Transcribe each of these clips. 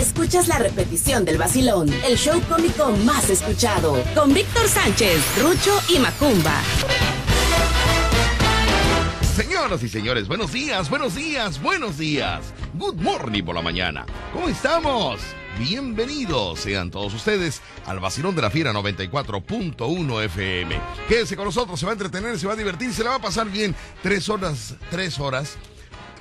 escuchas la repetición del vacilón, el show cómico más escuchado, con Víctor Sánchez, Rucho y Macumba. Señoras y señores, buenos días, buenos días, buenos días. Good morning por la mañana. ¿Cómo estamos? Bienvenidos sean todos ustedes al vacilón de la Fiera 94.1 FM. Quédese con nosotros, se va a entretener, se va a divertir, se le va a pasar bien. Tres horas, tres horas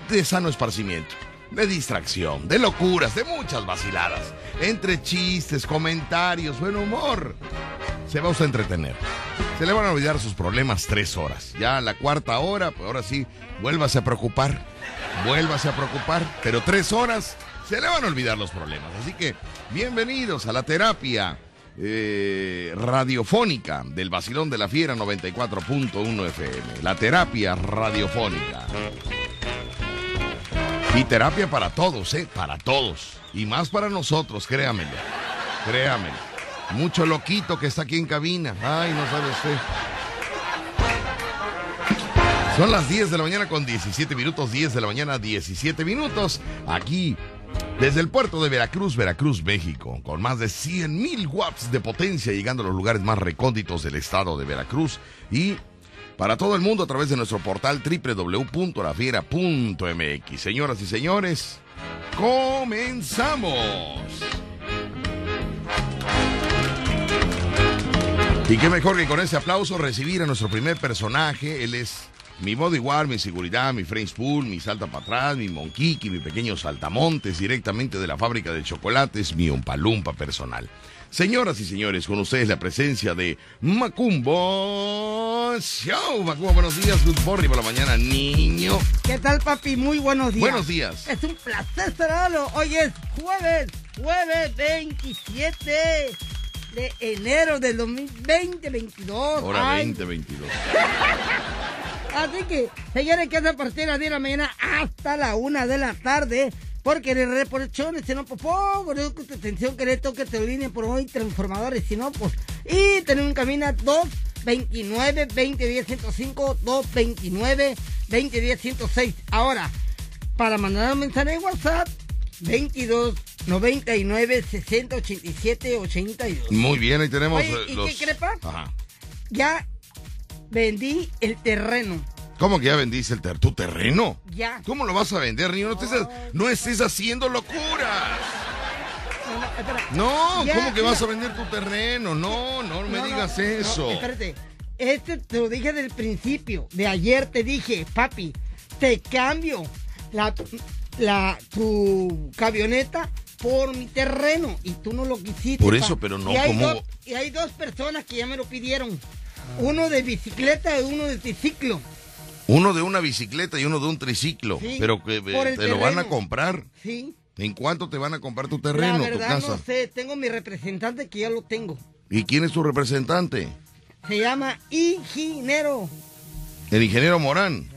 de sano esparcimiento, de distracción, de locuras, de muchas vaciladas. Entre chistes, comentarios, buen humor. Se va usted a entretener. Se le van a olvidar sus problemas tres horas. Ya a la cuarta hora, pues ahora sí, vuélvase a preocupar. Vuélvase a preocupar. Pero tres horas se le van a olvidar los problemas. Así que bienvenidos a la terapia eh, radiofónica del Basilón de la Fiera 94.1 FM. La terapia radiofónica. Y terapia para todos, ¿eh? Para todos. Y más para nosotros, créamelo. Créamelo. Mucho loquito que está aquí en cabina. Ay, no sabe usted. Son las 10 de la mañana con 17 minutos, 10 de la mañana 17 minutos, aquí desde el puerto de Veracruz, Veracruz, México, con más de 100 mil watts de potencia llegando a los lugares más recónditos del estado de Veracruz y para todo el mundo a través de nuestro portal www.lafiera.mx. Señoras y señores, comenzamos. Y qué mejor que con ese aplauso recibir a nuestro primer personaje. Él es mi bodyguard, mi seguridad, mi French Pool, mi salta para atrás, mi monquiqui, mi pequeño saltamontes directamente de la fábrica de chocolates, mi umpalumpa personal. Señoras y señores, con ustedes la presencia de Macumbo Show. Macumbo, buenos días. Good morning por la mañana, niño. ¿Qué tal, papi? Muy buenos días. Buenos días. Es un placer saludarlo. Hoy es jueves, jueves 27 de enero del 2022. Hora Ay, 2022. Así que, señores, que es a partir de las 10 de la mañana hasta la 1 de la tarde. Porque en reportaciones, si no, pues poco, que atención, que le toque te línea por hoy, transformadores, si no, pues. Y tenemos un camino 229 2010 105 229 2010 106. Ahora, para mandar un mensaje en WhatsApp, 22 99 60 87 82. Muy bien, ahí tenemos Oye, eh, ¿y los... qué crepa? Ajá. Ya vendí el terreno. ¿Cómo que ya vendiste el ter tu terreno? Ya. ¿Cómo lo vas a vender, niño? No estés, no estés haciendo locuras. No, Ya, ¿cómo que mira. vas a vender tu terreno? No, no me No, digas no, eso. espérate. Este te lo dije del principio. De ayer te dije, papi, te cambio la, la, tu camioneta por mi terreno. Y tú no lo quisiste. Por pa. eso, pero no, y hay ¿cómo? dos- y hay dos personas que ya me lo pidieron. Uno de bicicleta y uno de triciclo. Uno de una bicicleta y uno de un triciclo. Sí, pero que eh, te lo van a comprar. Sí. ¿En cuánto te van a comprar tu terreno, la tu verdad casa? no sé. Tengo mi representante que ya lo tengo. ¿Y quién es tu representante? Se llama Ingeniero. El ingeniero Morán.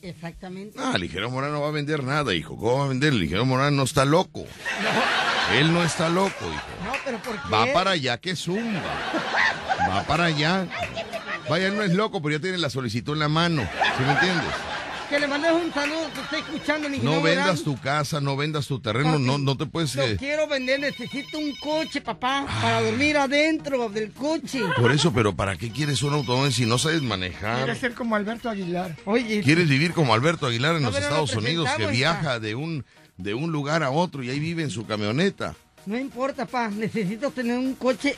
Exactamente. Ah, el ingeniero Morán no va a vender nada, hijo. ¿Cómo va a vender? El ingeniero Morán no está loco. Él no está loco, hijo. No, pero ¿por qué? Va para allá que zumba. Va para allá. Vaya, no es loco, pero ya tiene la solicitud en la mano. ¿Sí me entiendes? Que le mandes un saludo, te estoy escuchando, mi No vendas tu casa, no vendas tu terreno, Papi, no, no te puedes... Lo eh, quiero vender, necesito un coche, papá, para dormir adentro del coche. por eso, pero ¿para qué quieres un automóvil si no sabes manejar? ser como Alberto Aguilar. Oye, ¿Quieres vivir como Alberto Aguilar en No, los Estados lo Unidos, que viaja de un, de un lugar a otro y ahí vive en su camioneta? no importa, papá, necesito tener un coche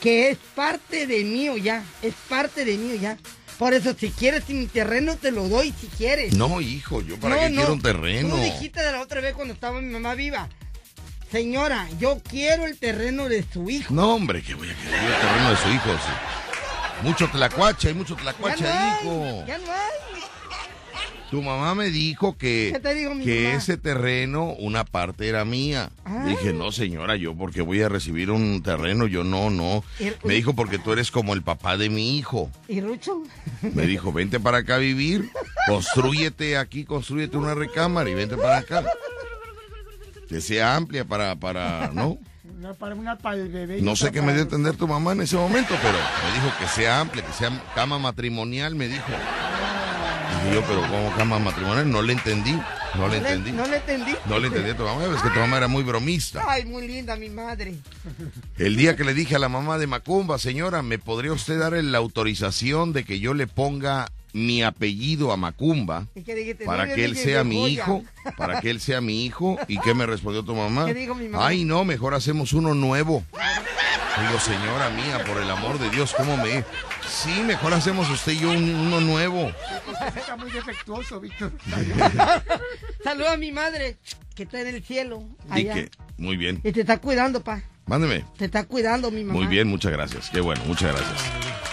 que es parte de mío ya, es parte de mío ya. Por eso, si quieres mi terreno, te lo doy si quieres. No, hijo, yo para No, qué no, quiero un terreno. Tú dijiste de la otra vez cuando estaba mi mamá viva. Señora, yo quiero el terreno de su hijo. No, hombre, que voy a querer el terreno de su hijo. sí. Mucho tlacuache, hay mucho tlacuache ya no ahí, hay, hijo. ya no hay. Tu mamá me dijo que, ¿Qué te dijo mi que ese terreno, una parte era mía. Ah. Dije, no, señora, yo porque voy a recibir un terreno, yo no, no. Me dijo, porque tú eres como el papá de mi hijo. ¿Y Rucho? Me dijo, vente para acá a vivir, construyete aquí, construyete una recámara y vente para acá. Que sea amplia para, para, ¿no? Una para una para el bebé. No sé qué me dio a entender tu mamá en ese momento, pero me dijo que sea amplia, que sea cama matrimonial, me dijo. Dije yo, pero ¿cómo cama matrimonial? No le entendí. No le entendí. No le entendí. No le entendí a tu mamá, es que tu mamá era muy bromista. Ay, muy linda mi madre. El día que le dije a la mamá de Macumba, señora, ¿me podría usted dar la autorización de que yo le ponga mi apellido a Macumba ¿Y qué dijiste? para No, que él dije sea mi hijo? Para que él sea mi hijo. ¿Y qué me respondió tu mamá? ¿Qué dijo mi mamá? Ay, no, mejor hacemos uno nuevo. Digo, señora mía, por el amor de Dios, ¿cómo me...? Sí, mejor hacemos usted y yo un- uno nuevo. Está muy defectuoso, Víctor. Saluda a mi madre, que está en el cielo. Allá. que, muy bien. Y te está cuidando, pa. Mándeme. Te está cuidando mi mamá. Muy bien, muchas gracias. Qué bueno, muchas gracias.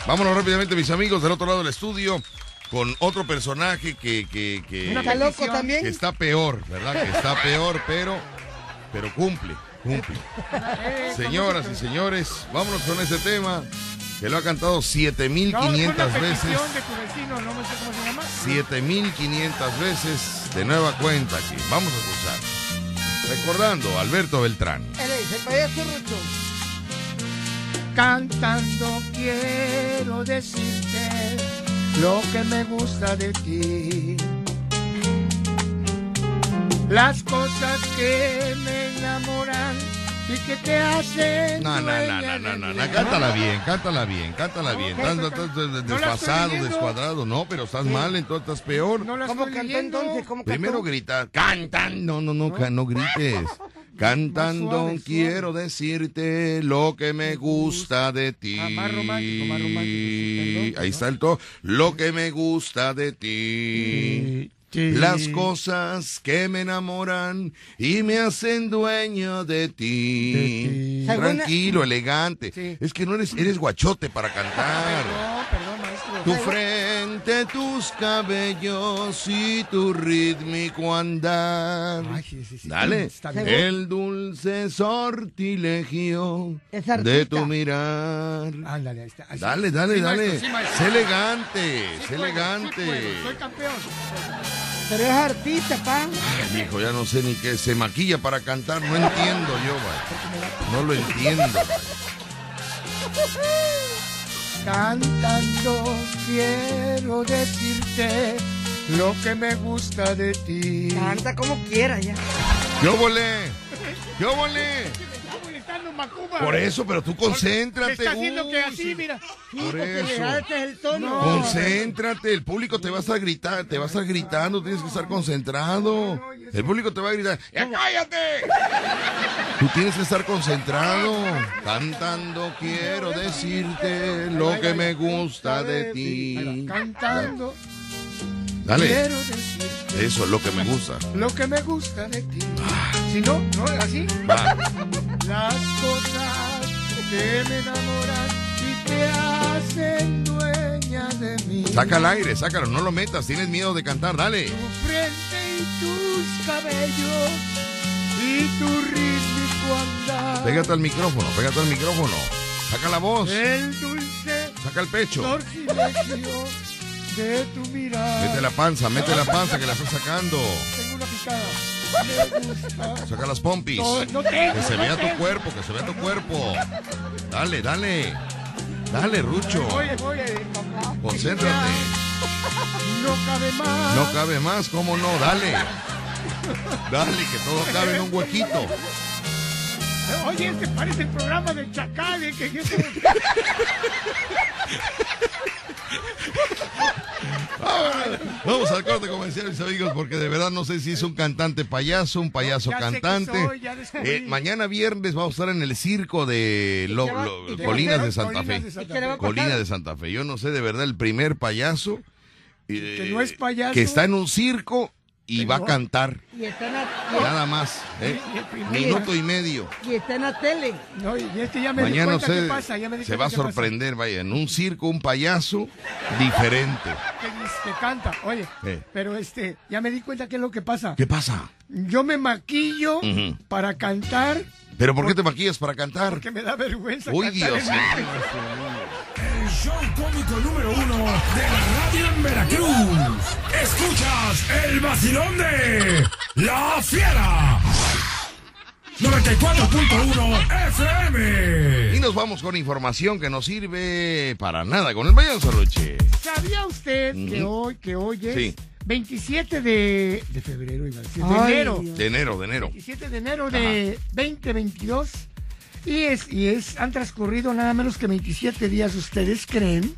Vámonos rápidamente, mis amigos, del otro lado del estudio, con otro personaje que, que, que, ¿Está loco también? que está peor, ¿verdad? Que está peor, pero, pero cumple, cumple. Señoras y señores, vámonos con ese tema que lo ha cantado No, fue 7500 una veces. petición de tu vecino, no me sé cómo se llama. 7500 veces de nueva cuenta aquí. Vamos a escuchar. Recordando, Alberto Beltrán. Él dice, payaso Rucho. Cantando quiero decirte lo que me gusta de ti. Las cosas que me enamoran y que te hacen. No, no, no, no, no, no, no, cántala bien, cántala bien, cántala bien. Estás, no, estás no la estoy desfasado, descuadrado, no, pero estás mal, entonces estás peor. No la ¿Cómo estoy cantó entonces? ¿Cómo cantó? Primero gritar, cantan, no, no, no, ca- no grites. Cantando suave, quiero decirte lo que me gusta de ti. Ah, más romántico, más romántico, sí, perdón, Ahí está el lo que me gusta de ti. Sí. Las cosas que me enamoran y me hacen dueño de ti. De ti. ¿Alguna- Tranquilo, elegante. Sí. Es que no eres, eres guachote para cantar. Perdón, perdón, maestro. Tu frente, tus cabellos y tu rítmico andar. Ay, sí, sí, sí. Dale. El dulce sortilegio Es de tu mirar. Ándale, ahí está. Dale, dale, dale. maestro, maestro. sé elegante, puedo, elegante. puedo, soy campeón. Pero es artista, pa. Ay, hijo, ya no sé ni qué. Se maquilla para cantar. No entiendo yo, vaya. No lo entiendo. Cantando quiero decirte lo que me gusta de ti. Canta como quiera ya. ¡Yo volé! ¡Yo volé! Por eso, pero tú concéntrate. Está haciendo que así, sí. mira. Por eso. el tono. No. Concéntrate, el público te va a estar gritando, te va a estar gritando, tienes que estar concentrado. El público te va a gritar, ¡Ya cállate! Tú tienes que estar concentrado. Cantando quiero decirte lo que me gusta de ti. Cantando Dale, quiero decirte eso es lo que me gusta. lo que me gusta de ti. Si no, no, así. Va. Las cosas que me enamoran y te hacen dueña de mí. Saca el aire, sácalo, no lo metas, tienes miedo de cantar, dale. Tu frente y tus cabellos y tu rítmico andar. Pégate al micrófono, pégate al micrófono. Saca la voz, El dulce saca el pecho. de tu mirada. Mete la panza, mete la panza que la estás sacando. Tengo una picada. Saca las pompis. No, no tengo. Que se no vea tu tengo. cuerpo, que se vea tu cuerpo. Dale, dale. Dale, Rucho. Oye, oye, papá. Concéntrate. No cabe más. No cabe más, ¿cómo no? Dale. Dale, que todo cabe en un huequito. Oye, este parece el programa del Chacal, ¿eh? que Vamos al corte comercial, mis amigos, porque de verdad no sé si es un cantante payaso, un payaso Ya sé que cantante. soy, ya descubrí. Eh, mañana viernes vamos a estar en el circo de lo- lo- Colinas de? Santa Colinas Fe. de Santa ¿Y qué le va a Fe. pasar? Colina de Santa Fe. Yo no sé de verdad el primer payaso. eh, Que no es payaso. Que está en un circo y va a cantar. Y está en la, Nada más. ¿eh? Y Minuto y medio. y, está en la tele. No, y este ya me di Mañana usted pasa, ya me di se va a pasa. sorprender, vaya, en un circo, un payaso diferente. Que, canta, oye, Eh. pero este, ya me di cuenta qué es lo que pasa. ¿Qué pasa? Yo me maquillo para cantar ¿Pero por qué te maquillas para cantar? porque me da vergüenza. Uy, cantar Dios. en- show cómico número uno de la radio en Veracruz. Escuchas el vacilón de La Fiera. 94.1 Y FM. nos vamos con información que no sirve para nada con el payaso Roche. ¿Sabía usted que hoy, que hoy es Sí. 27 de, de febrero, iba a decir, de Ay, enero. Dios. De enero, de enero. 27 de enero de 2022. Y es, y es, han transcurrido nada menos que 27 días, ¿ustedes creen?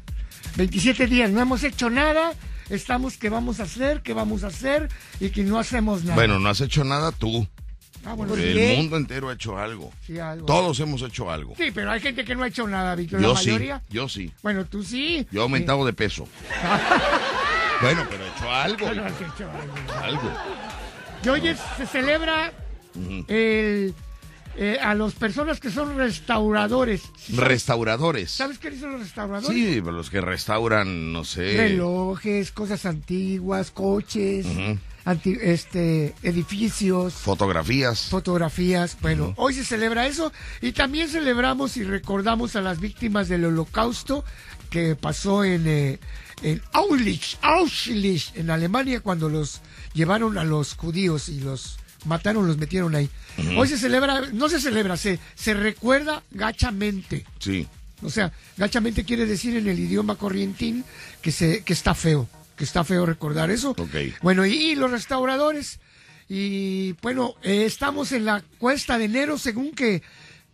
27 días, no hemos hecho nada, estamos que vamos a hacer, que vamos a hacer y que no hacemos nada. Bueno, no has hecho nada tú. Ah, bueno, ¿Por sí, El mundo entero ha hecho algo. sí, algo. Todos hemos hecho algo. Sí, pero hay gente que no ha hecho nada, Víctor. Yo la sí, mayoría. yo sí. Bueno, tú sí. Yo he aumentado de peso. bueno, pero he hecho algo. Bueno, has hecho algo. Algo. Y hoy es- se celebra el, eh, a las personas que son restauradores. ¿Sí sabes, Restauradores. ¿Sabes qué dicen los restauradores? Sí, los que restauran, no sé. Relojes, cosas antiguas, coches, anti- este, edificios, Fotografías. fotografías. Bueno, hoy se celebra eso y también celebramos y recordamos a las víctimas del holocausto que pasó en, eh, en Auschwitz, Auschwitz, en Alemania, cuando los llevaron a los judíos y los mataron, los metieron ahí. Hoy se celebra, no se celebra, se, se recuerda gachamente. Sí. O sea, gachamente quiere decir en el idioma corrientín que, se, que está feo, que está feo recordar eso. Ok. Bueno, y, y los restauradores, y bueno, eh, estamos en la cuesta de enero, según que,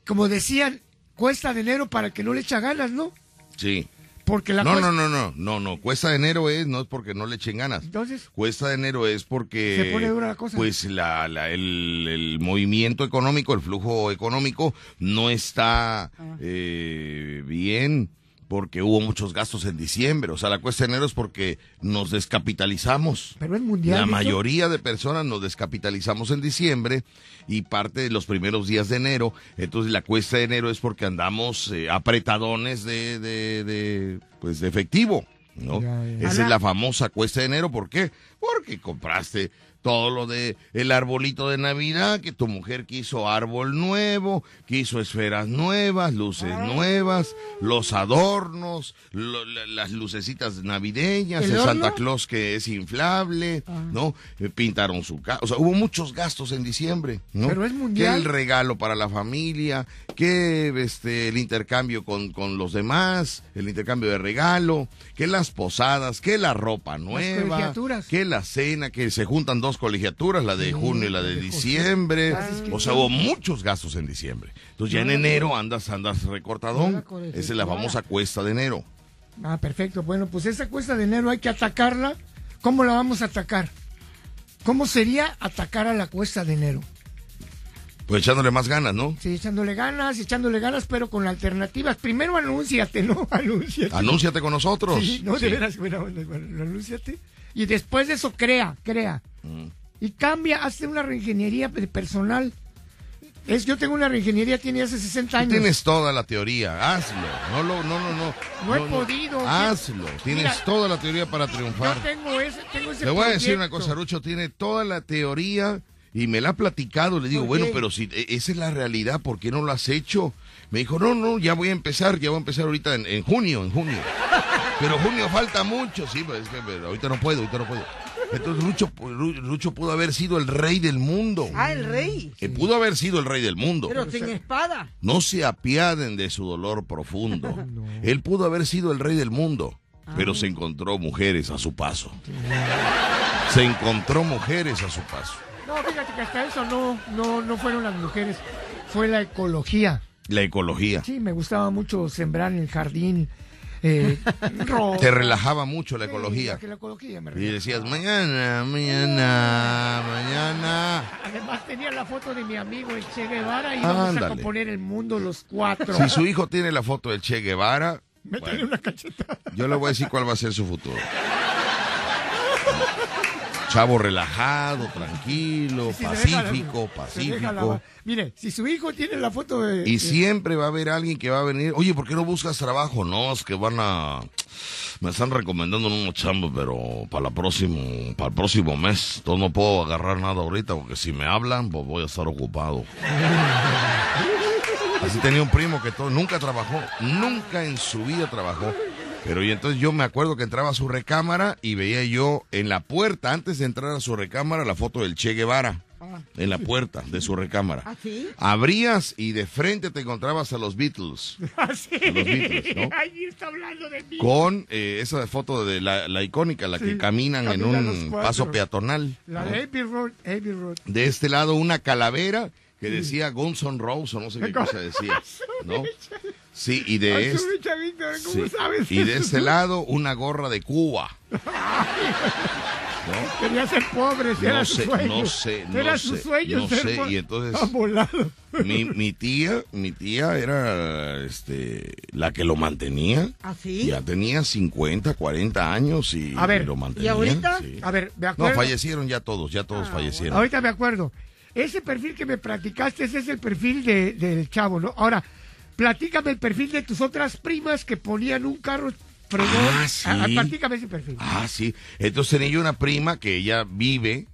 como decían, cuesta de enero para que no le echa ganas, ¿no? Sí. Porque la No, cuesta- no, no, no, no, no. Cuesta de enero es, no es porque no le echen ganas. Entonces, Cuesta de enero es porque... Se pone dura la cosa. Pues la, la- el, el movimiento económico, el flujo económico no está Ah. eh, bien porque hubo muchos gastos en diciembre. O sea, la cuesta de enero es porque nos descapitalizamos. pero es mundial. La mayoría de personas nos descapitalizamos en diciembre y parte de los primeros días de enero. Entonces la cuesta de enero es porque andamos eh, apretadones de, de, de, pues, de efectivo. ¿no? Ya, ya. Esa Ana- es la famosa cuesta de enero. ¿Por qué? Porque compraste todo lo de el arbolito de Navidad, que tu mujer quiso árbol nuevo, quiso esferas nuevas, luces Ah. nuevas, los adornos, lo- la- las lucecitas navideñas, ¿El el, Santa? Claus que es inflable, Ah. ¿no? Eh, Pintaron su casa, o sea, hubo muchos gastos en diciembre, ¿no? Pero es mundial. Que el regalo para la familia, que este el intercambio con, con los demás, el intercambio de regalo, que las posadas, que la ropa nueva, colegiaturas. que la cena, que se juntan dos colegiaturas, la de junio y la de de diciembre. Ah, o sea, hubo muchos gastos en diciembre. Entonces ya en enero andas, andas recortadón. Esa es la famosa cuesta de enero. Ah, perfecto. Bueno, pues esa cuesta de enero hay que atacarla. ¿Cómo la vamos a atacar? ¿Cómo sería atacar a la cuesta de enero? Pues echándole más ganas, ¿no? Sí, echándole ganas, echándole ganas, pero con alternativas. Primero anúnciate, ¿no? Anúnciate. Anúnciate con nosotros. Sí, no, de Sí. veras, bueno, bueno, anúnciate. Y después de eso, crea, crea. Mm. Y cambia, hazte una reingeniería personal. Es, yo tengo una reingeniería, tiene hace 60 Tú años. tienes toda la teoría, hazlo. No, lo, no, no, no. No he podido. Hazlo. Tienes Mira, toda la teoría para Yo triunfar. tengo ese, tengo ese Le voy a decir una cosa, Rucho, tiene toda la teoría y me la ha platicado. Le digo, ¿Por bueno, pero si e- esa es la realidad, ¿por qué no lo has hecho? Me dijo, no, no, ya voy a empezar, ya voy a empezar ahorita en, en junio, en junio. Pero junio falta mucho, sí, pero es que pero ahorita no puedo, ahorita no puedo. Entonces Rucho, Ru- Rucho pudo haber sido el rey del mundo. Ah, el rey. Eh, pudo haber sido el rey del mundo. Pero sin espada. No se apiaden de su dolor profundo. Él pudo haber sido el rey del mundo, pero se encontró mujeres a su paso. Se encontró mujeres a su paso. No, fíjate que hasta eso no, no, no fueron las mujeres, fue la ecología. La ecología. Sí, me gustaba mucho sembrar en el jardín. Eh. Te relajaba mucho la Sí, ecología. que la ecología me Y decías, mañana, mañana, mañana. Además tenía la foto de mi amigo el Che Guevara y íbamos a Ándale. componer el mundo los cuatro. Si su hijo tiene la foto del Che Guevara, Me bueno, una cachetada. yo le voy a decir cuál va a ser su futuro. Chavo relajado, tranquilo, Sí, la- pacífico, la- pacífico. Mire, si su hijo tiene la foto de... Y de- siempre va a haber alguien que va a venir. Oye, ¿por qué no buscas trabajo? No, es que van a. Me están recomendando unos chambos, pero para, la próximo, para el próximo mes. Entonces no puedo agarrar nada ahorita porque si me hablan, pues voy a estar ocupado. Así tenía un primo que todo, nunca trabajó, nunca en su vida trabajó. Pero y entonces yo me acuerdo que entraba a su recámara y veía yo en la puerta, antes de entrar a su recámara, la foto del Che Guevara. Ah, en la puerta de su recámara. ¿Ah, sí? Abrías y de frente te encontrabas a los Beatles. Así. A los Beatles, ¿no? Ahí está hablando de mí. Con eh, esa foto de la, la icónica, la que Sí, caminan en un paso peatonal. La ¿no? de Abbey Road, Abbey Road. De este lado una calavera que decía Guns N' Roses o no sé qué cosa decía, ¿no? Sí, y de Ay, este, chavito, ¿cómo sí, sabes y de este lado una gorra de Cuba. Quería ser pobre, ese No era su sé, sueño. no sé, no Era su sé, sueño no ser sé, y entonces-. Mi, mi tía, mi tía era este la que lo mantenía. ¿Ah, sí? Ya tenía 50, 40 años y A ver, lo mantenía. ¿y ahorita? sí. A ver, me No, acuerdo. fallecieron ya todos, ya todos fallecieron. Ahorita me acuerdo. Ese perfil que me platicaste, ese es el perfil de- del chavo, ¿no? Ahora, platícame el perfil de tus otras primas que ponían un carro fregón. Ah, sí. Ah, platícame ese perfil. Ah, sí. Entonces tenía yo una prima que ella vive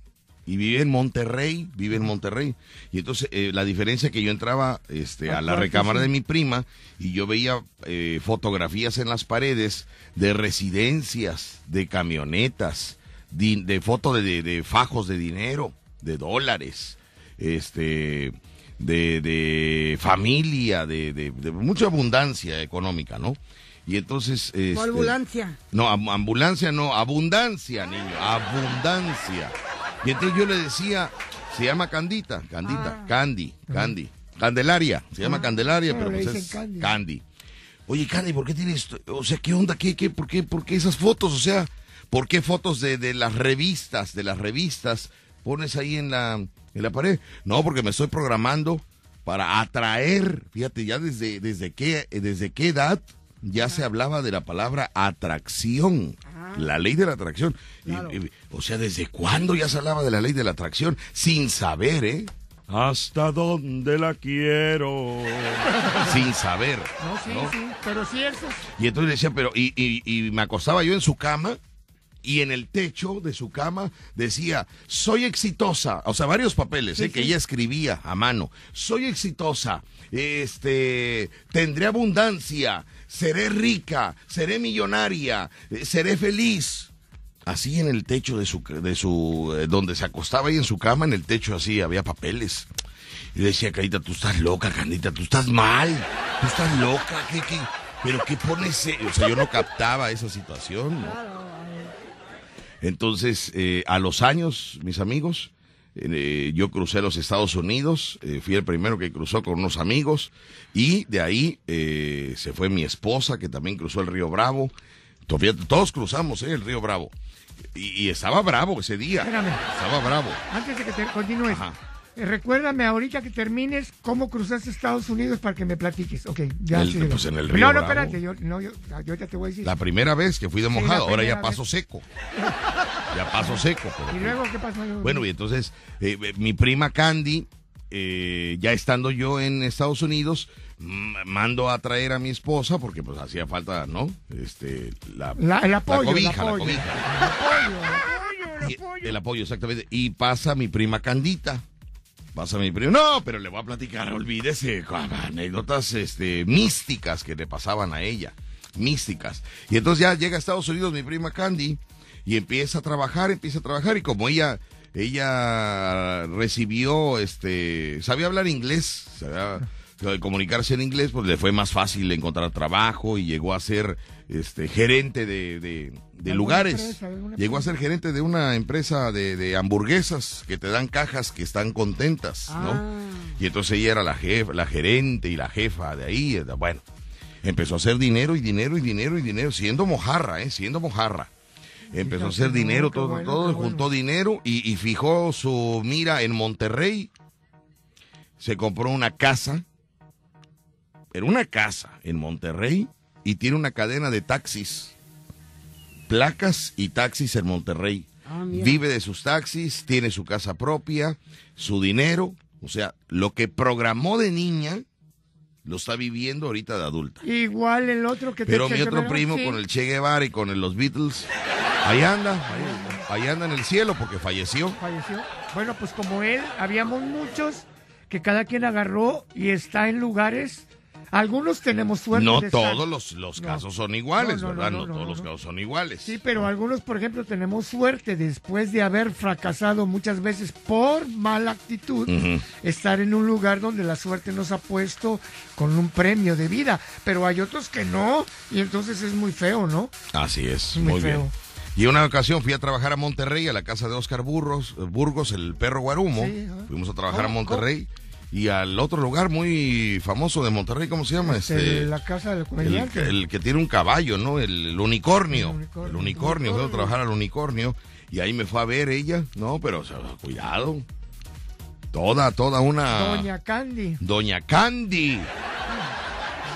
y vive en Monterrey, vive en Monterrey. Y entonces eh, la diferencia es que yo entraba este, a la recámara de mi prima y yo veía eh, fotografías en las paredes de residencias, de camionetas, de fotos de, de- de fajos de dinero, de dólares, este, de, de familia, de, de- de mucha abundancia económica, ¿no? Y entonces... ¿O este, ambulancia? no, am- ambulancia no, abundancia, niño, abundancia. Y entonces yo le decía, se llama Candita, Candita, Candy, Candy, Candelaria, se llama Candelaria, Ah, pero le pues es Candy. Candy. Oye, Candy, ¿por qué tienes, o sea, qué onda, qué, qué, por qué, por qué esas fotos? O sea, ¿por qué fotos de, de las revistas, de las revistas pones ahí en la, en la pared? No, porque me estoy programando para atraer, fíjate, ya desde, desde qué, desde qué edad ya se hablaba de la palabra atracción, la ley de la atracción. Y- y- o sea, ¿desde cuándo ya se hablaba de la ley de la atracción? Sin saber, ¿eh? ¿Hasta dónde la quiero? Sin saber. No, sí, ¿no? sí, pero sí eso. Y entonces decía, pero, y, y, y me acostaba yo en su cama y en el techo de su cama decía, soy exitosa. O sea, varios papeles ¿eh? que ella escribía a mano. Soy exitosa, este, tendré abundancia, seré rica, seré millonaria, eh, seré feliz. Así en el techo de su, de su, eh, donde se acostaba ahí en su cama, en el techo así había papeles. Y le decía, Carita, tú estás loca, Candita, tú estás mal, tú estás loca, ¿qué, qué? Pero ¿qué pones? eh? O sea, yo no captaba esa situación. ¿no? Entonces, eh, a los años, mis amigos, eh, yo crucé los Estados Unidos, eh, fui el primero que cruzó con unos amigos, y de ahí eh, se fue mi esposa, que también cruzó el río Bravo. Todos cruzamos el río Bravo. Y, y estaba bravo ese día. Espérame. Estaba bravo. Antes de que te continúes, Ajá. Eh, recuérdame ahorita que termines cómo cruzaste Estados Unidos para que me platiques. Ok, ya. El- pues en el No, Río no, Bravo. espérate, yo, no, yo, yo ya te voy a decir. La primera vez que fui de Sí, la mojado, ahora ya paso vez. seco. Ya paso seco. pero- ¿Y luego qué pasó? Bueno, y entonces eh, eh, mi prima Candy, eh, ya estando yo en Estados Unidos, mando a traer a mi esposa porque pues hacía falta, ¿no? Este, la, La- el apoyo, la cobija, el la apoyo. cobija. El apoyo, el apoyo. el apoyo, exactamente. Y pasa mi prima Candita. Pasa mi prima. No, pero le voy a platicar, olvídese, anécdotas este, místicas que le pasaban a ella. Místicas. Y entonces ya llega a Estados Unidos mi prima Candy y empieza a trabajar, empieza a trabajar. Y como ella, ella recibió, este, sabía hablar inglés, sabía comunicarse en inglés, pues le fue más fácil encontrar trabajo y llegó a ser este, gerente de, de- de ¿Alguna lugares. empresa, Llegó a ser gerente de una empresa de, de hamburguesas que te dan cajas que están contentas, ¿no? Ah. Y entonces ella era la jefa, la gerente y la jefa de ahí. eh, Bueno, empezó a hacer dinero y dinero y dinero y dinero, siendo mojarra, ¿eh? Siendo mojarra. Empezó a hacer dinero, todo, bueno, todo, bueno. juntó dinero y, y fijó su mira en Monterrey. Se compró una casa, era una casa en Monterrey y tiene una cadena de taxis, placas y taxis en Monterrey. Ah. Vive de sus taxis, tiene su casa propia, su dinero, o sea, lo que programó de niña lo está viviendo ahorita de adulta. Igual el otro que te Pero mi otro primo sí. con el Che Guevara y con el- los Beatles, ahí anda, ahí, ahí anda en el cielo porque falleció. falleció. Bueno, pues como él, habíamos muchos que cada quien agarró y está en lugares Algunos tenemos suerte. No de estar- todos los, los No. casos son iguales, No, ¿verdad? no, todos los casos son iguales. Sí, pero algunos, por ejemplo, tenemos suerte después de haber fracasado muchas veces por mala actitud, estar en un lugar donde la suerte nos ha puesto con un premio de vida. Pero hay otros que no, y entonces es muy feo, ¿no? Así es, Muy muy, feo. bien. Y una ocasión fui a trabajar a Monterrey, a la casa de Oscar Burgos, eh, Burgos, el perro guarumo. Sí. Fuimos a trabajar a ¿Cómo? Y al otro lugar muy famoso de Monterrey, ¿cómo se llama? Este, la casa del el, comediante. el que tiene un caballo, ¿no? El, el unicornio. El unicornio. El unicornio. Trabajar al unicornio. Y ahí me fue a ver ella, ¿no? Pero, o sea, cuidado. Toda, toda una... Doña Candy. Doña Candy.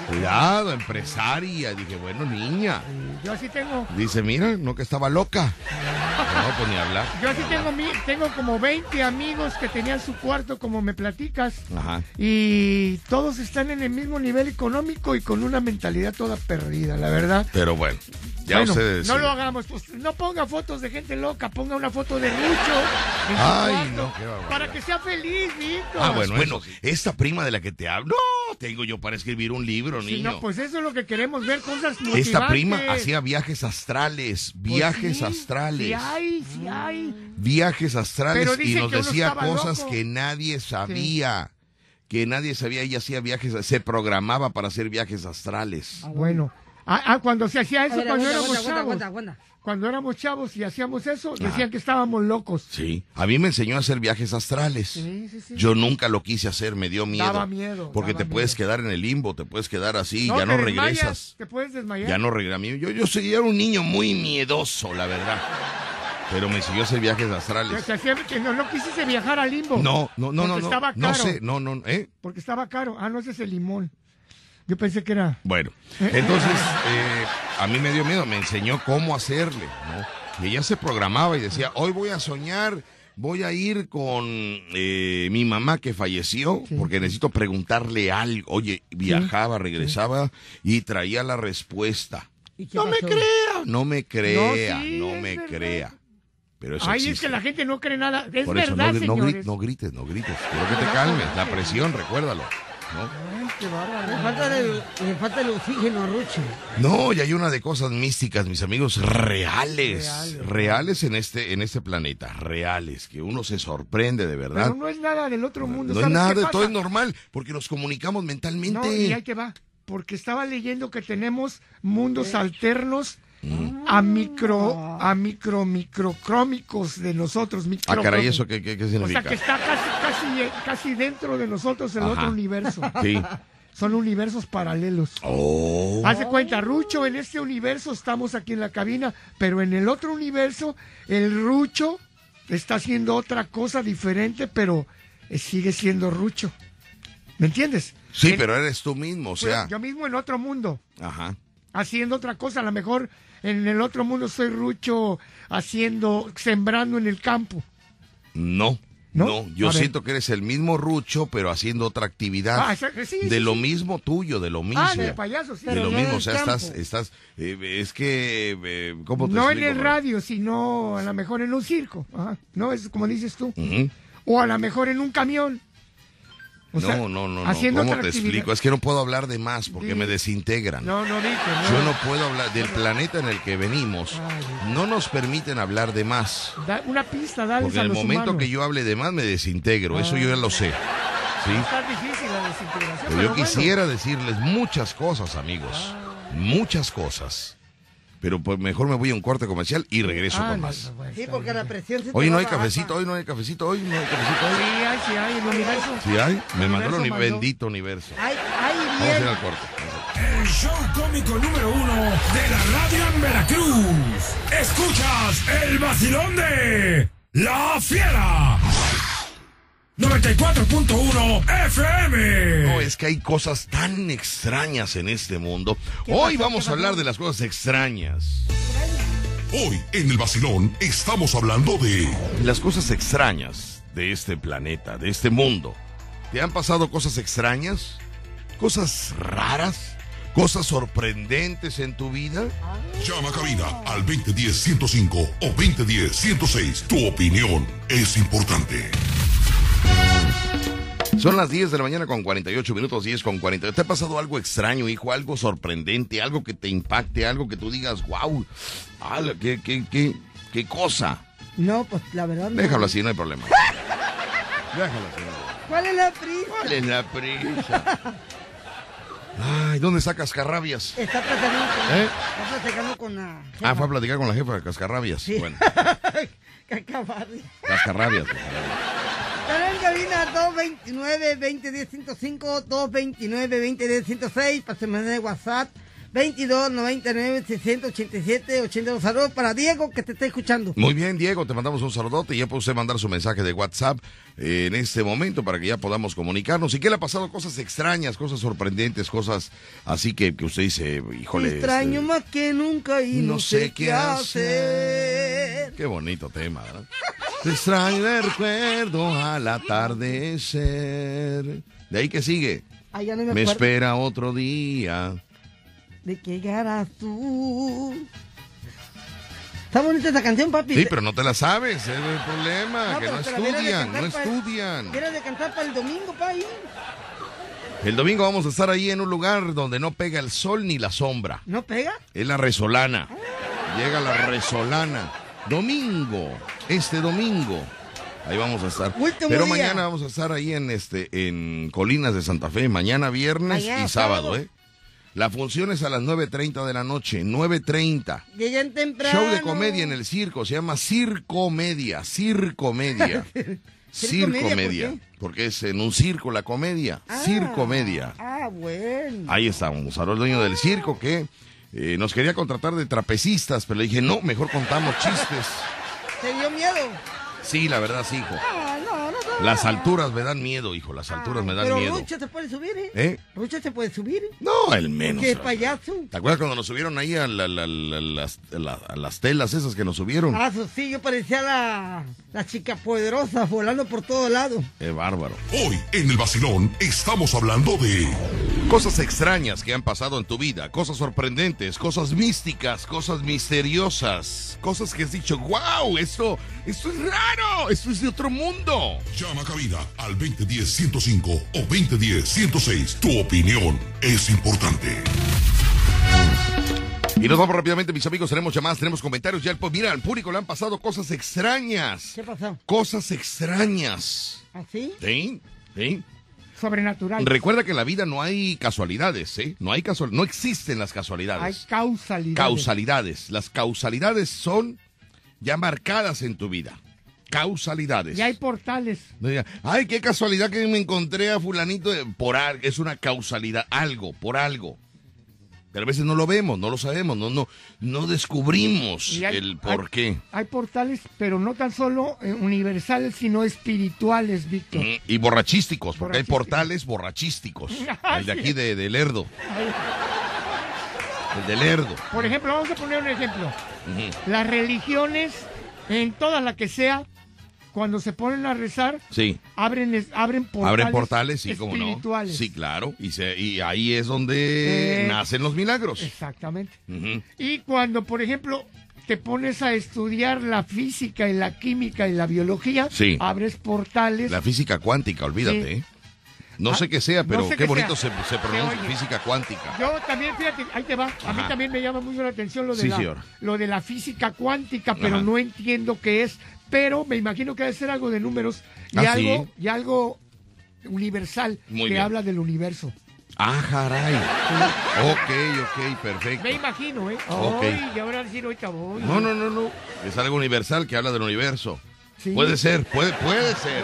Cuidado, empresaria. Dije, bueno, niña. Yo así tengo, Dice, mira, no que estaba loca. No, pues ni hablar. yo así tengo, tengo como 20 amigos que tenían su cuarto como me platicas. Ajá. Y todos están en el mismo nivel económico y con una mentalidad toda perdida, la verdad. Pero bueno, ya bueno, ustedes. no sí. lo hagamos, pues no ponga fotos de gente loca, ponga una foto de su Ay, cuarto, no, qué barbaridad. para que sea feliz, Víctor. Ah, bueno, bueno, esta prima de la que te hablo, no, tengo yo para escribir un libro, niño. no, pues eso es lo que queremos ver, cosas motivantes. Esta prima hacía viajes astrales, Pues viajes sí, astrales, Sí hay, sí hay. viajes astrales Pero y nos decía cosas loco. que nadie sabía. Que nadie sabía, ella hacía viajes, se programaba para hacer viajes astrales. Bueno, ah, ah, cuando se hacía eso, ver, cuando aguanta, éramos aguanta, chavos, aguanta, aguanta. cuando éramos chavos y hacíamos eso, decían que estábamos locos. Sí, a mí me enseñó a hacer viajes astrales. Sí, sí, sí. Yo nunca lo quise hacer, me dio miedo. Daba miedo, Porque daba te puedes miedo. quedar en el limbo, te puedes quedar así, No, ya no te desmayas, regresas. Te puedes desmayar. Ya no regresas. Yo, yo soy era un niño muy miedoso, la verdad. Pero me enseñó a hacer viajes O astrales. que no, no quisiste viajar al limbo. No, no, no, no, Porque no. estaba No caro. sé, no, no, ¿eh? Porque estaba caro. Ah, no, ese es el limón. Yo pensé que era. Bueno, entonces eh, a mí me dio miedo, me enseñó cómo hacerle, ¿no? Y ella se programaba y decía, hoy voy a soñar, voy a ir con eh, mi mamá que falleció, Sí. porque necesito preguntarle algo. Oye, viajaba, regresaba y traía la respuesta. ¿Y qué No me crea, no me crea, No, sí, no, es me verdad. crea. Pero eso Ay, es que la gente no cree nada. Es Por eso verdad, no, no, gri- señores. no grites, no grites. Quiero que te calmes. La presión, recuérdalo. ¿No? Ay, qué bárbaro. Le falta el, le falta el oxígeno, Rucho. No, y hay una de cosas místicas, mis amigos, reales, reales, Reales. en este en este planeta, reales, que uno se sorprende de verdad. Pero no es nada del otro mundo. No es ¿sabes nada, todo es normal, porque nos comunicamos mentalmente. No, y ahí te va. Porque estaba leyendo que tenemos mundos alternos Mm. a micro, a micro, microcrómicos de nosotros. ah, caray. ¿eso qué, qué, qué O significa? sea que está casi, casi, casi dentro de nosotros el Ajá. otro universo. Sí. Son universos paralelos. Oh. Hace cuenta, Rucho, en este universo estamos aquí en la cabina, pero en el otro universo, el Rucho está haciendo otra cosa diferente, pero eh, sigue siendo Rucho. ¿Me entiendes? Sí, En- pero eres tú mismo, o sea. yo mismo en otro mundo, Ajá. haciendo otra cosa. A lo mejor en el otro mundo soy Rucho haciendo, sembrando en el campo. No. ¿No? No, yo A ver. siento que eres el mismo Rucho, pero haciendo otra actividad. Ah, sí, de sí, lo sí. mismo tuyo, de lo mismo. Ah, de payaso, sí. de Pero lo no mismo, o sea, estás, campo. estás, eh, es que, eh, ¿cómo te No en el radio, sino a lo mejor en un circo. Ajá. No, es como dices tú. O a lo mejor en un camión. O sea, no, no, no, no, ¿cómo te explico? Es que no puedo hablar de más porque Sí. me desintegran. No, no, Víctor, no. Yo no puedo hablar del planeta en el que venimos. Ay. No nos permiten hablar de más. Da una pista, dale Porque en el momento humanos. que yo hable de más me desintegro. Eso yo ya lo sé. ¿Sí? Está difícil la desintegración. Pero yo bueno. quisiera decirles muchas cosas, amigos. Muchas cosas. Pero pues mejor me voy a un corte comercial y regreso Ah, con más. no, Sí, porque bien. la presión se Hoy no hay baja. cafecito, hoy no hay cafecito, hoy no hay cafecito. Sí hay, sí hay, el universo. ¿Sí hay? Me El mandó el universo uni- mandó. bendito universo. Ay, ay, Vamos a ir bien. al corte. El show cómico número uno de la radio en Veracruz. Escuchas el vacilón de La Fiera. 94.1 FM. No, es que hay cosas tan extrañas en este mundo. Hoy vamos a hablar de las cosas extrañas. Hoy en el vacilón estamos hablando de Las cosas extrañas de este planeta, de este mundo. ¿Te han pasado cosas extrañas? ¿Cosas raras? ¿Cosas sorprendentes en tu vida? Llama a cabina al 2010-105 o 2010-106. Tu opinión es importante. Son las 10 de la mañana con 48 minutos, 10 con 40. ¿Te ha pasado algo extraño, hijo? Algo sorprendente, algo que te impacte, algo que tú digas, wow, qué, qué, qué, qué cosa. No, pues la verdad no. Déjalo así, no hay problema. Déjalo así. ¿Cuál es la prisa? ¿Cuál es la prisa? Ay, ¿dónde está Cascarrabias? Está platicando con, ¿Eh? está platicando con la jefa. Ah, fue a platicar con la jefa de Cascarrabias. Sí. Bueno, Cacabarri. Cascarrabias. En cabina 229-2010-105, 229-2010-106, para semana de WhatsApp, 22-99-687-82. Saludos para Diego, que te está escuchando. Muy bien, Diego, te mandamos un saludote. Ya puede usted mandar su mensaje de WhatsApp en este momento para que ya podamos comunicarnos. ¿Y qué le ha pasado? Cosas extrañas, cosas sorprendentes, cosas así que, que usted dice, híjole. Extraño este, más que nunca y no, sé qué hacer. Qué bonito tema, ¿verdad? Te extraño de recuerdo al atardecer. De ahí que sigue. Ay, no me espera otro día. De que llegaras tú. Está bonita esa canción, papi. Sí, pero no te la sabes, ese es el problema, No, que no estudian, no estudian. Debes de cantar para el domingo, pa' ahí. El domingo vamos a estar ahí en un lugar donde no pega el sol ni la sombra. ¿No pega? Es la Resolana. Llega la Resolana. Domingo, este domingo. Ahí vamos a estar. Último Pero día. mañana vamos a estar ahí en este en Colinas de Santa Fe, mañana viernes Mañana y sábado, sábado. ¿eh? La función es a las 9.30 de la noche, 9.30. Lleguen temprano. Show de comedia en el circo, se llama Circo Media, Circo Media. Circo Media, ¿por porque es en un circo la comedia, Ah, Circo Media. Ah, bueno. Ahí estamos, al dueño del circo que eh, nos quería contratar de trapecistas, pero le dije, no, mejor contamos chistes. ¿Te dio miedo? Sí, la verdad sí, hijo. Ah, no, no, no. Las alturas me dan miedo, hijo, las alturas me dan Pero miedo. Rucho se puede subir, ¿eh? ¿Eh? Rucho se puede subir. No, el menos. ¿Qué payaso? ¿Te acuerdas cuando nos subieron ahí a, la- la- la- las, la- a las telas esas que nos subieron? Ah, sí, yo parecía la, la chica poderosa volando por todo lado. Qué bárbaro. Hoy en el vacilón estamos hablando de Cosas extrañas que han pasado en tu vida, cosas sorprendentes, cosas místicas, cosas misteriosas, cosas que has dicho, wow, esto, esto es raro, esto es de otro mundo. Llama a cabina al 2010-105 o 2010-106. Tu opinión es importante. Y nos vamos rápidamente, mis amigos, tenemos llamadas, tenemos comentarios, ya el, mira, al público le han pasado cosas extrañas, ¿Qué pasó? cosas extrañas. ¿Así? ¿Sí? ¿Sí? Sobrenatural. Recuerda que en la vida no hay casualidades, ¿eh? No hay casual, no existen las Hay casualidades. causalidad. Causalidades. Las causalidades son ya marcadas en tu vida. Causalidades. Y hay portales. Ay, qué casualidad que me encontré a fulanito de- por algo. Es una causalidad, algo, por algo. Pero a veces no lo vemos, no lo sabemos, no, no, no descubrimos hay- el por hay- qué. Hay portales, pero no tan solo eh, universales, sino espirituales, Víctor. Mm, Y borrachísticos, porque hay portales borrachísticos. El de aquí de, de Lerdo. El de Lerdo. Por ejemplo, vamos a poner un ejemplo. Las religiones, en todas las que sea, cuando se ponen a rezar, Sí. abren, abren portales. Abren portales, sí, como no. espirituales. Sí, claro. Y, se, y ahí es donde Eh, nacen los milagros. Exactamente. Y cuando, por ejemplo, te pones a estudiar la física y la química y la biología, Sí. abres portales. La física cuántica, olvídate. Sí. ¿eh? No Ah, sé qué sea, no pero sé qué bonito se, sea. se pronuncia oye. física cuántica. Yo también, fíjate, ahí te va. A mí también me llama mucho la atención lo de, Sí, la, señor. lo de la física cuántica, pero Ajá. no entiendo qué es. Pero me imagino que debe ser algo de números y, Ah, algo, sí. y algo universal Muy que bien. habla del universo. Ah, caray. Ok, ok, perfecto. Me imagino, ¿eh? Ay, y ahora decir, ahorita voy. No, no, no, no. Es algo universal que habla del universo. Sí. Puede ser, puede, puede ser.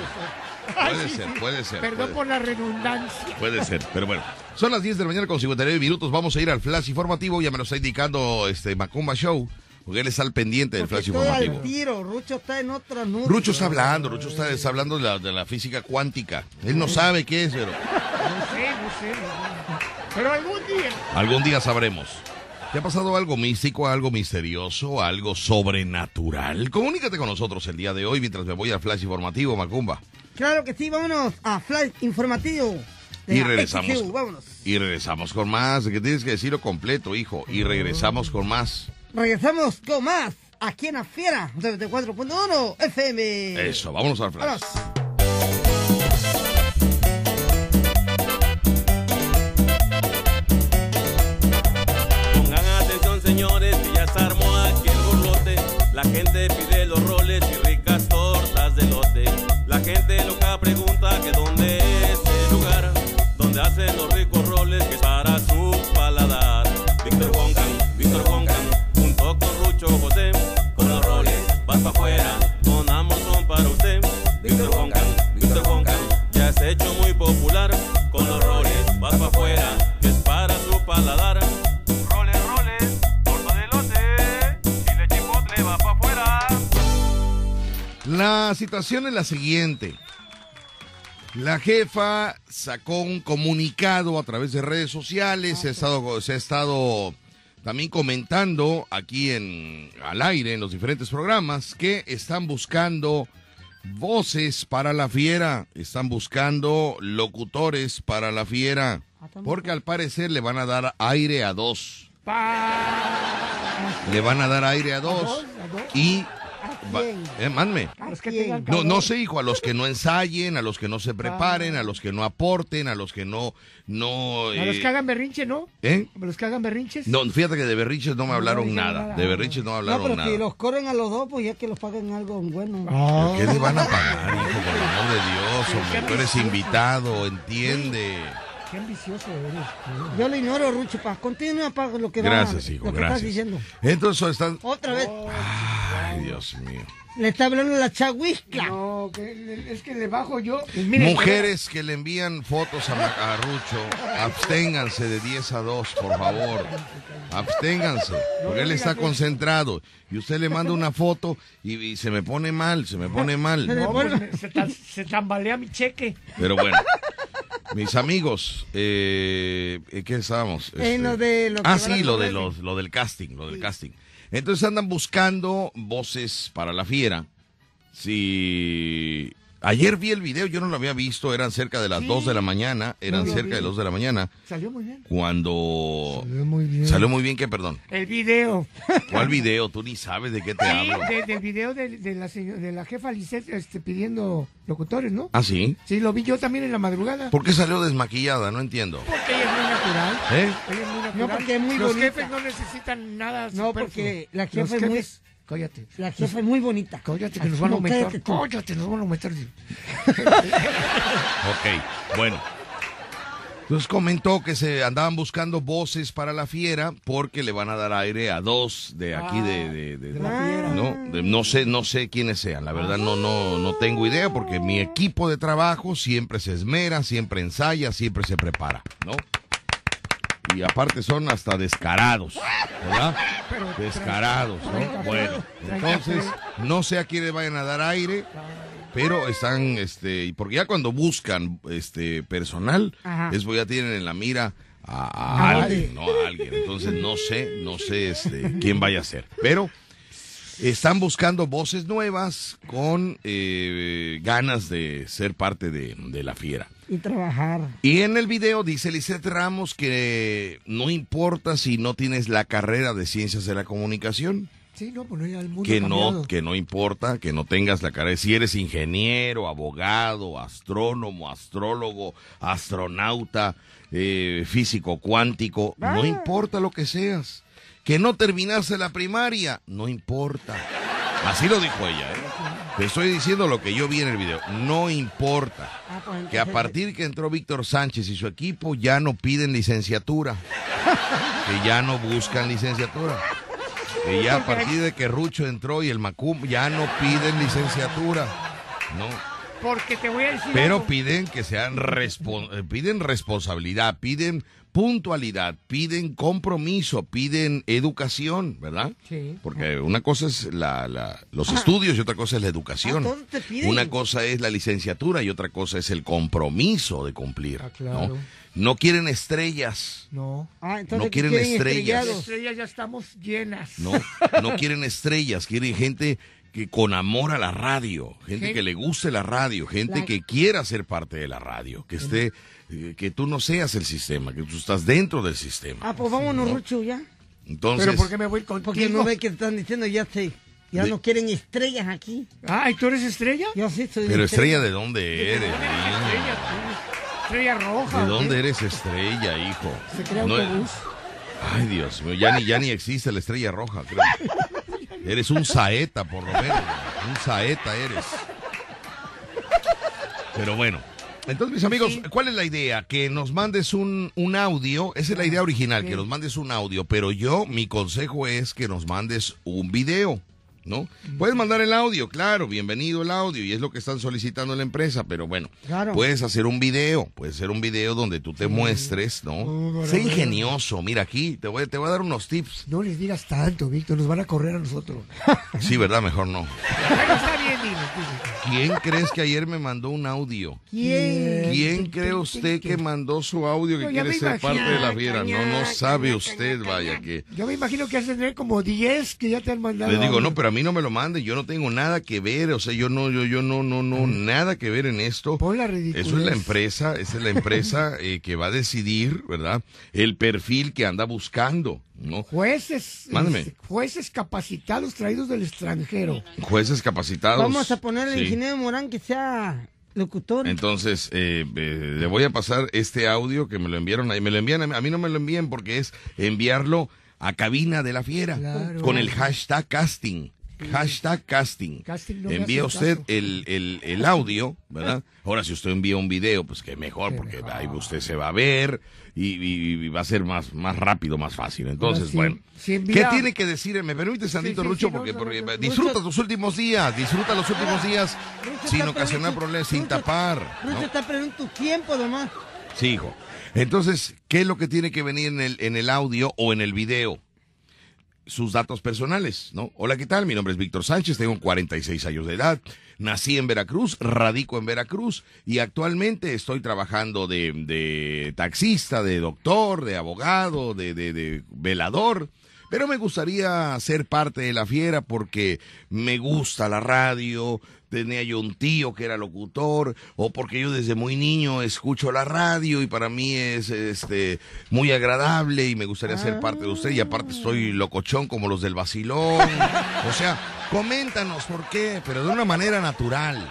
Puede sí, ser, sí. puede ser. Perdón puede- por la redundancia. Puede ser, pero bueno. Son las 10 de la mañana con 59 minutos. Vamos a ir al flash informativo. Ya me lo está indicando este Macumba Show. Porque él está al pendiente del flash estoy al informativo. tiro, Rucho está en otra nube. Rucho está hablando, Rucho está, está hablando de la, de la física cuántica. Él no sabe qué es, pero No sé, no sé. Pero algún día. algún día sabremos. ¿Te ha pasado algo místico, algo misterioso, algo sobrenatural? Comunícate con nosotros el día de hoy mientras me voy al flash informativo, Macumba. Claro que sí, vámonos a Flash Informativo. Y regresamos. Vámonos. Y regresamos con más. Que tienes que decirlo completo, hijo. Y regresamos con más. Regresamos con más aquí en la Fiera 94.1 FM. Eso, vámonos al flash. Vámonos. Situación es la siguiente. La jefa sacó un comunicado a través de redes sociales, se ha estado, se ha estado también comentando aquí en al aire en los diferentes programas que están buscando voces para la fiera, están buscando locutores para la fiera, porque al parecer le van a dar aire a dos. Le van a dar aire a dos y eh, que tengan No, no sé, hijo, a los que no ensayen, a los que no se preparen, a los que no aporten, a los que no, no, A los eh, que hagan berrinche, ¿no? ¿eh? A los que hagan berrinches. No, fíjate que de berrinches no me hablaron nada, nada. de berrinches no me No, hablaron pero nada. si los corren a los dos, pues ya que los paguen algo bueno. Ah. ¿Qué le van a pagar, hijo? Por el amor de Dios, hombre, tú eres invitado, entiende. Qué ambicioso eres. Yo lo ignoro, Rucho, pa. Continúa, pa, lo que va- Gracias, hijo, lo que estás gracias. diciendo. Entonces están... Otra vez, Ay, Dios mío. le está hablando la chahuisca. No, que- es que le bajo yo. Mire, Mujeres que le envían fotos a, a Rucho, absténganse de 10 a 2, por favor. Absténganse, porque él está concentrado. Y usted le manda una foto y, y se me pone mal, se me pone mal. No, pues, se tambalea mi cheque. Pero bueno, mis amigos, eh, ¿en ¿qué estábamos? En lo de lo que ah, sí, lo, de los, lo del casting, lo del casting. Entonces andan buscando voces para la fiera. Si ayer vi el video, yo no lo había visto, eran cerca de las 2 de la mañana, eran cerca de las 2 de la mañana, Salió muy bien. cuando Salió muy bien. salió muy bien que, perdón. El video. ¿Cuál video? Tú ni sabes de qué te Sí, hablo. de- del video de, de la, de la jefa Lisette este, pidiendo locutores, ¿no? ¿Ah, sí? Sí, lo vi yo también en la madrugada. ¿Por qué salió desmaquillada? No entiendo. Porque ella es muy natural. ¿Eh? Ella es muy natural. No, porque es muy Los bonita. jefes no necesitan nada. No, porque la Los jefa es muy- Cállate. La jefa es muy bonita. Cállate, que nos van a aumentar. cállate nos van a aumentar. Ok, bueno. Entonces comentó que se andaban buscando voces para la fiera porque le van a dar aire a dos de aquí de, de- de- De la fiera. no, de- no sé, no sé quiénes sean. La verdad no, no, no tengo idea porque mi equipo de trabajo siempre se esmera, siempre ensaya, siempre se prepara, ¿no? Y aparte son hasta descarados, ¿verdad? Descarados, ¿no? Bueno, entonces no sé a quién le vayan a dar aire, pero están, este, y porque ya cuando buscan, este, personal, es ya tienen en la mira a, alguien, alguien. ¿no? A alguien. Entonces no sé, no sé, este, quién vaya a ser, pero están buscando voces nuevas con eh, ganas de ser parte de, de la fiera. Y trabajar. Y en el video dice Lisette Ramos que no importa si no tienes la carrera de ciencias de la comunicación, Sí, no, pues no, el mundo que no, que no importa, que no tengas la carrera, si eres ingeniero, abogado, astrónomo, astrólogo, astronauta, eh, físico cuántico, no importa lo que seas. Que no terminaste la primaria, no importa. Así lo dijo ella, ¿eh? Te estoy diciendo lo que yo vi en el video, no importa Ah, pues, que a partir que entró Víctor Sánchez y su equipo ya no piden licenciatura, que ya no buscan licenciatura, que ya a partir de que Rucho entró y el Macum ya no piden licenciatura, no, Porque te voy a decir. pero algo. piden que sean respon- eh, piden responsabilidad, piden puntualidad, piden compromiso, piden educación, ¿verdad? Sí. Porque una cosa es la, la- los estudios y otra cosa es la educación. Ah, te piden. Una cosa es la licenciatura y otra cosa es el compromiso de cumplir. Ah, claro. ¿no? No quieren estrellas, No. Ah, entonces No quieren quieren estrellas. Estrellas ya estamos llenas. no, no quieren estrellas, quieren gente que con amor a la radio, gente que le guste la radio, gente La- que quiera ser parte de la radio, que esté, eh, que tú no seas el sistema, que tú estás dentro del sistema. Ah, pues vámonos, ¿no? Rucho, ya. Entonces, Pero ¿por qué me voy contigo? Porque no ve que están diciendo ya se, ya De- no quieren estrellas aquí. Ah, ¿y tú eres estrella? Yo sí soy pero estrella de dónde eres, ¿Dónde eres niño? estrella tú? Estrella roja. ¿De ¿o dónde eres estrella, hijo? Se crea No- autobús. Ay, Dios mío, ya ni, ya ni existe la estrella roja, creo. Eres un saeta, por lo menos. Un saeta eres. Pero bueno. Entonces, mis amigos, ¿cuál es la idea? Que nos mandes un, un audio. Esa es la idea original, que nos mandes un audio. Pero yo, mi consejo es que nos mandes un video. ¿No? Puedes mandar el audio, claro, bienvenido el audio, y es lo que están solicitando la empresa, pero bueno, Claro. puedes hacer un video, puedes hacer un video donde tú te muestres, ¿no? Oh, sé ingenioso, mira aquí, te voy, te voy a dar unos tips. No les digas tanto, Víctor, nos van a correr a nosotros. Sí, ¿verdad? Mejor no. Bueno, está bien, dile, dile. ¿Quién crees que ayer me mandó un audio? ¿Quién? ¿Quién cree usted que mandó su audio que No, quiere ser parte de la fiera? No, no sabe usted, vaya que... Yo me imagino que has de tener como 10 que ya te han mandado. Le digo, no, pero a mí no me lo mande, yo no tengo nada que ver, o sea, yo no, yo, yo no, no, no, nada que ver en esto. Pon la ridiculez. Eso es la empresa, esa es la empresa eh, que va a decidir, ¿verdad? El perfil que anda buscando, ¿no? Jueces, Mándeme. este, jueces capacitados traídos del extranjero. Jueces capacitados. Vamos a poner al Sí. ingeniero Morán que sea locutor. Entonces, eh, eh, le voy a pasar este audio que me lo enviaron ahí. Me lo envían, a mí- no me lo envíen porque es enviarlo a cabina de la fiera Claro. con el hashtag casting. Hashtag casting. Casting no Envía usted el, el, el audio, ¿verdad? Ahora, si usted envía un video, pues que mejor, porque ahí usted se va a ver y, y- y va a ser más, más rápido, más fácil. Entonces, Ahora sí, bueno. si envía- ¿Qué tiene que decir? ¿Me permite, Sandito sí, Rucho? sí, no, porque, no, porque no, no. disfruta tus últimos días, disfruta los últimos días Rucho sin ocasionar problemas, sin Rucho- tapar. ¿no? Rucho está perdiendo tu tiempo, nomás. Sí, hijo. Entonces, ¿qué es lo que tiene que venir en el, en el audio o en el video? Sus datos personales, ¿no? Hola, ¿qué tal? Mi nombre es Víctor Sánchez, tengo 46 años de edad, nací en Veracruz, radico en Veracruz y actualmente estoy trabajando de, de taxista, de doctor, de abogado, de, de, de velador. Pero me gustaría ser parte de la fiera porque me gusta la radio, tenía yo un tío que era locutor, o porque yo desde muy niño escucho la radio y para mí es este muy agradable y me gustaría ser parte de usted y aparte soy locochón como los del vacilón. O sea, coméntanos por qué, pero de una manera natural.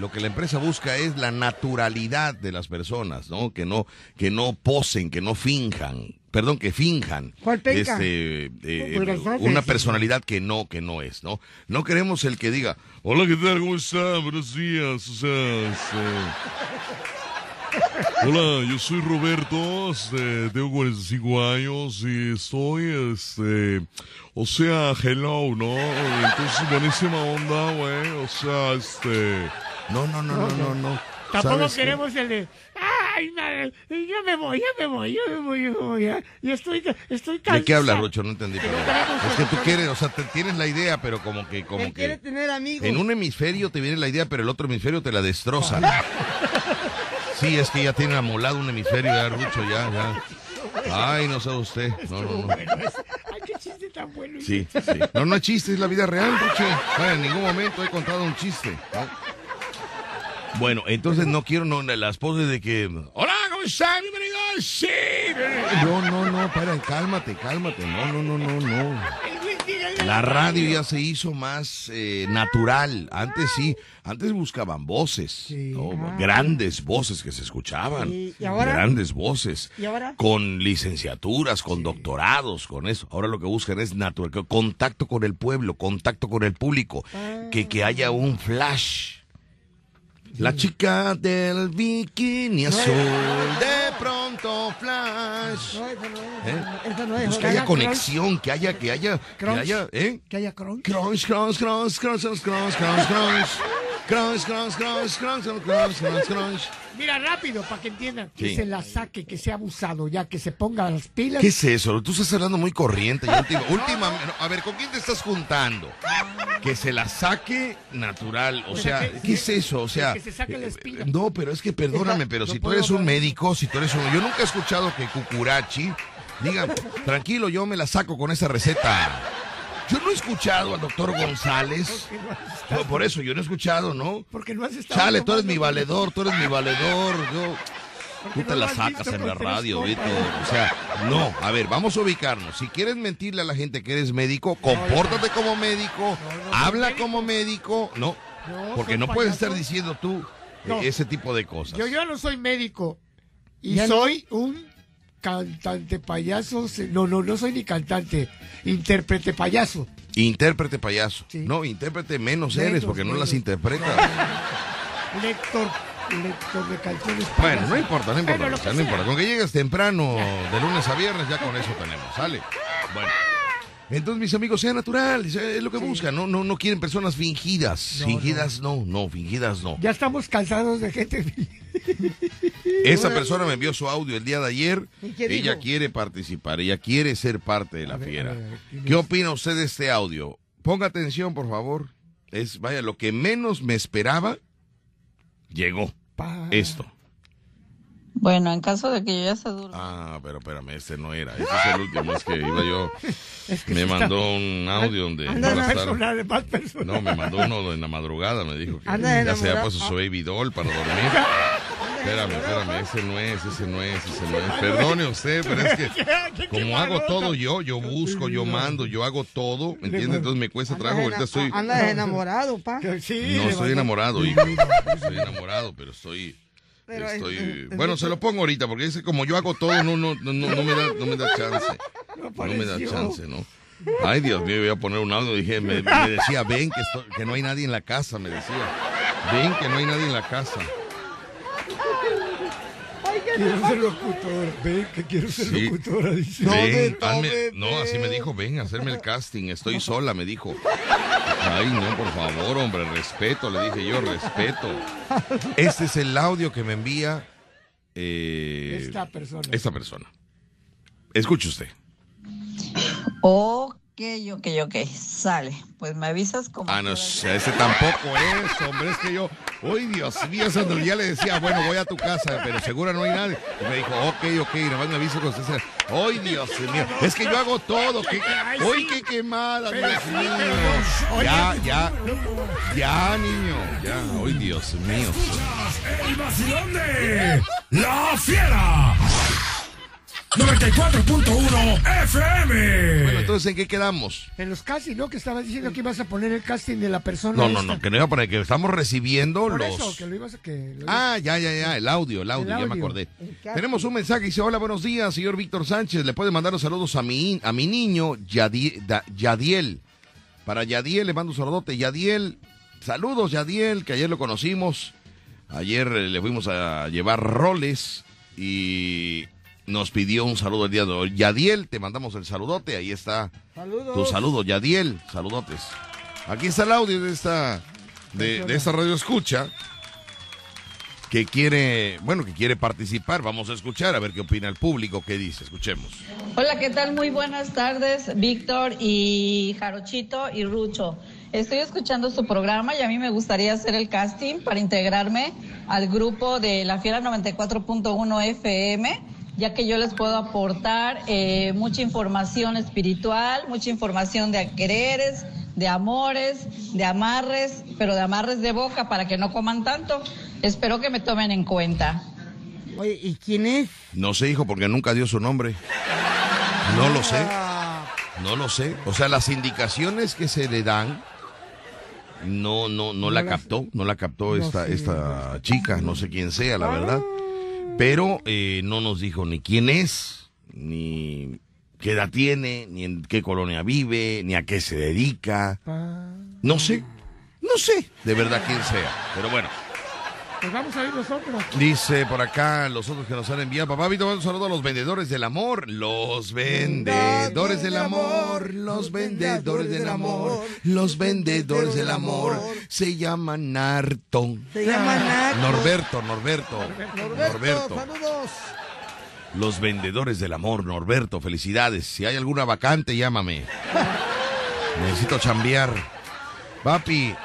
Lo que la empresa busca es la naturalidad de las personas, ¿no? Que no, que no posen, que no finjan, perdón, que finjan este, eh, Pues las dos una personalidad que no, que no es, ¿no? No queremos el que diga, hola, ¿qué tal? ¿Cómo está? Buenos días, o sea, este, Hola, yo soy Roberto, este, tengo 45 años y estoy, este, o sea, hello, ¿no? Entonces, buenísima onda, güey, o sea, este... No, no, no, no, no, no. Tampoco queremos el de. Ay, madre, yo me voy, ya me voy, yo me voy, yo me voy. Ya, y estoy, estoy cansado. ¿De qué hablas, Rocho? No entendí. queremos Es que tú quieres, o sea, te tienes la idea, pero como que, como Él quiere que... tener amigos. En un hemisferio te viene la idea, pero el otro hemisferio te la destroza. Sí, es que ya tiene amolado un hemisferio, ya, Rucho, ya, ya. Ay, no sabe usted. No, no, no. Ay, qué chiste tan bueno. Sí, sí. No, no es chiste, es la vida real, Rucho. Bueno, en ningún momento he contado un chiste. ¿no? Bueno, entonces no quiero no, las poses de que... Hola, ¿cómo están? Bienvenidos. Sí. No, no, no, para, cálmate, cálmate. No, no, no, no, no. La radio ya se hizo más eh, natural. Antes sí, antes buscaban voces, ¿no? grandes voces que se escuchaban, Sí, ¿y ahora? grandes voces, ¿Y ahora? con licenciaturas, con doctorados, con eso. Ahora lo que buscan es natural, contacto con el pueblo, contacto con el público, que, que haya un flash. La chica del bikini azul, de pronto flash. No, esa no es. ¿Eh? Esa no es. Pues que haya conexión, que haya, que haya, que Crunch. haya, ¿eh? Que haya crunch. Crunch, crunch, crunch, crunch, crunch, crunch, crunch, crunch. Crunch, crunch, crunch, crunch, crunch, crunch. Mira, rápido, para que entiendan. Que Sí. se la saque, que sea abusado, ya que se ponga las pilas. ¿Qué es eso? Tú estás hablando muy corriente. ya última, última- a ver, ¿con quién te estás juntando? Que se la saque natural. O sea, ¿qué es eso? O sea, Que se saque la espina. eh, no, pero es que perdóname, pero si tú eres un médico, si tú eres un, yo nunca he escuchado que Cucurachi diga, tranquilo, yo me la saco con esa receta. Yo no he escuchado al doctor González. No por eso yo no he escuchado, ¿no? Porque no has estado. Chale, tú eres mi valedor, tú eres mi valedor. Yo, porque Tú te no la sacas en la radio. Víctor. O sea, no. A ver, vamos a ubicarnos. Si quieres mentirle a la gente que eres médico, compórtate como médico, habla como médico. No, porque no puedes estar diciendo tú eh, ese tipo de cosas. Yo, yo no soy médico. Y soy un cantante payaso. No, no, no soy ni cantante. Intérprete payaso. Intérprete payaso. Sí. No, intérprete menos Menos, eres porque no las interpretas. Lector, lector de canciones Bueno, payaso. no importa, no importa. Bueno, lo o sea, que no sea. importa. Con que llegues temprano, de lunes a viernes, ya con eso tenemos. ¿Sale? Bueno. Entonces, mis amigos, sea natural, es lo que buscan, no, no, no quieren personas fingidas. No, fingidas no. no, fingidas no. Ya estamos cansados de gente. Esa persona me envió su audio el día de ayer. ¿Y qué Ella dijo? quiere participar, ella quiere ser parte de la ver, fiera. a ver, ¿quién ¿Qué es? opina usted de este audio? Ponga atención, por favor. Es, vaya, lo que menos me esperaba, llegó. Pa- Esto. Bueno, en caso de que yo ya se durma. Ah, pero espérame, este no era. Este es el último, es que iba yo. Es que Me está- mandó un audio donde. anda tardes. personal, más personal. No, me mandó uno en la madrugada, me dijo que Anda ya se había puesto su baby doll para dormir. Espérame, espérame, ese no es, ese no es, ese no es. Perdone usted, pero es que como hago todo yo, yo busco, yo mando, yo hago todo, ¿me entiende? Entonces me cuesta trabajo, ahorita estoy... Andas enamorado, pa. Sí, No mandó- enamorado, hijo. Estoy enamorado, pero estoy... Pero estoy es- bueno, se lo pongo ahorita, porque que como yo hago todo, no, no, no, no, no me da, no me da chance. No me da chance, ¿no? Ay, Dios mío, voy a poner un audio. Dije, me, me decía, ven que, estoy- que no hay nadie en la casa, me decía. Ven que no hay nadie en la casa. Quiero ser locutora. Ven que quiero ser Sí. locutora, dice. No, ven, hazme- no, así me dijo, ven, hacerme el casting. Estoy sola, me dijo. Ay, no, por favor, hombre, respeto, le dije yo, respeto. Este es el audio que me envía eh, Esta persona. esta persona. Escuche usted. Ok, ok, ok. Sale. Pues me avisas como. Ah, no, ese tampoco es, hombre, es que yo, uy, Dios mío, ese otro día le decía, bueno, voy a tu casa, pero seguro no hay nadie. Y me dijo, ok, ok, nomás me aviso con usted. Uy, Dios mío, es que yo hago todo, que, uy, qué quemada, Dios mío. Ya, ya, ya, niño, ya, uy, Dios mío. El vacilón de La Fiera. 94.1 FM. Bueno, entonces, ¿en qué quedamos? En los castings, ¿no? Que estabas diciendo que ibas a poner el casting de la persona. No, no, esta. no, que no iba para que estamos recibiendo Por los... eso, que lo ibas a... Que lo- Ah, ya, ya, ya, el audio, el audio, El ya me acordé. Tenemos un mensaje, dice, hola, buenos días, señor Víctor Sánchez, le puede mandar los saludos a mi, a mi niño, Yadi- Da- Yadiel. Para Yadiel le mando un saludote, Yadiel, saludos Yadiel, que ayer lo conocimos, ayer eh, le fuimos a llevar roles y nos pidió un saludo el día de hoy. Yadiel, te mandamos el saludote, ahí está Saludos. tu saludo, Yadiel, saludotes. Aquí está el audio de esta, de, de esta radio escucha que quiere, bueno, que quiere participar. Vamos a escuchar a ver qué opina el público, qué dice. Escuchemos. Hola, ¿qué tal? Muy buenas tardes, Víctor y Jarochito y Rucho. Estoy escuchando su programa y a mí me gustaría hacer el casting para integrarme al grupo de La Fiera 94.1 FM, ya que yo les puedo aportar eh, mucha información espiritual, mucha información de quereres, de amores, de amarres, pero de amarres de boca para que no coman tanto. Espero que me tomen en cuenta. Oye, ¿y quién es? No sé, hijo, porque nunca dio su nombre. No lo sé, no lo sé. O sea, las indicaciones que se le dan, no, no, no, la las- captó, no la captó No, esta, esta chica, no sé quién sea, la verdad. Pero eh, no nos dijo ni quién es, ni qué edad tiene, ni en qué colonia vive, ni a qué se dedica. Pa- No sé, no sé de verdad quién sea. Pero bueno, Pues vamos a ir nosotros. dice por acá los otros que nos han enviado. Papá Vito, un saludo a los vendedores del amor. Los vendedores del amor, los vendedores del amor, los vendedores del amor. Se llaman Narto. Se llama Naco. Norberto, Norberto, Norberto, Norberto. saludos. Los vendedores del amor, Norberto, felicidades. Si hay alguna vacante, llámame. Necesito chambear. Papi,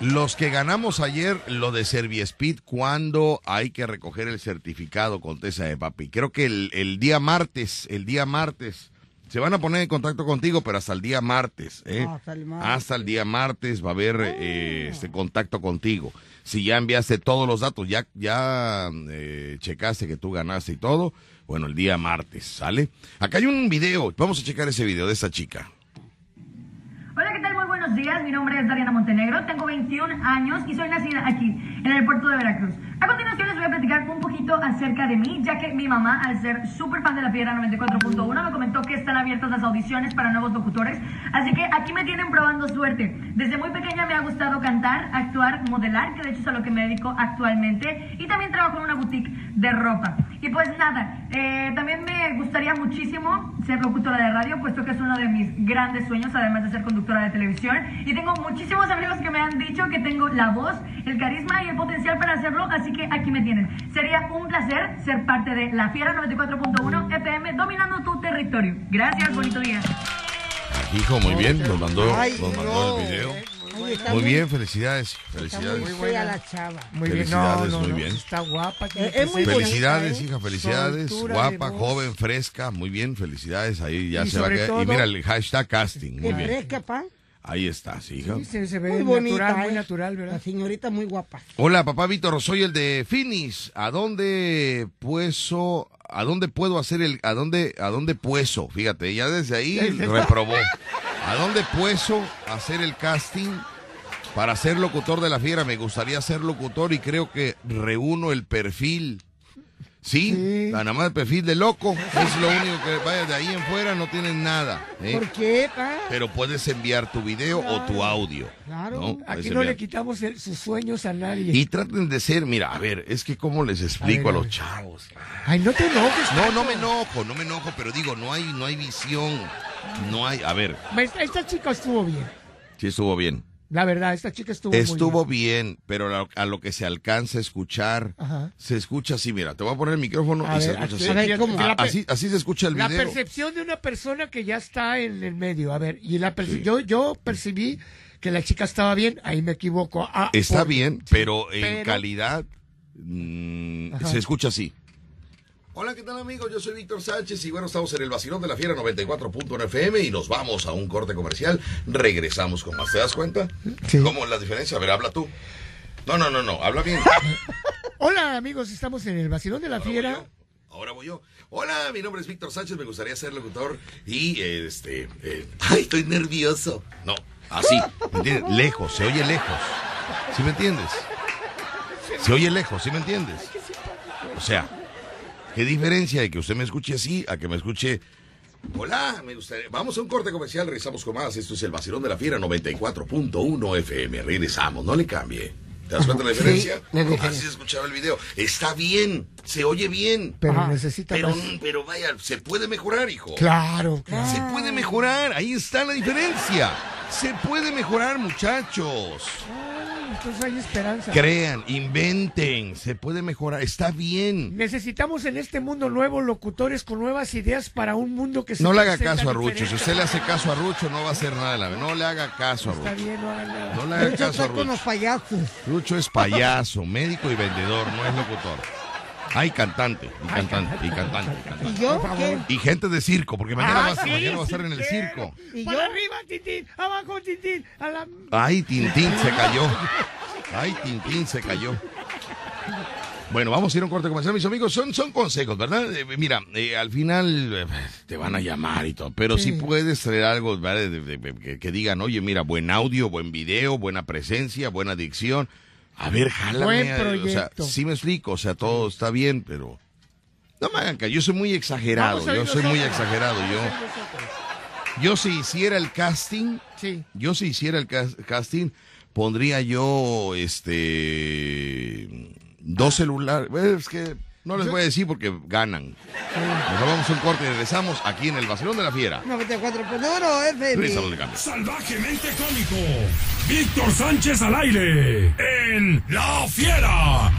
los que ganamos ayer lo de Serviespeed, ¿cuándo hay que recoger el certificado? Contesta de papi. Creo que el, el día martes, el día martes, se van a poner en contacto contigo, pero hasta el día martes, ¿eh? Ah, hasta el martes. Hasta el día martes va a haber eh, este contacto contigo. Si ya enviaste todos los datos, ya, ya eh, checaste que tú ganaste y todo, bueno, el día martes, ¿sale? Acá hay un video, vamos a checar ese video de esta chica. Hola, ¿qué tal? Muy buenos Mi nombre es Dariana Montenegro, tengo 21 años y soy nacida aquí, en el puerto de Veracruz. A continuación les voy a platicar un poquito acerca de mí, ya que mi mamá, al ser súper fan de la Piedra 94.1, me comentó que están abiertas las audiciones para nuevos locutores. Así que aquí me tienen probando suerte. Desde muy pequeña me ha gustado cantar, actuar, modelar, que de hecho es a lo que me dedico actualmente, y también trabajo en una boutique de ropa. Y pues nada, eh, también me gustaría muchísimo ser locutora de radio, puesto que es uno de mis grandes sueños, además de ser conductora de televisión. Y tengo muchísimos amigos que me han dicho que tengo la voz, el carisma y el potencial para hacerlo, así que aquí me tienen. Sería un placer ser parte de La Fiera 94.1 FM, dominando tu territorio. Gracias, bonito día. Hijo, muy bien, nos mandó, Ay, nos mandó no. el video. Muy bien, felicidades, felicidades. Muy fea la chava. Muy bien, no, Felicidades, no, muy no, bien. Está guapa. tiene que es muy ser. bonita, Felicidades, ¿eh? hija, felicidades. Soltura Guapa, joven, fresca, muy bien, felicidades. Ahí ya Y se va a quedar. todo- Y mira el hashtag casting, muy bien. fresca, pa. Ahí está, sí, hija. Sí, se, se ve Muy bonita, natural, muy ¿eh? natural, La ¿verdad? señorita muy guapa. Hola, papá Víctor, soy el de Finis. ¿A dónde puedo, a dónde puedo hacer el, a dónde, a dónde puedo? Fíjate, ya desde ahí reprobó. ¿A dónde puedo hacer el casting para ser locutor de la fiera? Me gustaría ser locutor y creo que reúno el perfil. Sí, Sí. nada más el perfil de loco. Es lo único que vaya de ahí en fuera, no tienes nada. ¿eh? ¿Por qué, pa? Pero puedes enviar tu video o tu audio. Claro. ¿no? Aquí no le quitamos el- sus sueños a nadie. Y traten de ser, mira, a ver, es que cómo les explico a, A ver, a los chavos. Ay, no te enojes. No, no me enojo, no me enojo, pero digo, no hay, no hay visión. No hay, a ver, esta chica estuvo bien. sí estuvo bien. La verdad, esta chica estuvo, muy Estuvo bien. bien, pero a lo, que se alcanza a escuchar, Ajá. se escucha así, mira, te voy a poner el micrófono A y se escucha así. La A- así. Así se escucha el La video. percepción de una persona que ya está en el medio. A ver, y la perce- yo, yo percibí que la chica estaba bien, ahí me equivoco. Ah, Está por- bien, sí, pero en pero- calidad mm, se escucha así. Hola, ¿qué tal amigos? Yo soy Víctor Sánchez y bueno, estamos en el vacilón de la fiera 94.1 FM y nos vamos a un corte comercial. Regresamos con más. ¿Te das cuenta? Sí. ¿Cómo es la diferencia? A ver, habla tú. No, no, no, no, habla bien. Hola amigos, estamos en el vacilón de la Ahora fiera. Ahora voy yo. Hola, mi nombre es Víctor Sánchez, me gustaría ser locutor y este... eh, ay, estoy nervioso. No, así, ¿me entiendes? Lejos, se oye lejos. ¿Sí me entiendes? Se oye lejos, ¿sí me entiendes? O sea, ¿qué diferencia de que usted me escuche así a que me escuche... Hola, me gustaría... Vamos a un corte comercial, regresamos con más. Esto es el vacilón de la fiera 94.1 FM. Regresamos, no le cambie. ¿Te das cuenta de la Sí, diferencia? diferencia. Así se escuchaba el video. Está bien, se oye bien. Pero Ajá. necesita Pero, más. pero vaya, se puede mejorar, hijo. Claro, claro. Se puede mejorar, ahí está la diferencia. Se puede mejorar, muchachos. Entonces hay esperanza. Crean, inventen, se puede mejorar, está bien. Necesitamos en este mundo nuevos locutores con nuevas ideas para un mundo que se No le haga caso a Rucho, diferente. si usted le hace caso a Rucho no va a hacer nada de la. No le haga caso a Está Rucho. bien, no hagan nada. No le haga Lucho caso a está con los Rucho. payasos. Rucho es payaso, médico y vendedor, no es locutor. Hay cantante, y cantante, y cantante, y cantante. ¿Y yo? ¿Qué? Y gente de circo, porque mañana, Ah, va, sí, mañana va a estar en el circo. ¿Y Para yo? arriba, Tintín, abajo, Tintín, a la... Ay, Tintín se cayó. Ay, Tintín se cayó. Bueno, vamos a ir a un corte comercial, mis amigos. Son, son consejos, ¿verdad? Eh, mira, eh, al final eh, te van a llamar y todo, pero si Sí. puedes traer algo ¿verdad? De- de- de- que, que digan, oye, mira, buen audio, buen video, buena presencia, buena dicción. A ver, jálame. Buen eh, O sea, sí me explico, o sea, todo está bien, pero no me hagan. Yo soy muy exagerado, yo soy muy exagerado. Yo, yo si hiciera el casting, Sí. yo si hiciera el cas- casting, pondría yo este dos celulares. Bueno, es que no les voy a decir porque ganan. Nos vamos a un corte y regresamos aquí en el Vacilón de la Fiera. 94.1 FM. Regresamos de cambio. Salvajemente cómico. Víctor Sánchez al aire. En La Fiera.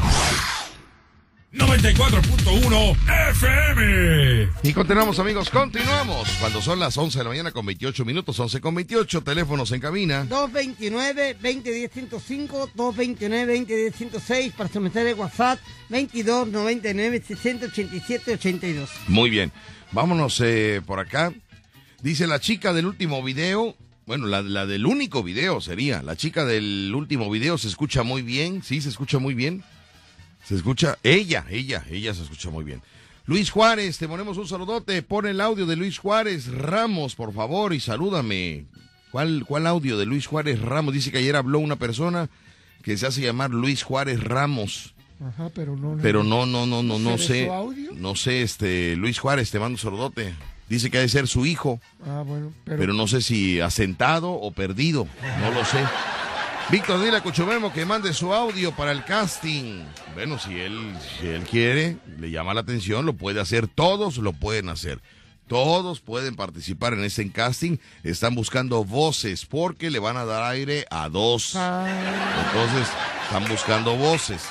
94.1 FM. Y continuamos amigos, continuamos. Cuando son las 11 de la mañana con 28 minutos, 11 con 28, teléfonos en cabina. 229-2010-105, 229-2010-106 para su mensaje de WhatsApp, 2299-687-82. Muy bien, vámonos eh, por acá. Dice la chica del último video, bueno, la, la del único video sería, la chica del último video se escucha muy bien, sí, se escucha muy bien. Se escucha, ella, ella, ella se escucha muy bien. Luis Juárez, te ponemos un saludote, pon el audio de Luis Juárez Ramos, por favor, y salúdame. ¿Cuál, ¿Cuál audio de Luis Juárez Ramos? Dice que ayer habló una persona que se hace llamar Luis Juárez Ramos. Ajá, pero no. Pero no, no, no, no, no ¿Será sé. su audio? No sé, este, Luis Juárez, te mando un saludote. Dice que ha de ser su hijo, Ah, bueno, pero, pero no sé si asentado o perdido. No lo sé. Víctor, dile a Cuchumemo que mande su audio para el casting. Bueno, si él, si él quiere, le llama la atención, lo puede hacer. Todos lo pueden hacer. Todos pueden participar en ese casting. Están buscando voces porque le van a dar aire a dos. Entonces, están buscando voces.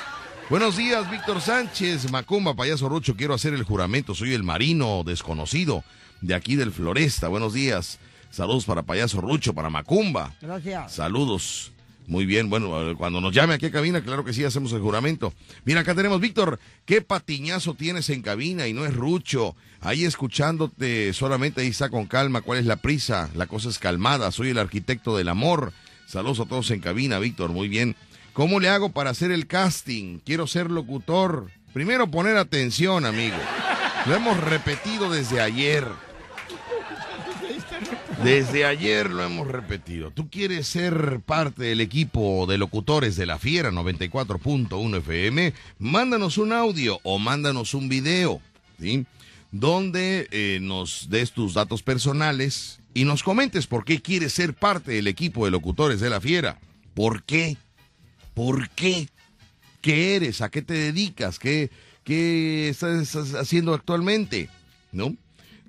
Buenos días, Víctor Sánchez, Macumba, payaso Rucho. Quiero hacer el juramento. Soy el marino desconocido de aquí del Floresta. Buenos días. Saludos para payaso Rucho, para Macumba. Gracias. Saludos. Muy bien, bueno, cuando nos llame aquí a cabina, claro que sí, hacemos el juramento. Mira, acá tenemos, Víctor, qué patiñazo tienes en cabina y no es rucho. Ahí escuchándote, solamente ahí está con calma, cuál es la prisa, la cosa es calmada, soy el arquitecto del amor. Saludos a todos en cabina, Víctor, muy bien. ¿Cómo le hago para hacer el casting? Quiero ser locutor. Primero poner atención, amigo. Lo hemos repetido desde ayer. Desde ayer lo hemos repetido. Tú quieres ser parte del equipo de locutores de la Fiera 94.1 FM, mándanos un audio o mándanos un video, ¿sí? Donde eh, nos des tus datos personales y nos comentes por qué quieres ser parte del equipo de locutores de la Fiera. ¿Por qué? ¿Por qué? ¿Qué eres? ¿A qué te dedicas? ¿Qué, qué estás haciendo actualmente? ¿No?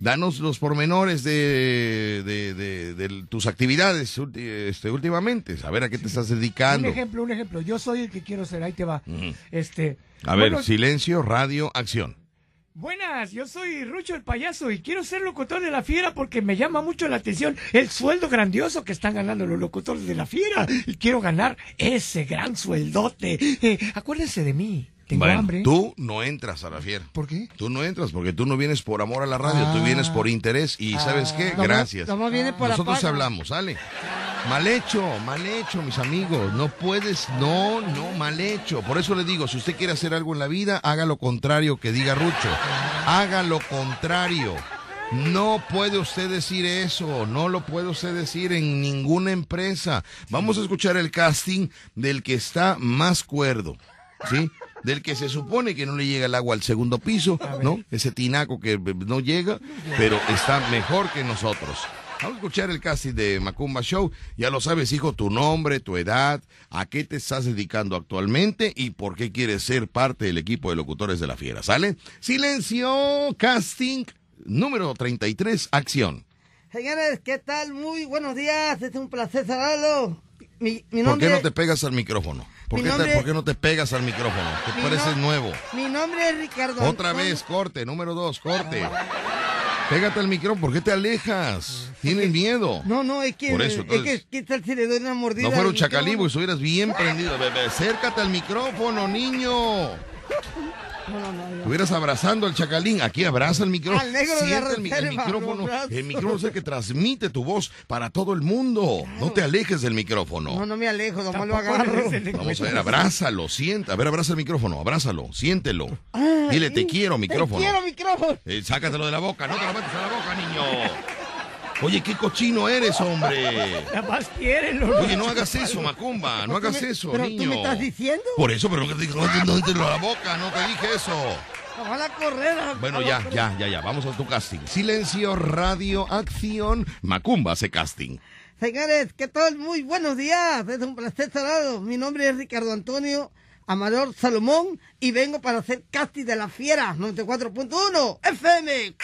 Danos los pormenores de, de, de- de tus actividades este, últimamente. A ver a qué te estás Un dedicando. ejemplo, un ejemplo. Yo soy el que quiero ser, ahí te va. Este. A ver, silencio, radio, acción. Buenas, yo soy Rucho el payaso y quiero ser locutor de la fiera porque me llama mucho la atención el sueldo grandioso que están ganando los locutores de la fiera y quiero ganar ese gran sueldote. Eh, acuérdense de mí, tengo Bueno, hambre. tú no entras a la fiera. ¿Por qué? Tú no entras porque tú no vienes por amor a la radio, tú Ah. vienes por interés. Y ¿sabes qué? Gracias. viene por Nosotros hablamos, ¿sale? Mal hecho, mal hecho, mis amigos. No puedes, no, no, mal hecho. Por eso le digo, si usted quiere hacer algo en la vida, haga lo contrario que diga Rucho. Haga lo contrario. No puede usted decir eso, no lo puede usted decir en ninguna empresa. Vamos a escuchar el casting del que está más cuerdo, ¿sí? Del que se supone que no le llega el agua al segundo piso, ¿no? Ese tinaco que eh, no llega, pero está mejor que nosotros. Vamos a escuchar el casting de Macumba Show. Ya lo sabes, hijo, tu nombre, tu edad, a qué te estás dedicando actualmente y por qué quieres ser parte del equipo de locutores de la fiera. ¿Sale? Silencio, casting número 33, acción. Señores, ¿qué tal? Muy buenos días. Es un placer saludarlo. Mi, mi ¿Por qué no te pegas al micrófono? ¿Por, qué, te- nombre- por qué no te pegas al micrófono? Te pareces no- nuevo. mi nombre es Ricardo. Otra vez, corte, número dos, corte. Pégate al micrófono, ¿por qué te alejas? Tienes miedo. No, no, es que, Por eso, es entonces- que, ¿qué tal si le doy una mordida? No fuera un micrófono? pues estuvieras bien prendido. Bebé, acércate al micrófono, niño. No, no, no, no. Estuvieras abrazando al chacalín. Aquí abraza el micrófono. Al negro de la el, mi- el micrófono. abrazo. El micrófono es el que transmite tu voz para todo el mundo. No te alejes del micrófono. No, no me alejo, nomás lo agarro. Vamos a ver, abrázalo, siente. A ver, abraza el micrófono, abrázalo, siéntelo. Dile, te quiero, micrófono. Te quiero, micrófono. Eh, sácatelo de la boca, no te lo metas a la boca, niño. Oye, qué cochino eres, hombre. Más quieren los Oye, no hagas eso, Macumba, no hagas eso, ¿Pero niño. tú me estás diciendo? Por eso, pero no te no, te- no te lo a la boca, no te dije eso. Ojalá correr. a- Bueno, a ya, ya, ya, ya, vamos a tu casting. Silencio, radio, acción. Macumba hace casting. Señores, ¿qué tal? Muy buenos días. Es un placer saludarlos. Mi nombre es Ricardo Antonio Amador Salomón y vengo para hacer casting de la Fiera 94.1 FM.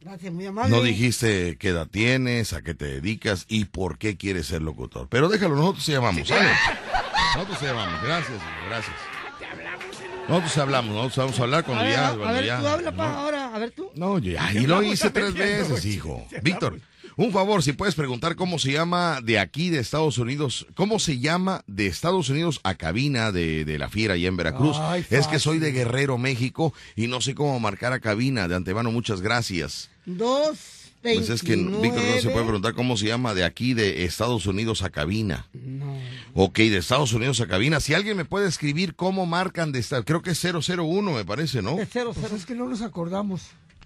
Gracias, muy amable. No dijiste qué edad tienes, a qué te dedicas y por qué quieres ser locutor. Pero déjalo, nosotros te llamamos, ¿sale? Nosotros te llamamos. Gracias, gracias. Nosotros hablamos, nosotros vamos a hablar A cuando ver, ya. a, a cuando ver, ya, tú habla, ¿no? ahora. A ver, tú. No, ya, y lo hice tres veces, hijo. Víctor, un favor, si puedes preguntar cómo se llama de aquí de Estados Unidos, cómo se llama de Estados Unidos a cabina de, de la fiera allá en Veracruz. Ay, es que soy de. Guerrero, México, y no sé cómo marcar a cabina. De antemano, muchas gracias. Dos, Pues es que Víctor no se puede preguntar cómo se llama de aquí de Estados Unidos a cabina. No. Ok, de Estados Unidos a cabina. Si alguien me puede escribir cómo marcan de esta, creo que es 001, me parece, ¿no? Es cero, Pues cero. es que no nos acordamos.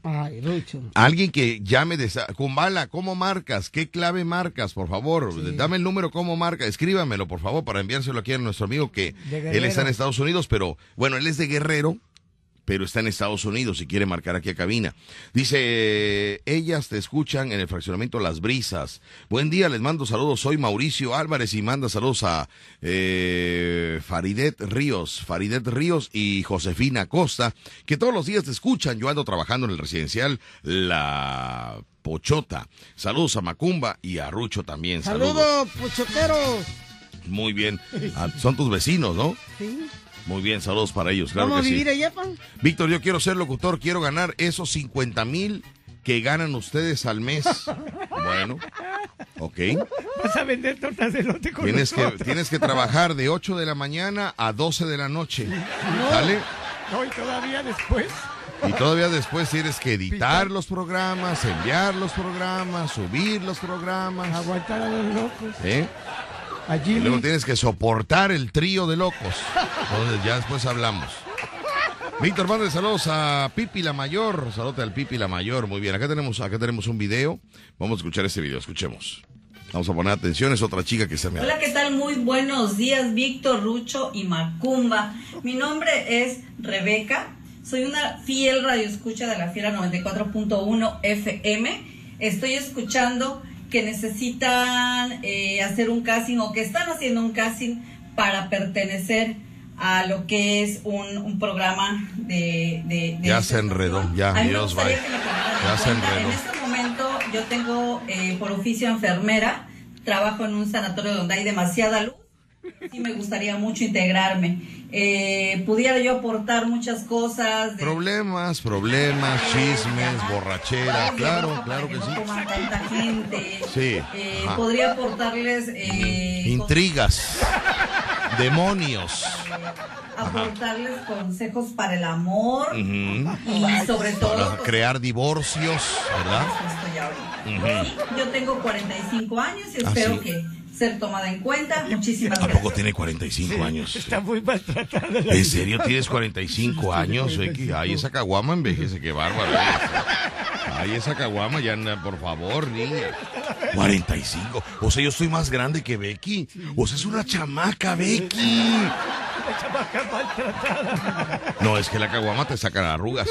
Ay, Rucho. Alguien que llame de Kumbala, ¿cómo marcas? ¿Qué clave marcas, por favor? Dame el número, ¿cómo marca? Escríbamelo, por favor, para enviárselo aquí a nuestro amigo que él está en. Estados Unidos, pero bueno, él es de Guerrero, pero está en Estados Unidos y quiere marcar aquí a cabina. Dice, ellas te escuchan en el fraccionamiento Las Brisas. Buen día, les mando saludos. Soy Mauricio Álvarez y manda saludos a eh, Faridet Ríos, Faridet Ríos y Josefina Costa, que todos los días te escuchan. Yo ando trabajando en el residencial La Pochota. Saludos a Macumba y a Rucho también. Saludos, pochoteros. Muy bien. Ah, son tus vecinos, ¿no? Sí. Muy bien, saludos para ellos, claro Vamos que a vivir sí. allá, pan. Víctor, yo quiero ser locutor, quiero ganar esos 50 mil que ganan ustedes al mes. Bueno, ok. Vas a vender tortas de lote con Tienes que, tienes que trabajar de 8 de la mañana a 12 de la noche. ¿Sale? No, y todavía después. Y todavía después tienes que editar los programas, enviar los programas, subir los programas. Aguantar a los locos. ¿eh? Y luego tienes que soportar el trío de locos. Entonces ya después hablamos. Víctor, mande saludos a Pipi la Mayor. Saludos al Pipi la Mayor. Muy bien, acá tenemos, acá tenemos un video. Vamos a escuchar este video, escuchemos. Vamos a poner atención, es otra chica que se me... Hola, ¿qué tal? Muy buenos días, Víctor, Rucho y Macumba. Mi nombre es Rebeca. Soy una fiel radioescucha de la Fiera 94.1 FM. Estoy escuchando que necesitan eh, hacer un casting o que están haciendo un casting para pertenecer a lo que es un, un programa de... de, de Ya se enredó, ya, Dios vaya. Ya se enredó. En este momento yo tengo eh, por oficio enfermera, trabajo en un sanatorio donde hay demasiada luz. Sí me gustaría mucho integrarme. Eh, pudiera yo aportar muchas cosas. De, Problemas, problemas, chismes, borrachera, claro, claro que sí. coman tanta gente. Sí, Eh, ajá. podría aportarles eh, Intrigas, demonios. aportarles consejos para el amor y sobre todo Para crear divorcios, ¿verdad? estoy ahorita. Ujú. Sí, yo tengo 45 años y Ah, espero sí. que ser tomada en cuenta. Muchísimas ¿A gracias. poco tiene 45 años? Está muy maltratada la ¿En serio tienes 45 años, Becky? Ay, esa caguama envejece, qué bárbaro. Ay, esa caguama ya, anda, por favor, niña. 45. O sea, yo estoy más grande que Becky. O sea, es una chamaca, Becky. La chamaca maltratada. No, es que la caguama te saca las arrugas.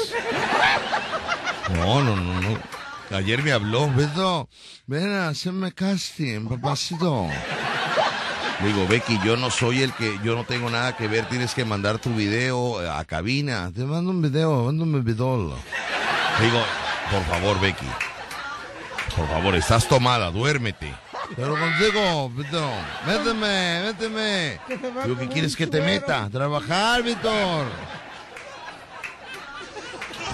No, no, no, no. Ayer me habló, Beto, ven a hacerme casting, papacito. Le digo, Becky, yo no soy el que, yo no tengo nada que ver, tienes que mandar tu video a cabina. Te mando un video, mándame un video. Le digo, por favor, Becky, por favor, estás tomada, duérmete. Pero contigo, Beto, méteme, méteme. Digo, ¿qué quieres que te meta? Trabajar, Víctor.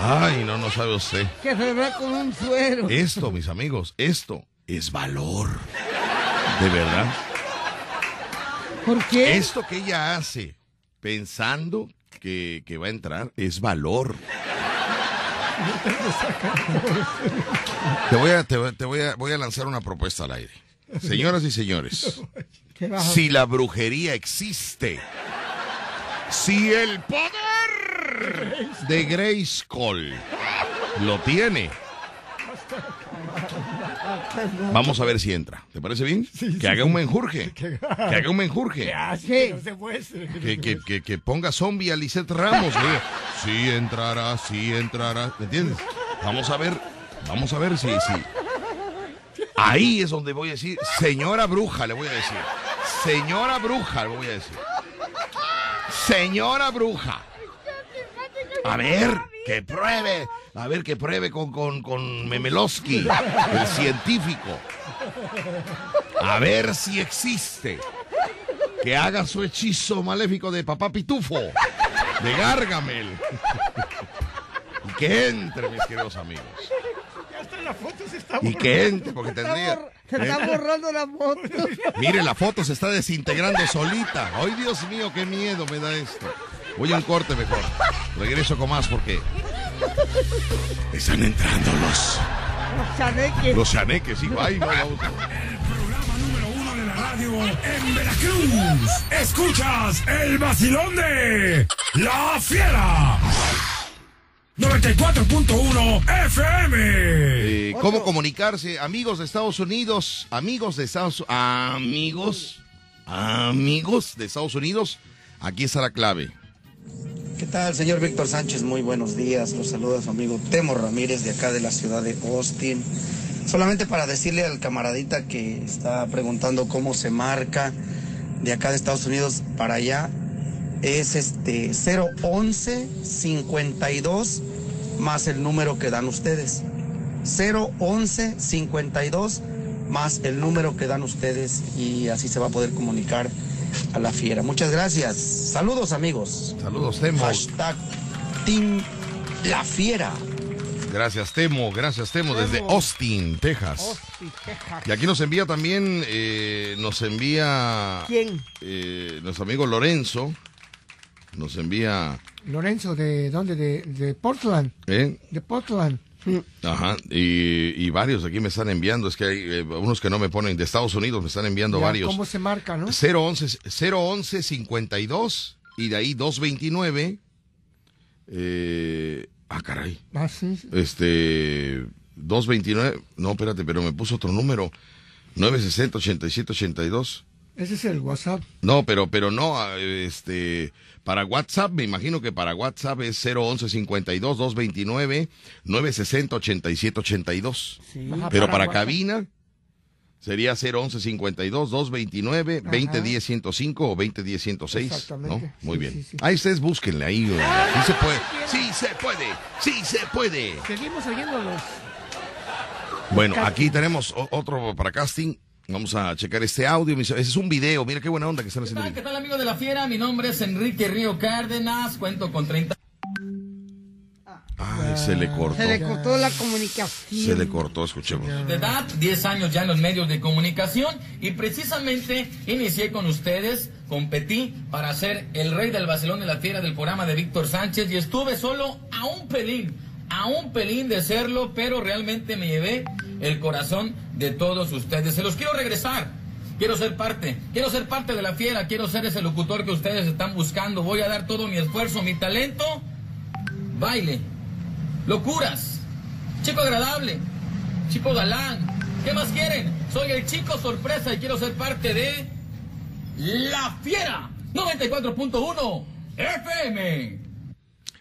Ay, no, no sabe usted. Que se va con un suero. Esto, mis amigos, esto es valor. De verdad. ¿Por qué? Esto que ella hace pensando que, que va a entrar es valor. Te voy a, te, voy- te voy a, voy a lanzar una propuesta al aire. Señoras y señores, ¿Qué vas a- si la brujería existe, si el poder de Grayskull lo tiene, vamos a ver si entra. ¿Te parece bien? que haga un menjurje. Que haga un menjurje. ¿Qué hace? Que no se muestre. Que, que, que, que ponga zombie a Lisette Ramos. diga, Sí entrará, sí entrará. ¿Me entiendes? Vamos a ver, vamos a ver si, si. Ahí es donde voy a decir, señora bruja, le voy a decir. Señora bruja, le voy a decir. Señora bruja. A ver, que pruebe. A ver, que pruebe con, con, con Memelowski, el científico. A ver si existe. Que haga su hechizo maléfico de papá pitufo. De Gargamel. Y que entre, mis queridos amigos. Hasta la foto se está Y que entre, porque Se está tendría. bor- Se está borrando la foto. Mire, la foto se está desintegrando solita. Ay, Dios mío, qué miedo me da esto. Voy a un corte mejor. Regreso con más porque están entrando los Los chaneques. los chaneques. Número uno de la radio en Veracruz. Escuchas el vacilón de La Fiera. 94.1 FM. Eh, ¿Cómo comunicarse? Amigos de Estados Unidos, amigos de Estados amigos, amigos de Estados Unidos, aquí está la clave. ¿Qué tal, señor Víctor Sánchez? Muy buenos días. Los saluda su amigo Temo Ramírez de acá de la ciudad de Austin. Solamente para decirle al camaradita que está preguntando cómo se marca de acá de Estados Unidos para allá, es este 011 52 más el número que dan ustedes. 011 52 más el número que dan ustedes y así se va a poder comunicar a la fiera. Muchas gracias. Saludos amigos. Saludos, Temo. Hashtag Team La Fiera. Gracias, Temo. Gracias, Temo, desde. Austin, Texas. Austin, Texas. Y aquí nos envía también, eh, nos envía ¿Quién? eh, nuestro amigo Lorenzo. Nos envía, Lorenzo, ¿de dónde? De, de Portland. ¿eh? De Portland. Ajá, y, y varios aquí me están enviando, es que hay eh, unos que no me ponen, de Estados Unidos me están enviando Ya, varios. ¿Cómo se marca, no? 011, 011 52 y de ahí 229. Eh, ah, caray. Ah, sí. Este 229, no, espérate, pero me puso otro número. 960 87 82. Ese es el WhatsApp. No, pero pero no, este para WhatsApp, me imagino que para WhatsApp es 011 52 229 960 87 82. Ajá, Pero para para cabina sería 011 52 229 Ajá. 2010 105 o 2010 106, Exactamente. ¿no? Muy Sí, bien. sí, sí. Ahí ustedes búsquenle ahí. Sí se puede. Sí se puede. Sí se puede. Seguimos oyéndolos. Bueno, aquí tenemos otro para casting. Vamos a checar este audio. Ese es un video. Mira qué buena onda que están haciendo. ¿Qué tal amigos de la fiera? Mi nombre es Enrique Río Cárdenas, cuento con 30 Ay, se le cortó. Se le cortó la comunicación. Se le cortó, escuchemos. de edad, 10 años ya en los medios de comunicación y precisamente inicié con ustedes, competí para ser el rey del vacilón de la fiera del programa de Víctor Sánchez y estuve solo a un pelín, a un pelín de serlo, pero realmente me llevé el corazón de todos ustedes. Se los quiero regresar. Quiero ser parte, quiero ser parte de la fiera, quiero ser ese locutor que ustedes están buscando. Voy a dar todo mi esfuerzo, mi talento. Baile, locuras, chico agradable, chico galán. ¿Qué más quieren? Soy el chico sorpresa y quiero ser parte de La Fiera 94.1 FM.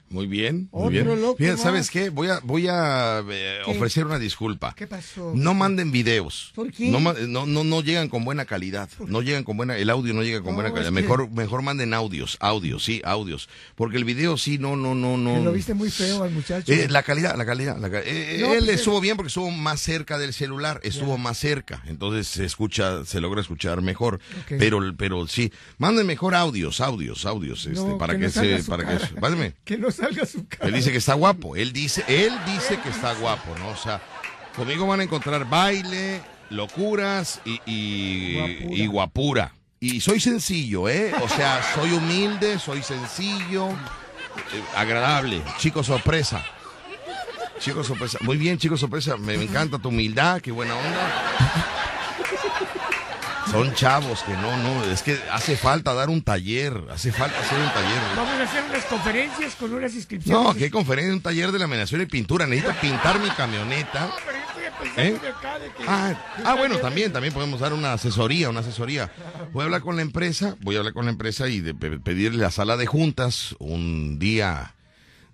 Muy bien, muy Otro bien. Mira. ¿sabes qué? Voy a, voy a eh, ¿Qué? ofrecer una disculpa. ¿Qué pasó? No manden videos. ¿Por qué? No, no, no, no llegan con buena calidad. No llegan con buena, el audio no llega con buena calidad. que- Mejor, mejor manden audios, audios, sí, audios. Porque el video sí, no, no, no, no. Lo viste muy feo al muchacho. Eh, la calidad, la calidad. la ca- eh, No, él pues, estuvo bien porque estuvo más cerca del celular, estuvo más cerca, entonces se escucha, se logra escuchar mejor. Ok. Pero, pero sí, manden mejor audios, audios, audios, este, para que se, para cara. que, no Él dice que está guapo, él dice, él dice que está guapo, ¿no? O sea, conmigo van a encontrar baile, locuras y, y, Guapura. y soy sencillo, ¿eh? O sea, soy humilde, soy sencillo, eh, agradable, chico sorpresa. Chico sorpresa. Muy bien, chico sorpresa. Me encanta tu humildad, qué buena onda. Son chavos que no, no, es que hace falta dar un taller, hace falta hacer un taller. Vamos a hacer unas conferencias con unas inscripciones. No, qué conferencia, un taller de laminación y pintura. Necesito pintar mi camioneta. Pero yo estoy pensando ¿Eh? de acá de que... Ah, ah, bueno, también, también podemos dar una asesoría, una asesoría. Voy a hablar con la empresa, voy a hablar con la empresa y de pe- pedirle la sala de juntas un día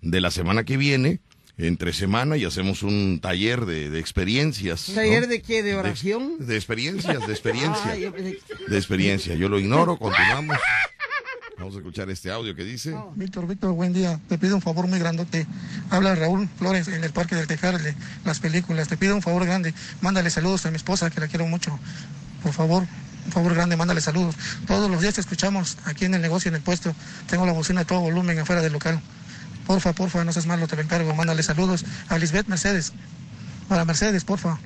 de la semana que viene, entre semana, y hacemos un taller de, de experiencias. ¿no? ¿Taller de qué? ¿De oración? de experiencias, de experiencia. Ah, yo De experiencia. Yo lo ignoro, continuamos. Vamos a escuchar este audio que dice. Víctor, Víctor, buen día. Te pido un favor muy grandote. Habla Raúl Flores en el Parque del Tejar de las películas. Te pido un favor grande. Mándale saludos a mi esposa, que la quiero mucho. Por favor, un favor grande, mándale saludos. Todos los días te escuchamos aquí en el negocio, en el puesto. Tengo la bocina a todo volumen afuera del local. Porfa, porfa, no seas malo, te lo encargo. Mándale saludos a Lisbeth Mercedes. Para Mercedes, porfa.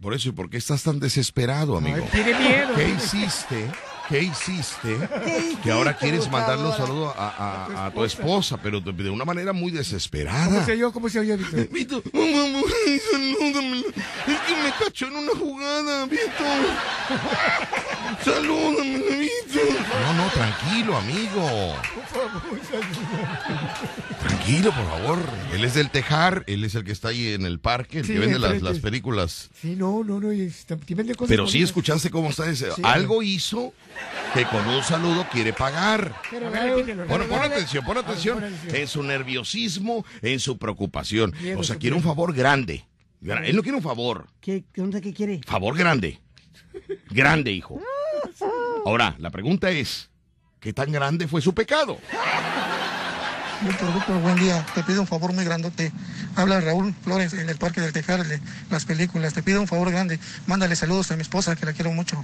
Por eso, ¿y por qué estás tan desesperado, amigo? tiene miedo. ¿Qué hiciste? ¿Qué hiciste? ¿Qué Que ahora quieres mandarle un saludo a, a- a tu esposa, pero de, una manera muy ¿Cómo desesperada. se oyó? ¿Cómo se oyó, Víctor? Vito, vamos, salúdame. Es que me cachó en una jugada, Vito. Salúdame, Vito. No, no, tranquilo, amigo. Tranquilo, por favor. Él es del Tejar, él es el que está ahí en el parque, el Sí, que vende las, películas. Sí, no, no, no. y y vende cosas Pero sí escuchaste cómo está ese. Sí. Algo hizo que con un saludo quiere pagar. Pero, A ver, Raúl, repítelo, Bueno, pon atención, pon ver, atención en su nerviosismo, en su preocupación. O sea, quiere un favor grande. Gra- Él no quiere un favor, ¿Qué, qué onda que quiere? favor grande. Grande, hijo. Ahora, la pregunta es, ¿qué tan grande fue su pecado? Víctor, Víctor, buen día. Te pido un favor muy grandote. Habla Raúl Flores en el Parque del Tejar de las películas. Te pido un favor grande. Mándale saludos a mi esposa, que la quiero mucho.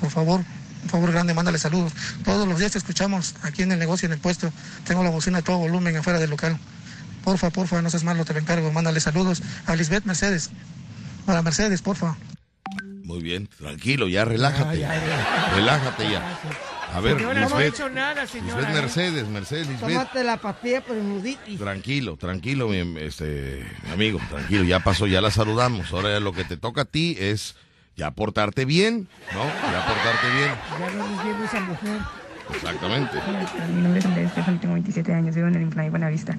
Por favor, un favor grande, mándale saludos. Todos los días te escuchamos aquí en el negocio, en el puesto. Tengo la bocina a todo volumen afuera del local. Porfa, porfa, no seas malo, te lo encargo. Mándale saludos a Lisbeth Mercedes. Para Mercedes, porfa. Muy bien, tranquilo, ya relájate. Ya, ya, Relájate ya. A ver, Señora, no Lisbeth, hecho nada, señora. Lisbeth ¿eh? Mercedes, Mercedes, Lisbeth. Tómate la pastilla por enuditis. Tranquilo, tranquilo, mi, este, mi amigo, tranquilo, ya pasó, ya la saludamos. Ahora lo que te toca a ti es ya portarte bien, ¿no? Ya portarte bien. Ya no esa mujer. Exactamente. Mi nombre es Andrés Estefan, tengo 27 años, vivo en el Inflay Buenavista.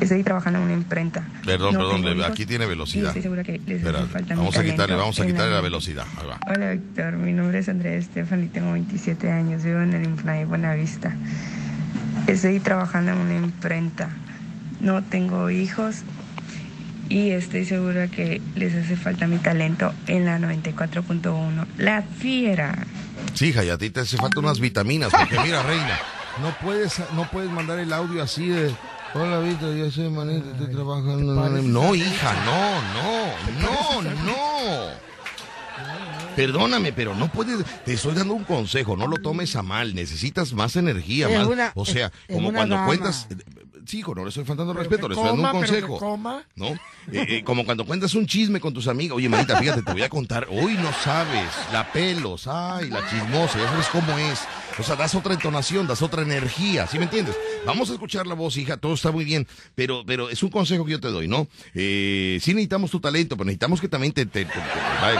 Estoy trabajando en una imprenta. Perdón, No perdón, le- aquí tiene velocidad. estoy segura que les Espera, falta vamos a quitarle, vamos a quitarle la la- velocidad. Ahí va. Hola Víctor, mi nombre es Andrés Estefan y tengo 27 años, vivo en el Inflay Buenavista. Estoy trabajando en una imprenta. No tengo hijos y estoy segura que les hace falta mi talento en la 94.1. La fiera. Sí, hija, y a ti te hace falta unas vitaminas, porque mira, reina, no puedes, no puedes mandar el audio así de. Hola, Víctor, yo soy manito, estoy trabajando. en una-". No, hija, no, no, no, no. Perdóname, pero no puedes. Te estoy dando un consejo, no lo tomes a mal. Necesitas más energía, más. o sea, como cuando cuentas. Sí, hijo, no le estoy faltando respeto, le estoy dando un consejo. coma. ¿No? Eh, eh, como cuando cuentas un chisme con tus amigos. Oye, manita, fíjate, te voy a contar. Hoy no sabes. La pelos, ay, la chismosa, ya sabes cómo es. O sea, das otra entonación, das otra energía. ¿Sí me entiendes? Vamos a escuchar la voz, hija, todo está muy bien. Pero, pero es un consejo que yo te doy, ¿no? Eh, sí necesitamos tu talento, pero necesitamos que también te, te- te-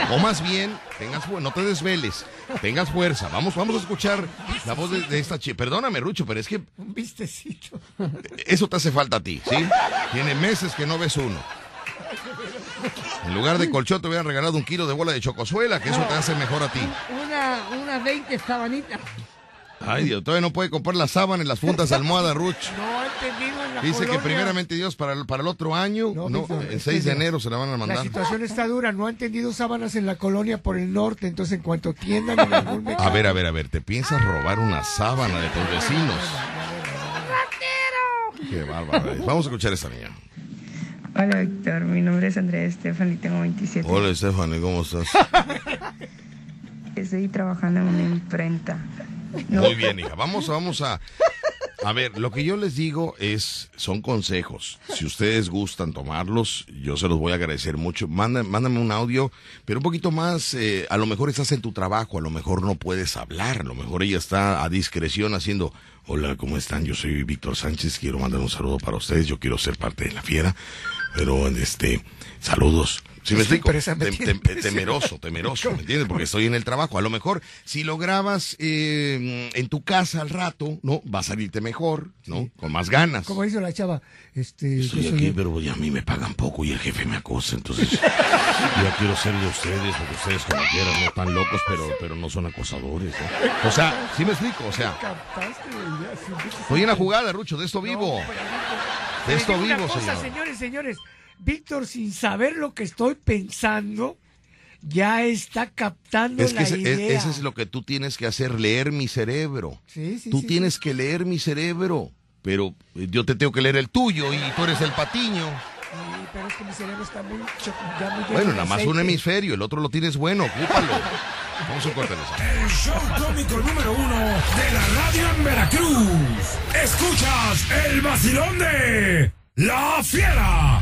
comas bien, tengas no te desveles, tengas fuerza. Vamos, vamos a escuchar la voz de, de esta chica. Perdóname, Rucho, pero es que Un vistecito. Eso te hace falta a ti, ¿sí? Tiene meses que no ves uno. En lugar de colchón te hubieran regalado un kilo de bola de chocosuela, que eso te hace mejor a ti. Una, una 20 sabanitas. Ay, Dios, todavía no puede comprar las sábanas, las fundas, almohada, Ruch. No ha entendido en la Dice que primeramente Dios para el, para el otro año, No, no, el es 6 que de enero se la van a La mandar. situación está dura, no han tendido sábanas en la colonia por el norte, entonces en cuanto tiendan en algún mercado- A ver, a ver, a ver, ¿te piensas robar una sábana de tus vecinos? Qué bárbaro. Vamos a escuchar a esta niña. Hola Víctor, mi nombre es Andrés Estefan y tengo 27 Hola, Stephanie, ¿cómo estás? Estoy trabajando en una imprenta. No- Muy bien, hija. Vamos, vamos a. A ver, lo que yo les digo es, son consejos. Si ustedes gustan tomarlos, yo se los voy a agradecer mucho. Manda- mándame un audio, pero un poquito más, eh, a lo mejor estás en tu trabajo, a lo mejor no puedes hablar, a lo mejor ella está a discreción haciendo, hola, ¿cómo están? Yo soy Víctor Sánchez, quiero mandar un saludo para ustedes, yo quiero ser parte de la fiera, pero este, saludos. ¿Sí me explico? Tem- tem- temeroso, temeroso, ¿me entiendes? Porque estoy en el trabajo. A lo mejor, si lo grabas eh, en tu casa al rato, ¿no? Va a salirte mejor, ¿no? Con más ganas. Como dice la chava, este, Estoy yo soy aquí, el- pero ya a mí me pagan poco y el jefe me acosa, entonces ya quiero ser de ustedes, porque ustedes como quieran, no tan locos, pero, pero no son acosadores, ¿no? O sea, ¿sí me explico? O sea, estoy en la jugada, Rucho, de esto vivo. De esto vivo, señor. señores, señores. Víctor, sin saber lo que estoy pensando, ya está captando Es que la es- idea. ese es lo que tú tienes que hacer, leer mi cerebro. Sí, sí, tú sí, tienes que leer mi cerebro, pero eh, yo te tengo que leer el tuyo y tú eres el patiño. Sí, pero es que mi cerebro está muy, ya muy Bueno, nada más un hemisferio, el otro lo tienes bueno, ocúpalo. Vamos a cortar eso. El show cómico número uno de la radio en Veracruz. Escuchas el vacilón de La Fiera.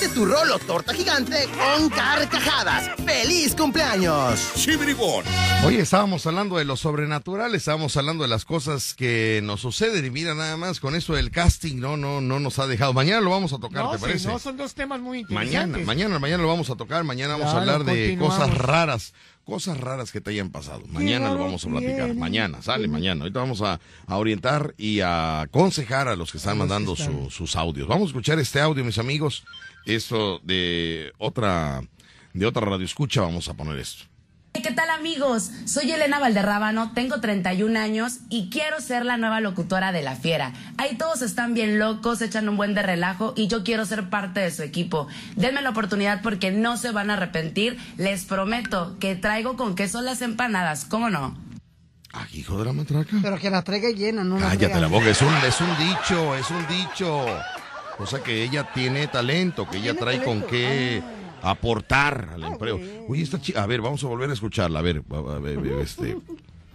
Llévate tu rolo torta gigante con carcajadas. ¡Feliz cumpleaños! Chibribón. Hoy estábamos hablando de lo sobrenatural, estábamos hablando de las cosas que nos suceden y mira nada más con eso del casting, no, no, no nos ha dejado. Mañana lo vamos a tocar, No, ¿te sí, parece? no, son dos temas muy interesantes. Mañana, mañana, mañana lo vamos a tocar, mañana vamos a hablar de cosas raras, cosas raras que te hayan pasado. Mañana lo vamos a platicar, mañana, sale mañana. Ahorita vamos a, a orientar y a aconsejar a los que están mandando están. su- sus audios. Vamos a escuchar este audio, mis amigos. Esto de otra, de otra radio escucha, vamos a poner esto. ¿Qué tal amigos? Soy Elena Valderrábano, tengo 31 años y quiero ser la nueva locutora de La Fiera. Ahí todos están bien locos, echan un buen de relajo y yo quiero ser parte de su equipo. Denme la oportunidad porque no se van a arrepentir. Les prometo que traigo con queso las empanadas, ¿cómo no? Ah, hijo de la matraca. Pero que la traiga llena, no la Cállate la boca, es un, es un dicho, es un dicho. O sea que ella tiene talento, que ella trae con qué aportar al empleo. Uy, esta chica, a ver, vamos a volver a escucharla, a ver, a ver, a ver, este.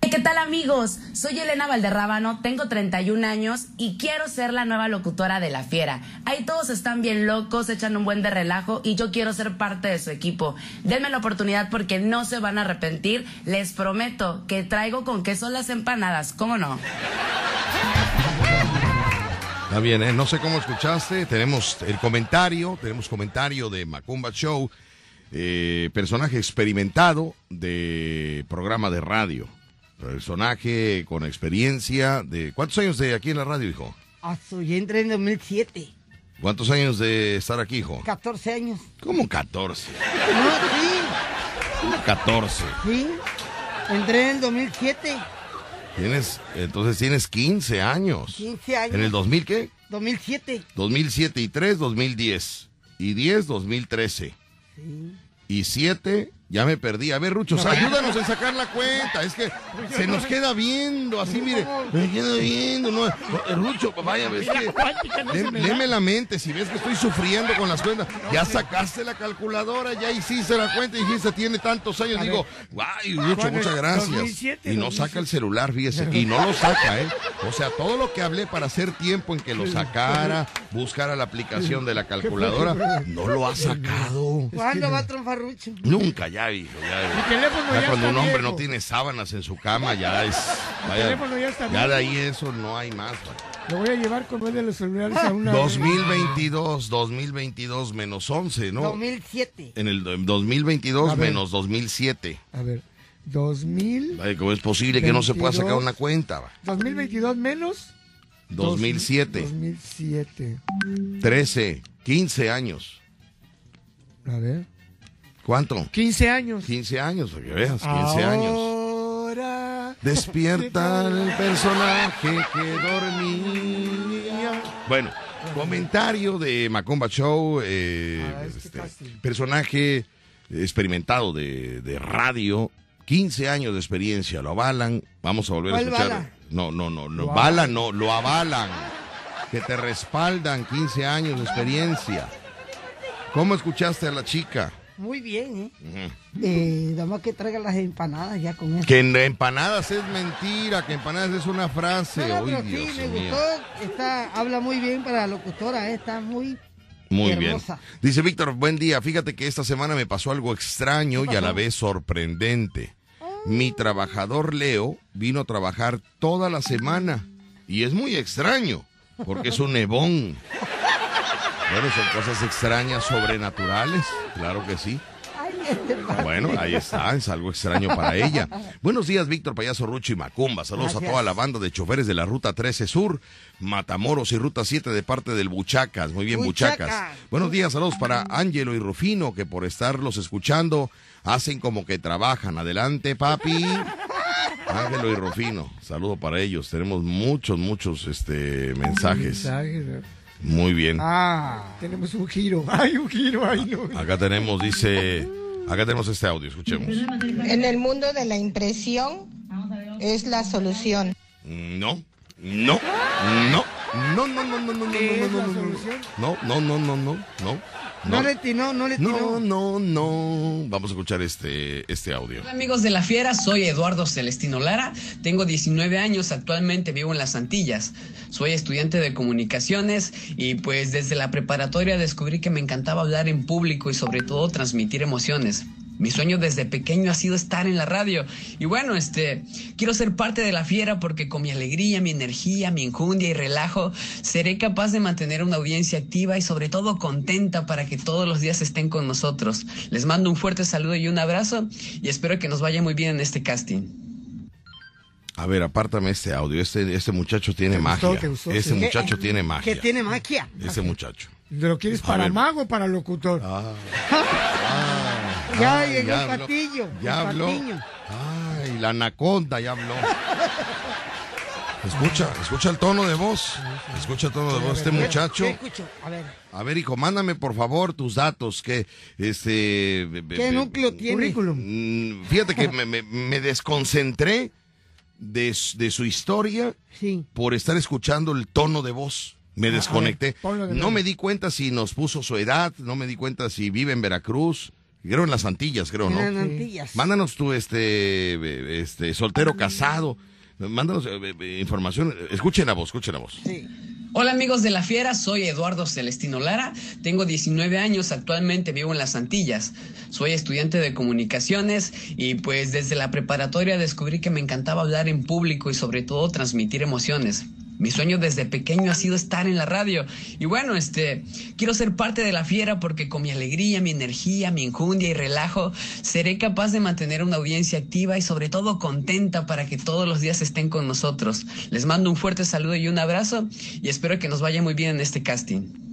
¿Qué tal amigos? Soy Elena Valderrábano, tengo 31 años y quiero ser la nueva locutora de La Fiera. Ahí todos están bien locos, echan un buen de relajo y yo quiero ser parte de su equipo. Denme la oportunidad porque no se van a arrepentir. Les prometo que traigo con queso las empanadas, ¿cómo no? Está bien, ¿eh? No sé cómo escuchaste. Tenemos el comentario, tenemos comentario de Macumba Show, eh, personaje experimentado de programa de radio. Personaje con experiencia de... ¿Cuántos años de aquí en la radio, hijo? Ah, su, yo entré en 2007, ¿Cuántos años de estar aquí, hijo? 14 años. ¿Cómo 14? No, sí, ¿Cómo 14? sí. Entré en el 2007, Tienes, entonces tienes 15 años. 15 años. ¿En el 2000 qué? 2007. 2007 y 3, 2010. Y 10, 2013. Y 7, ya me perdí. A ver, Ruchos, ayúdanos a sacar la cuenta. Es que se nos queda viendo, así, mire. Me queda viendo. No, no, Rucho, vaya, ves que. lé- Léeme la mente. Si ves que estoy sufriendo con las cuentas, ya sacaste la calculadora, ya hiciste la cuenta y dijiste, tiene tantos años. Digo, ay, Rucho, ¿cuándo muchas gracias. 2007, Y no saca el celular, fíjese. Y no lo saca, ¿eh? O sea, todo lo que hablé para hacer tiempo en que lo sacara, buscara la aplicación de la calculadora, no lo ha sacado. ¿Cuándo va a triunfar Rucho? Nunca, ya, hijo. Ya, Mi teléfono ya ya cuando un está hombre viejo. no tiene sábanas en su cama, ya es. vaya, teléfono ya está ya de ahí eso no hay más. Lo voy a llevar es de los celulares a una... 2022, 2022 menos 11, ¿no? 2007. En el do- 2022 A ver. menos 2007. A ver, 2000... Vaya, ¿Cómo es posible que no se pueda sacar una cuenta? va? 2022 menos... 2007, 2007. 13, 15 años. A ver. ¿Cuánto? 15 años. 15 años, para que veas, 15 años. Ahora... Despierta el personaje que dormía. Bueno, comentario de Macomba Show, eh, este, personaje experimentado de, de radio, 15 años de experiencia, lo avalan. Vamos a volver a ¿Cuál escuchar. bala? No, no, no, no, Lo bala no, lo avalan. Que te respaldan 15 años de experiencia. ¿Cómo escuchaste a la chica? Muy bien, ¿eh? Ujú. Eh, nada más que traiga las empanadas ya con eso. Que empanadas es mentira, que empanadas es una frase. No, no, Uy, pero sí, Dios me mío. gustó. Está, habla muy bien para la locutora, ¿eh? está muy Muy hermosa. bien. Dice Víctor, buen día. Fíjate que esta semana me pasó algo extraño y a la vez sorprendente. Mi trabajador Leo vino a trabajar toda la semana y es muy extraño porque es un nevón. Bueno, son cosas extrañas, sobrenaturales, claro que sí. Bueno, ahí está, es algo extraño para ella. Buenos días, Víctor Payaso Rucho y Macumba. Saludos a toda la banda de choferes de la Ruta 13 Sur, Matamoros y Ruta 7 de parte del Buchacas. Muy bien, Buchacas. Buchacas. Buenos días, saludos para Ángelo y Rufino, que por estarlos escuchando hacen como que trabajan. Adelante, papi. Ángelo y Rufino, saludo para ellos. Tenemos muchos, muchos este, mensajes. Muy bien. Ah, tenemos un giro. Hay un giro, ay no. Acá tenemos, dice, acá tenemos este audio, escuchemos. En el mundo de la impresión es la solución. No, no, no, No, no, no, no, no, no, ¿Qué no, no, no, no, no, no, no, no, no, no, No le atinó, no le atinó. no, no, no. Vamos a escuchar este, este audio. Hola amigos de la Fiera, soy Eduardo Celestino Lara, tengo 19 años, actualmente vivo en las Antillas, soy estudiante de comunicaciones y pues desde la preparatoria descubrí que me encantaba hablar en público y sobre todo transmitir emociones. Mi sueño desde pequeño ha sido estar en la radio y bueno, este, quiero ser parte de la Fiera porque con mi alegría, mi energía, mi enjundia y relajo seré capaz de mantener una audiencia activa y sobre todo contenta para que todos los días estén con nosotros. Les mando un fuerte saludo y un abrazo y espero que nos vaya muy bien en este casting. A ver, apártame este audio. Este, este muchacho tiene ¿Te gustó? magia. ¿Te gustó? Sí. muchacho ¿Qué- tiene Que magia. tiene magia. Ese muchacho. ¿Lo quieres para mago o para locutor? Ya Ay, llegó el habló. patillo. Ya el habló. patiño. Ay, la anaconda ya habló. Escucha, escucha el tono de voz. Escucha el tono de voz. Este ¿Qué- muchacho. A ver. A ver, hijo, mándame por favor tus datos. Que, este. ¿Qué núcleo tiene? Mm, Fíjate que me, me- me desconcentré de, su historia por estar escuchando el tono de voz. Me Ah, desconecté. ver, no me di cuenta si nos puso su edad, no me di cuenta si vive en Veracruz. Creo en las Antillas, creo, ¿no? En las Antillas. Mándanos tu este, este soltero casado. Mándanos eh, eh, información. Escuchen la voz, escuchen la voz. Hola amigos de la Fiera, soy Eduardo Celestino Lara, tengo 19 años, actualmente vivo en las Antillas, soy estudiante de comunicaciones y pues desde la preparatoria descubrí que me encantaba hablar en público y sobre todo transmitir emociones. Mi sueño desde pequeño ha sido estar en la radio y bueno, este, quiero ser parte de la fiera porque con mi alegría, mi energía, mi enjundia y relajo seré capaz de mantener una audiencia activa y sobre todo contenta para que todos los días estén con nosotros. Les mando un fuerte saludo y un abrazo y espero que nos vaya muy bien en este casting.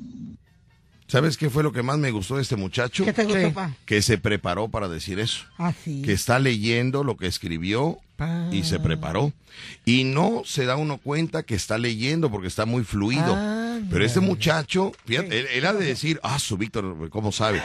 ¿Sabes qué fue lo que más me gustó de este muchacho? ¿Qué te gustó, pa? Que se preparó para decir eso. Ah, sí. Que está leyendo lo que escribió y se preparó. Y no se da uno cuenta que está leyendo porque está muy fluido. Ah, Pero este muchacho, fíjate, él, él ha de decir, ah, su Víctor, ¿cómo sabe?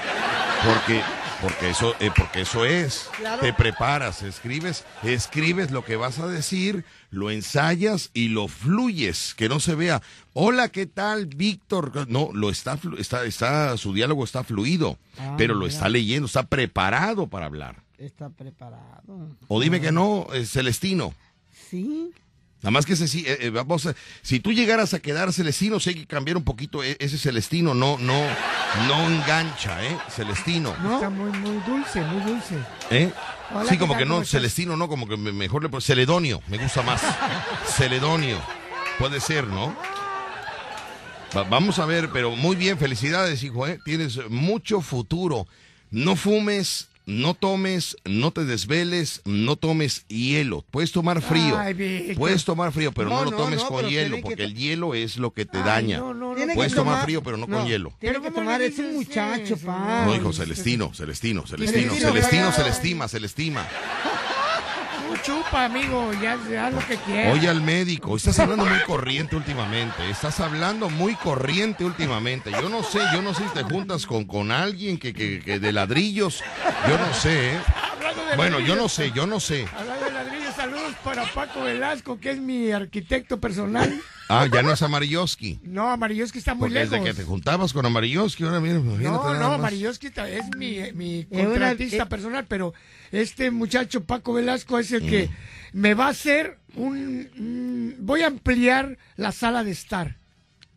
Porque, porque eso, eh, porque eso es. Claro. Te preparas, escribes, escribes lo que vas a decir, lo ensayas y lo fluyes, que no se vea. Hola, ¿qué tal, Víctor? No, lo está, está, está, su diálogo está fluido, Ah, pero lo mira. está leyendo, está preparado para hablar. Está preparado. O dime que no, eh, Celestino. Sí. Nada más que ese sí, eh, eh, vamos a- si tú llegaras a quedar Celestino, sí hay que cambiar un poquito eh, ese Celestino, no, no, no engancha, ¿eh? Celestino. Está muy, muy dulce, muy dulce. ¿Eh? Hola, sí, ¿qué como tal? que no. Celestino no, como que me- mejor le Celedonio, me gusta más. Celedonio, puede ser, ¿no? Va- vamos a ver, pero muy bien, felicidades, hijo, ¿eh? Tienes mucho futuro. No fumes, no tomes, no te desveles, no tomes hielo. Puedes tomar frío. Ay. Puedes tomar frío, pero no, No, lo tomes no, con hielo, porque el hielo es lo que te Ay, daña. no, no, no, Tiene Puedes tomar tomar- frío, pero no, con hielo. Tiene que tomar, es un muchacho, pa. No, hijo, Celestino, Celestino, Celestino, Celestino, Celestino, ¿verdad? se le estima, se le estima. Chupa, amigo, ya haz lo que quieras. Oye al médico, estás hablando muy corriente últimamente, estás hablando muy corriente últimamente. Yo no sé, yo no sé si te juntas con, con alguien que, que, que de ladrillos, yo no sé, ¿eh? Hablando de Bueno, yo no sé, yo no sé. Hablando de ladrillos, saludos para Paco Velasco, que es mi arquitecto personal. Ah, ya no es Amarilloski. No, Amarilloski está muy Porque lejos. desde que te juntabas con Amarilloski, ahora mira, No, no. Amarilloski es mi, mi una- contratista eh. personal, pero este muchacho Paco Velasco es el Mm. que me va a hacer un... mm, voy a ampliar la sala de estar.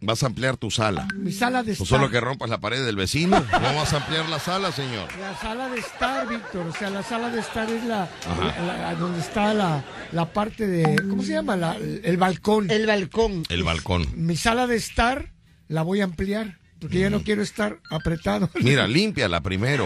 Vas a ampliar tu sala. Mi sala de estar. solo que rompas la pared del vecino. ¿Cómo vas a ampliar la sala, señor? La sala de estar, Víctor. O sea, la sala de estar es la, Ajá. la- la- donde está la, la parte de... ¿Cómo se llama? La- el balcón. El balcón. El balcón. Mi sala de estar la voy a ampliar. Porque ya no quiero estar apretado. Mira, límpiala primero.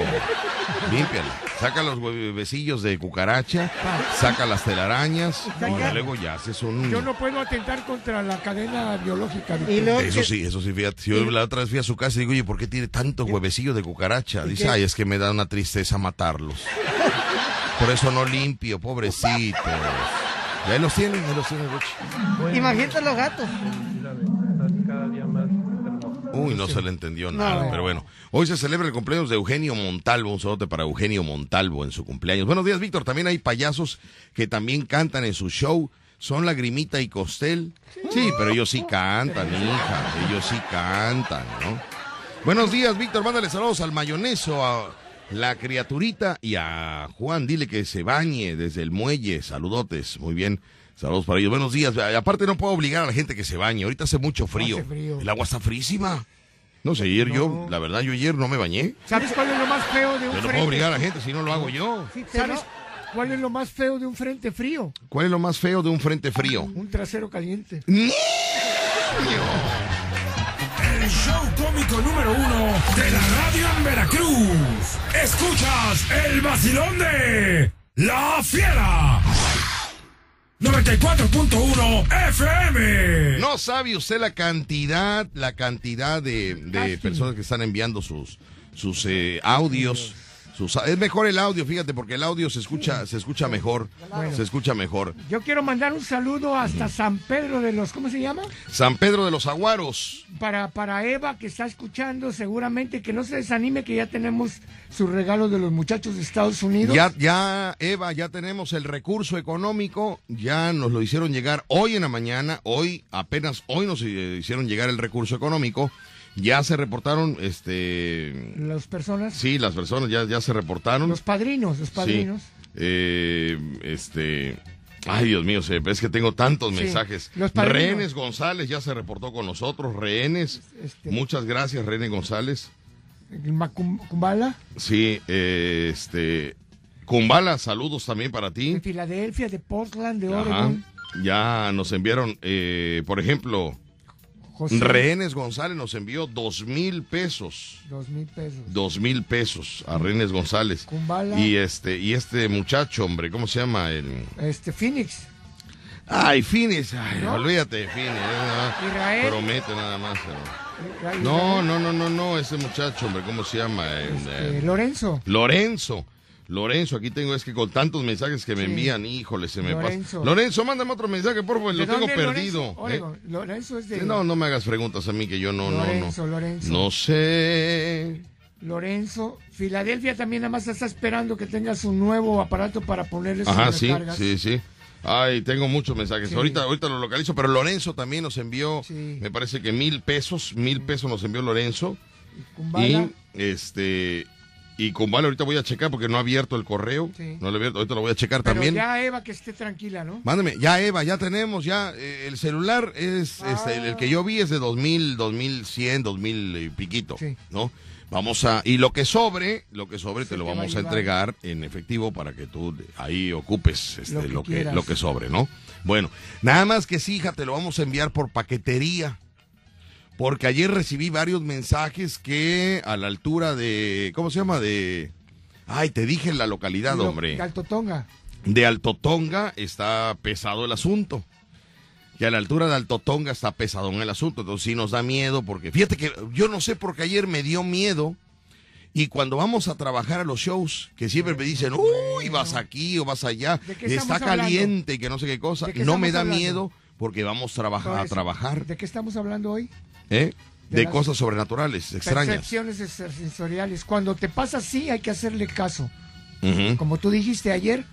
Límpiala. Saca los huevecillos de cucaracha, saca las telarañas y luego ya haces un... Yo no puedo atentar contra la cadena biológica. Y Eso que- sí, eso sí, fíjate. Yo la otra vez fui a su casa y digo, oye, ¿por qué tiene tantos huevecillos de cucaracha? Dice, ay, es que me da una tristeza matarlos. Por eso no limpio, pobrecitos. Y ahí los tienen, ahí los tienen. Imagínate los gatos. Uy, no se le entendió No. nada, pero bueno. Hoy se celebra el cumpleaños de Eugenio Montalvo. Un saludo para Eugenio Montalvo en su cumpleaños. Buenos días, Víctor. También hay payasos que también cantan en su show. son Lagrimita y Costel. Sí, pero ellos sí cantan, hija. Ellos sí cantan, ¿no? Buenos días, Víctor. Mándale saludos al mayoneso, a la criaturita y a Juan. Dile que se bañe desde el muelle. Saludotes. Muy bien. Saludos para ellos. Buenos días. Aparte, no puedo obligar a la gente que se bañe. Ahorita hace mucho frío. Hace frío. El agua está frísima. No sé, ayer yo, la verdad, yo ayer no me bañé. ¿Sabes cuál es lo más feo de un Yo no frente? puedo obligar a la gente si no lo hago yo. ¿Sabes cuál es lo más feo de un frente frío? ¿Cuál es lo más feo de un frente frío? Un trasero caliente. El show cómico número uno de la radio en Veracruz. Escuchas el vacilón de La Fiera. 94.1 FM. No sabe usted la cantidad, la cantidad de, de personas que están enviando sus, sus eh, audios. Es mejor el audio, fíjate, porque el audio se escucha, se escucha mejor. Bueno. Se escucha mejor. Yo quiero mandar un saludo hasta San Pedro de los, ¿cómo se llama? San Pedro de los Aguaros. Para, para Eva que está escuchando, seguramente que no se desanime que ya tenemos su regalo de los muchachos de Estados Unidos. Ya, ya, Eva, ya tenemos el recurso económico, ya nos lo hicieron llegar hoy en la mañana, hoy, apenas hoy nos eh, hicieron llegar el recurso económico, ya se reportaron, este, Las personas, sí, las personas ya, ya se reportaron. los padrinos, los padrinos. Sí, eh, este, ay Dios mío, es que tengo tantos Sí, mensajes. los padrinos. Rehenes González ya se reportó con nosotros, Rehenes, Este- muchas gracias Rehenes González. Kumbala, Sí, eh, este, Kumbala, saludos también para ti. de Filadelfia, de Portland, de Ajá. Oregon. Ya nos enviaron, eh, por ejemplo, José. Rehenes González nos envió dos mil pesos. Dos mil pesos. Dos mil pesos a Rehenes González. Kumbala. Y este, y este muchacho, hombre, ¿cómo se llama? El... Este, Phoenix. Ay, ¿No? olvídate de Fines. eh, no, Israel. Promete nada más. Israel. No, no, no, no, no, ese muchacho, hombre, ¿cómo se llama? Eh, eh, Lorenzo. Lorenzo. Lorenzo, aquí tengo, es que con tantos mensajes que me Sí. envían, híjole, se me Lorenzo. pasa. Lorenzo, mándame otro mensaje, por favor, lo ¿De tengo perdido. Lorenzo? ¿eh? Lorenzo es de... No, no me hagas preguntas a mí que yo no, Lorenzo, no, no. Lorenzo. No sé. Lorenzo. Filadelfia también nada más está esperando que tenga su nuevo aparato para ponerle sus Ajá, sí, recargas. sí, sí. Ay, tengo muchos mensajes. Sí. Ahorita, ahorita lo localizo, pero Lorenzo también nos envió, Sí. me parece que mil pesos, mil pesos nos envió Lorenzo. Kumbala. Y este y con Vale ahorita voy a checar porque no ha abierto el correo. Sí. No lo he abierto, ahorita lo voy a checar Pero también. ya Eva que esté tranquila, ¿no? Mándame, ya Eva, ya tenemos, ya eh, el celular es, este, el, el que yo vi es de 2000, 2100, 2000 y piquito, Sí. ¿no? Vamos a, y lo que sobre, lo que sobre te lo te va a vamos a entregar en efectivo para que tú ahí ocupes este, Lo que lo, que, lo que sobre, ¿no? Bueno, nada más que sí, hija, te lo vamos a enviar por paquetería. Porque ayer recibí varios mensajes que a la altura de, ¿cómo se llama? De, ay, te dije la localidad, Lo- hombre de Alto Tonga. de Altotonga está pesado el asunto. Que a la altura de Altotonga está pesado en el asunto. Entonces sí nos da miedo porque fíjate que yo no sé por qué ayer me dio miedo. Y cuando vamos a trabajar a los shows, que siempre me dicen, uy, vas aquí o vas allá, ¿De qué está caliente y que no sé qué cosa, ¿De qué no me da hablando? miedo porque vamos a trabajar ¿De qué estamos hablando hoy? ¿Eh? de cosas sobrenaturales, extrañas. Percepciones sensoriales. Cuando te pasa así, hay que hacerle caso. Como tú dijiste ayer,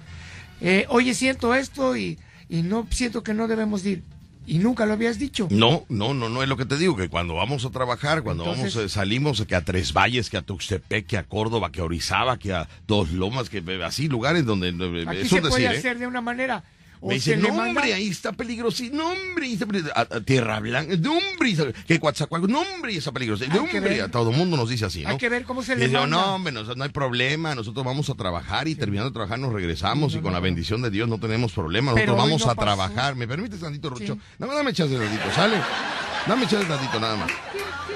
eh, oye, siento esto y, y no siento que no debemos de ir. Y nunca lo habías dicho. No, no, no, no es lo que te digo, que cuando vamos a trabajar, cuando Entonces- vamos, eh, salimos que a Tres Valles, que a Tuxtepec, que a Córdoba, que a Orizaba, que a Dos Lomas, que eh, así lugares donde Aquí es se puede decir, ¿eh? hacer de una manera. Me le no, hombre, ahí está peligroso. No, hombre, ahí está a Tierra Blanca, no, hombre, que Coatzacoalcos, no, hombre, ahí está peligroso. Hay No, hombre, a todo el mundo nos dice así, ¿no? Hay que ver cómo se le manda. no, hombre, no, no hay problema, nosotros vamos a trabajar y terminando de trabajar nos regresamos y con la bendición de Dios no tenemos problema, nosotros vamos no a pasó. trabajar. ¿Me permites tantito, Rucho? Sí. Nada más dame chance tantito, ¿sale? Dame chance tantito nada más.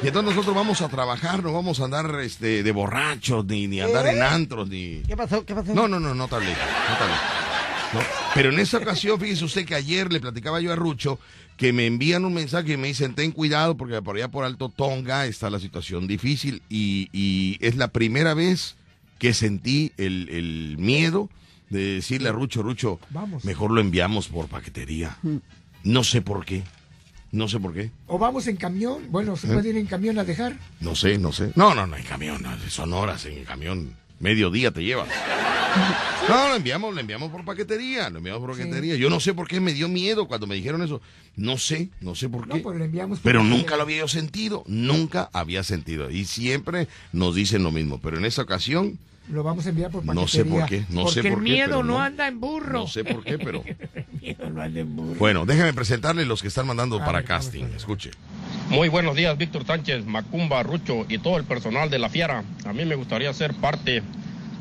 Y entonces nosotros vamos a trabajar, no vamos a andar este, de borrachos, ni, ni andar en antros, ni... ¿Qué pasó? ¿Qué pasó? No, no, no, no no te hablé. No, Pero en esa ocasión, fíjese usted que ayer le platicaba yo a Rucho que me envían un mensaje y me dicen, ten cuidado porque por allá por Alto Tonga está la situación difícil y, y es la primera vez que sentí el, el miedo de decirle a Rucho, Rucho, Vamos. mejor lo enviamos por paquetería. No sé por qué, no sé por qué, O vamos en camión. Bueno, se ¿Eh? puede ir en camión a dejar. no sé, no sé. No, no, no, en camión, no, son horas en camión, mediodía te llevas. No, lo enviamos, lo enviamos por paquetería, lo enviamos por paquetería. Yo no sé por qué me dio miedo cuando me dijeron eso. No sé, no sé por qué. No, pues lo enviamos por Pero nunca lo había yo sentido, nunca había sentido. Y siempre nos dicen lo mismo, pero en esta ocasión Lo vamos a enviar por paquetería. No sé por qué, no Porque sé por el qué, miedo pero no, no. anda en burro. no sé por qué, pero El miedo no anda en burro. bueno, déjame presentarle los que están mandando para casting. Escuche. Muy buenos días, Víctor Sánchez, Macumba, Rucho y todo el personal de La Fiera. A mí me gustaría ser parte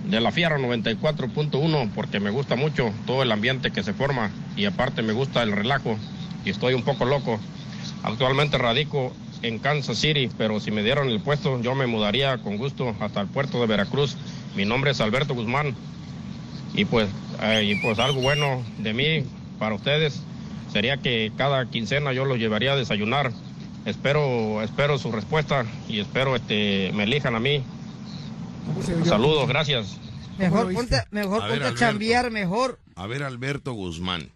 de La Fiera 94.1 porque me gusta mucho todo el ambiente que se forma y aparte me gusta el relajo y estoy un poco loco. Actualmente radico en Kansas City, pero si me dieran el puesto yo me mudaría con gusto hasta el puerto de Veracruz. Mi nombre es Alberto Guzmán y pues, eh, y pues algo bueno de mí para ustedes sería que cada quincena yo los llevaría a desayunar. Espero, espero su respuesta y espero este me elijan a mí. Saludos, gracias. Mejor ponte, mejor A ver, ponte a Alberto. chambear mejor. A ver, Alberto Guzmán.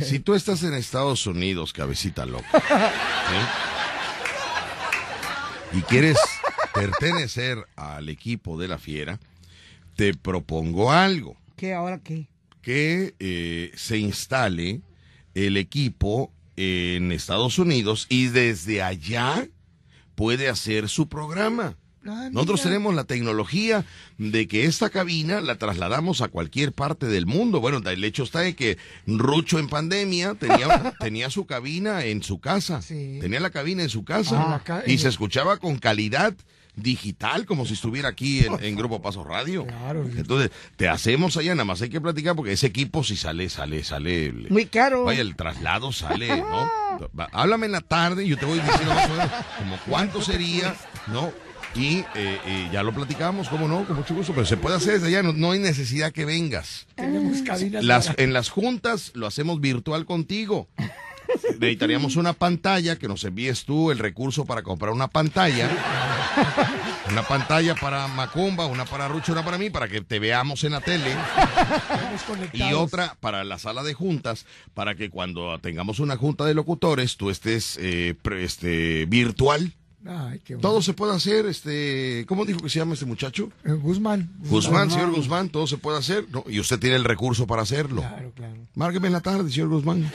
Si tú estás en Estados Unidos, cabecita loca, ¿sí? y quieres pertenecer al equipo de la fiera, te propongo algo, ¿Qué ahora qué? que eh, se instale el equipo en Estados Unidos y desde allá puede hacer su programa. Ah, Nosotros tenemos la tecnología de que esta cabina la trasladamos a cualquier parte del mundo. Bueno, el hecho está de que Rucho en pandemia tenía, tenía su cabina en su casa. Tenía la cabina en su casa. Ah, y se escuchaba con calidad digital como si estuviera aquí en, en Grupo Paso Radio. Entonces, te hacemos allá, nada más hay que platicar porque ese equipo si sale, sale, sale. Muy caro. Vaya, el traslado sale, ¿no? Háblame en la tarde y yo te voy diciendo más o menos como cuánto sería, ¿no? Y eh, eh, ya lo platicamos, ¿cómo no? Con mucho gusto, pero se puede hacer desde allá, no, no hay necesidad que vengas. Tenemos cabinas Las, para- en las juntas lo hacemos virtual contigo. Necesitaríamos una pantalla que nos envíes tú el recurso para comprar una pantalla. Una pantalla para Macumba, una para Rucho, una para mí, para que te veamos en la tele. Y otra para la sala de juntas, para que cuando tengamos una junta de locutores, tú estés eh, pre- este, virtual. Ay, qué bueno. Todo se puede hacer, este, ¿cómo dijo que se llama este muchacho? Eh, Guzmán. Guzmán, señor Guzmán, todo se puede hacer, ¿no? Y usted tiene el recurso para hacerlo. Claro, claro. Márqueme en la tarde, señor Guzmán.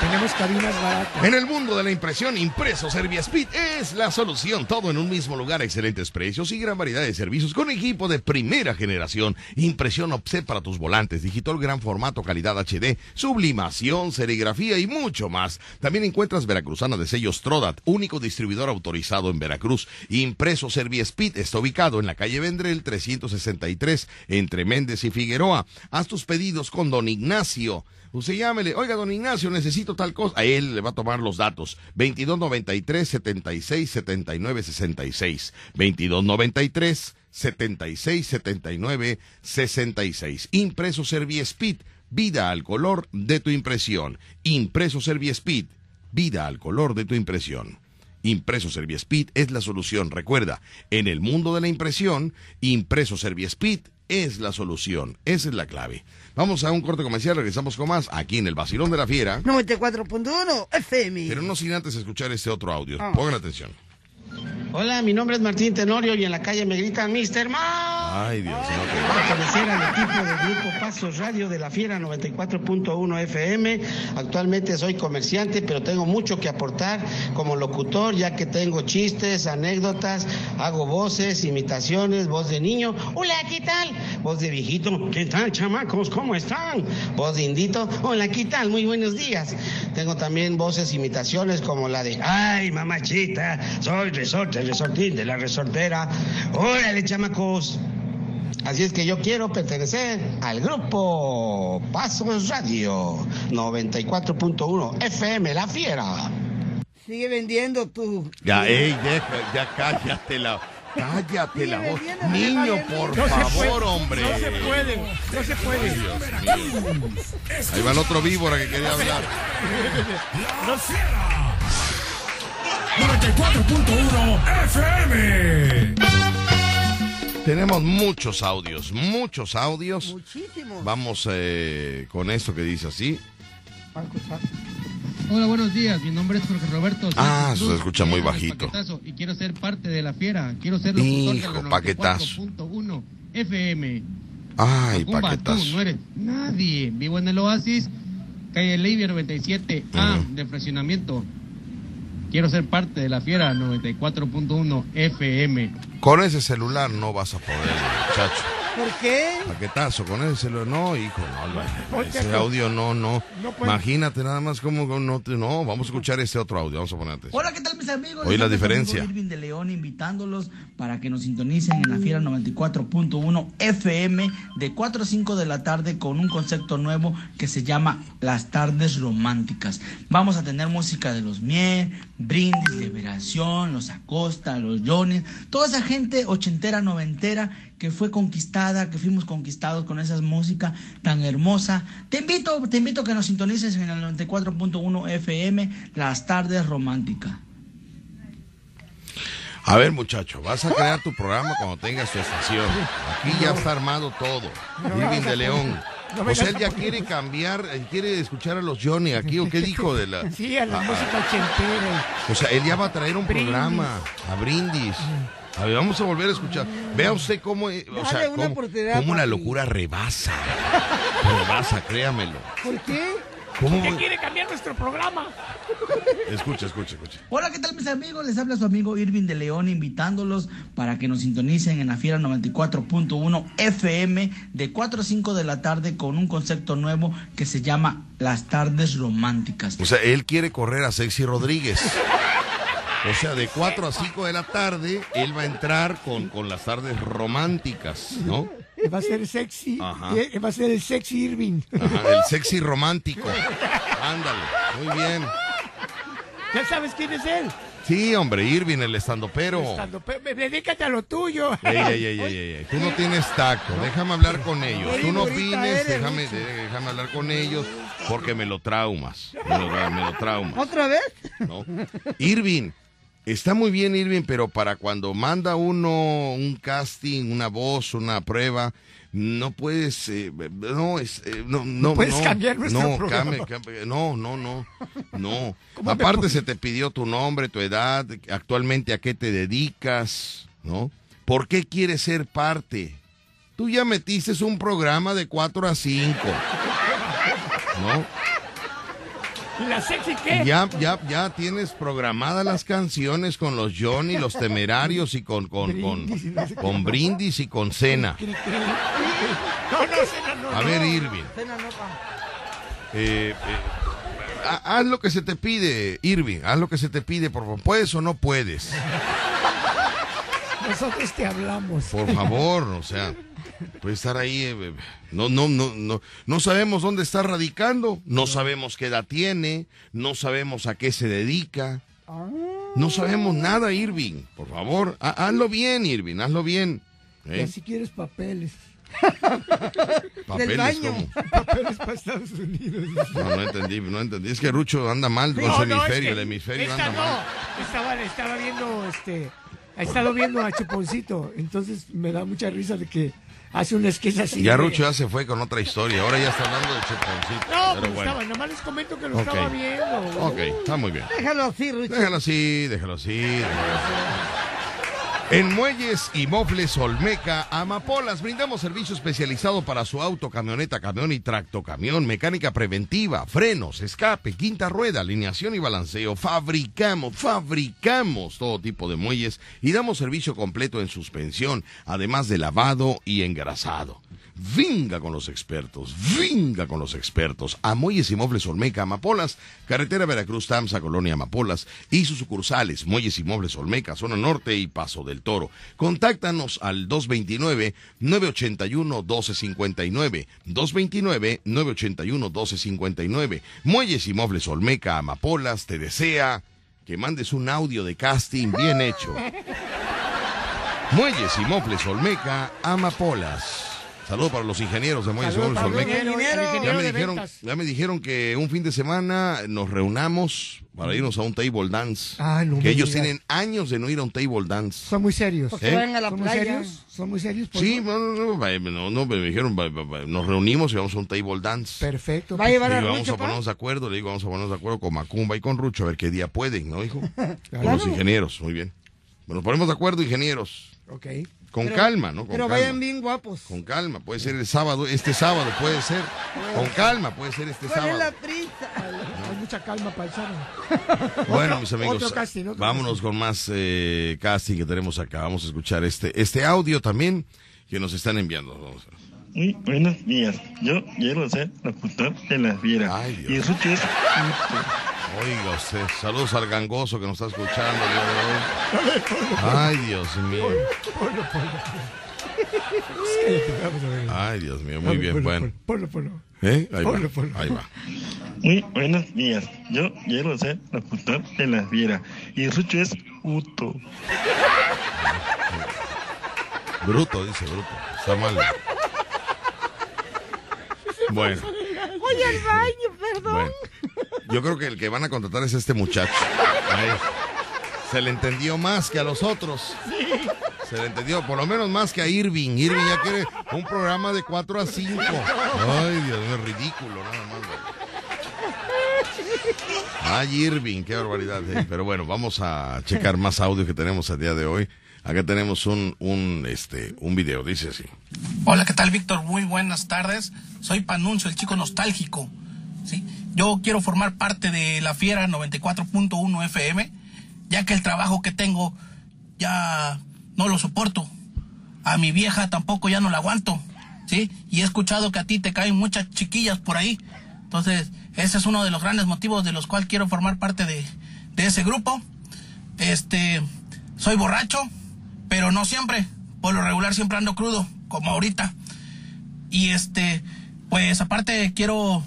Tenemos cabinas baratas. En el mundo de la impresión, Impreso Serviaspeed es la solución. Todo en un mismo lugar, excelentes precios y gran variedad de servicios con equipo de primera generación. Impresión offset para tus volantes, digital gran formato, calidad HD, sublimación, serigrafía y mucho más. También encuentras Veracruzana de sellos Trodat, único distribuidor autorizado en Veracruz. Impreso Serviaspeed está ubicado en la calle Vendrel 363 entre Méndez y Figueroa. Haz tus pedidos con Don Ignacio. Usted llámele, oiga, don Ignacio, necesito tal cosa. A él le va a tomar los datos. 2293 76 79 66. 2293 76 79 66. Impreso Serviespeed. Vida al color de tu impresión. Impreso Serviespeed. Vida al color de tu impresión. Impreso Serviespeed es la solución. Recuerda, en el mundo de la impresión, Impreso Serviespeed es la solución. Esa es la clave. Vamos a un corte comercial, regresamos con más aquí en el Basilón de la Fiera. 94.1 FM. Pero no sin antes escuchar este otro audio. Ah. Pongan atención. Hola, mi nombre es Martín Tenorio y en la calle me gritan Mr. Ma. Ay, Dios mío. Para pertenecer al equipo del Grupo Pasos Radio de la Fiera 94.1 FM. Actualmente soy comerciante, pero tengo mucho que aportar como locutor, ya que tengo chistes, anécdotas, hago voces, imitaciones, voz de niño. Hola, ¿qué tal? Voz de viejito. ¿Qué tal, chamacos? ¿Cómo están? Voz de indito. Hola, ¿qué tal? Muy buenos días. Tengo también voces, imitaciones como la de Ay, mamachita, soy resorte, resortín de la resortera. Órale, chamacos. Así es que yo quiero pertenecer al grupo Pasos Radio 94.1 FM La Fiera. Sigue vendiendo tu. Ya, ey, deja, ya cállate la, cállate la voz. Niño, por No favor, puede, hombre. No se puede, no se puede. Ahí va el otro víbora que quería hablar. La Fiera. 94.1 FM. Tenemos muchos audios, muchos audios. Muchísimos. Vamos eh, con esto que dice así. Hola, buenos días. Mi nombre es Jorge Roberto. Ah, se escucha muy bajito. Paquetazo, Y quiero ser parte de la fiera. Quiero ser locutor Hijo, de la paquetazo. 94.1 FM. Ay, Macumba, tú paquetazo. no eres nadie. Vivo en el Oasis, calle Leivia 97A de fraccionamiento. Quiero ser parte de la fiera 94.1 FM. Con ese celular no vas a poder, muchacho. ¿Por qué? Paquetazo, con ese. No, hijo, no, ese audio no, no. No puede- Imagínate nada más como no, te- no, vamos a escuchar este otro audio, vamos a ponerte. Hola, ¿qué tal mis amigos? Les la diferencia. Irving de León invitándolos para que nos sintonicen en la Fiera 94.1 FM de 4 a 5 de la tarde con un concepto nuevo que se llama Las Tardes Románticas. Vamos a tener música de los Mier, Brindis, Liberación, los Acosta, los Johnny, toda esa gente ochentera, noventera que fue conquistada, que fuimos conquistados con esa música tan hermosa. Te invito, te invito a que nos sintonices en el 94.1 FM, Las Tardes Románticas. A ver, muchacho, vas a crear tu programa cuando tengas tu estación. Aquí ya está armado todo. Irving de León. no o sea, él ya quiere cambiar, él quiere escuchar a los Johnny aquí, ¿o qué dijo de la...? Sí, a la Ah, música ochentera. O sea, él ya va a traer un Brindis. programa a Brindis. A ver, vamos a volver a escuchar. Vea usted cómo, eh, o sea, una cómo, la locura rebasa. Rebasa, créamelo. ¿Por qué? ¿Cómo? ¿Qué quiere cambiar nuestro programa? Escucha, escucha, escucha. Hola, ¿qué tal mis amigos? Les habla su amigo Irving de León invitándolos para que nos sintonicen en la Fiera 94.1 FM de 4 a 5 de la tarde con un concepto nuevo que se llama Las Tardes Románticas. O sea, él quiere correr a Sexy Rodríguez. O sea, de 4 a 5 de la tarde, él va a entrar con, con las tardes románticas, ¿no? Va a ser sexy. Ajá. eh, Va a ser el sexy Irving. Ajá, el sexy romántico. Ándale, muy bien. ¿Ya sabes quién es él? Sí, hombre, Irving, el estandopero. Estando pe- pe- Dedícate a lo tuyo. Ey, ey, ey, ey, ey, ey. Tú no tienes tacto, déjame hablar con ellos. Tú no opines, déjame, déjame hablar con ellos porque me lo traumas. Me lo, me lo traumas. ¿Otra vez? ¿no? Irving, está muy bien Irving, pero para cuando manda uno un casting, una voz, una prueba, no puedes, eh, no, es, eh, no, no, puedes no, cambiar nuestro no, cambia, no, no, no, no. ¿Cómo me Aparte se te pidió tu nombre, tu edad, actualmente a qué te dedicas, ¿no? ¿Por qué quieres ser parte? Tú ya metiste un programa de 4 a 5, ¿no? ¿Y la sexy qué? Ya, ya, ya tienes programadas las canciones con los Johnny, los temerarios y con, con, con, Brindis qué. con brindis y con cena. No, no, cena, no. A ver, Irving, Cena no, eh, eh, ha- haz lo que se te pide, Irving, haz lo que se te pide, por favor. ¿Puedes o no puedes? Nosotros te hablamos. Por favor, o sea, puedes estar ahí. eh, eh, no, no, no, no, no sabemos dónde está radicando, no sabemos qué edad tiene, no sabemos a qué se dedica. No sabemos nada, Irving. Por favor, ha- hazlo bien, Irving, hazlo bien. ¿eh? así quieres papeles. Papeles baño. Papeles para Estados Unidos. No, no entendí, no entendí. Es que Rucho anda mal con No, su no, es hemisferio, que el hemisferio esta anda no. mal. Estaba, estaba viendo, este, ha estado viendo a Chuponcito, entonces me da mucha risa de que hace un sketch así. Ya Rucho ya se fue con otra historia, ahora ya está hablando de Chuponcito. No, pero pues bueno. estaba, nada más les comento que lo estaba viendo. Ok, está muy bien. Déjalo así, Rucho. Déjalo así, déjalo así. déjalo así. En Muelles y Mofles Olmeca, Amapolas, brindamos servicio especializado para su auto, camioneta, camión y tractocamión, mecánica preventiva, frenos, escape, quinta rueda, alineación y balanceo. Fabricamos, fabricamos todo tipo de muelles y damos servicio completo en suspensión, además de lavado y engrasado. Venga con los expertos, venga con los expertos. A Muelles y Muebles Olmeca, Amapolas, carretera Veracruz, Tamsa, Colonia Amapolas y sus sucursales, Muelles y Muebles Olmeca, zona norte y Paso del Toro. Contáctanos al 229-981-1259. 229-981-1259. Muelles y Muebles Olmeca, Amapolas, te desea que mandes un audio de casting bien hecho. Muelles y Mofles Olmeca, Amapolas. Saludos para los ingenieros de y para el Olmeca. Ya me, dijeron, ya me dijeron que un fin de semana nos reunamos para irnos a un table dance. Ah, no que ellos digas. tienen años de no ir a un table dance. Son muy serios. Porque ¿Eh? a la ¿Son muy playa. serios? ¿Son muy serios? Sí, no, no, no, no, no, me dijeron, nos reunimos y vamos a un table dance. Perfecto. ¿Va a llevar Y a vamos Rucho, a pa? ponernos de acuerdo, le digo, vamos a ponernos de acuerdo con Macumba y con Rucho a ver qué día pueden, ¿no, hijo? Con Claro. los ingenieros, muy bien. Bueno, nos ponemos de acuerdo, ingenieros. Ok. Con Pero- calma, ¿no? Con Pero calma. vayan bien guapos. Con calma, puede ser el sábado, este sábado puede ser. Con calma, puede ser este ¿Cuál es sábado. la prisa? Hay mucha calma para el sábado. Bueno, Otro- mis amigos, otro casting, otro vámonos con más eh, casting que tenemos acá. Vamos a escuchar este, este audio también que nos están enviando. Vamos a ver. Muy buenos días. Yo quiero ser locutor de la fiera. y Rucho es Oiga usted, saludos al gangoso que nos está escuchando hoy. Ay, Dios mío. Ay, Dios mío, muy bien, bueno. ¿Eh? Ahí va, ahí va. Muy buenos días. Yo quiero ser locutor de la fiera. Y Rucho es puto. Bruto, dice Bruto. Está mal. Bueno, Voy al baño, perdón. bueno. Yo creo que el que van a contratar es este muchacho. A. Se le entendió más que a los otros. Se le entendió, por lo menos más que a Irving. Irving ya quiere un programa de 4 a 5. Ay, Dios mío, ridículo, nada más. Ay, Irving, qué barbaridad. eh. Pero bueno, vamos a checar más audio que tenemos el día de hoy. Acá tenemos un, un, este, un video, dice así. Hola, ¿qué tal, Víctor? Muy buenas tardes. Soy Panuncio, el chico nostálgico. ¿sí? Yo quiero formar parte de la Fiera 94.1 FM, ya que el trabajo que tengo ya no lo soporto. A mi vieja tampoco ya no la aguanto. ¿sí? Y he escuchado que a ti te caen muchas chiquillas por ahí. Entonces, ese es uno de los grandes motivos de los cuales quiero formar parte de, de ese grupo. Este, soy borracho, pero no siempre. Por lo regular siempre ando crudo, como ahorita. Y este, pues aparte quiero,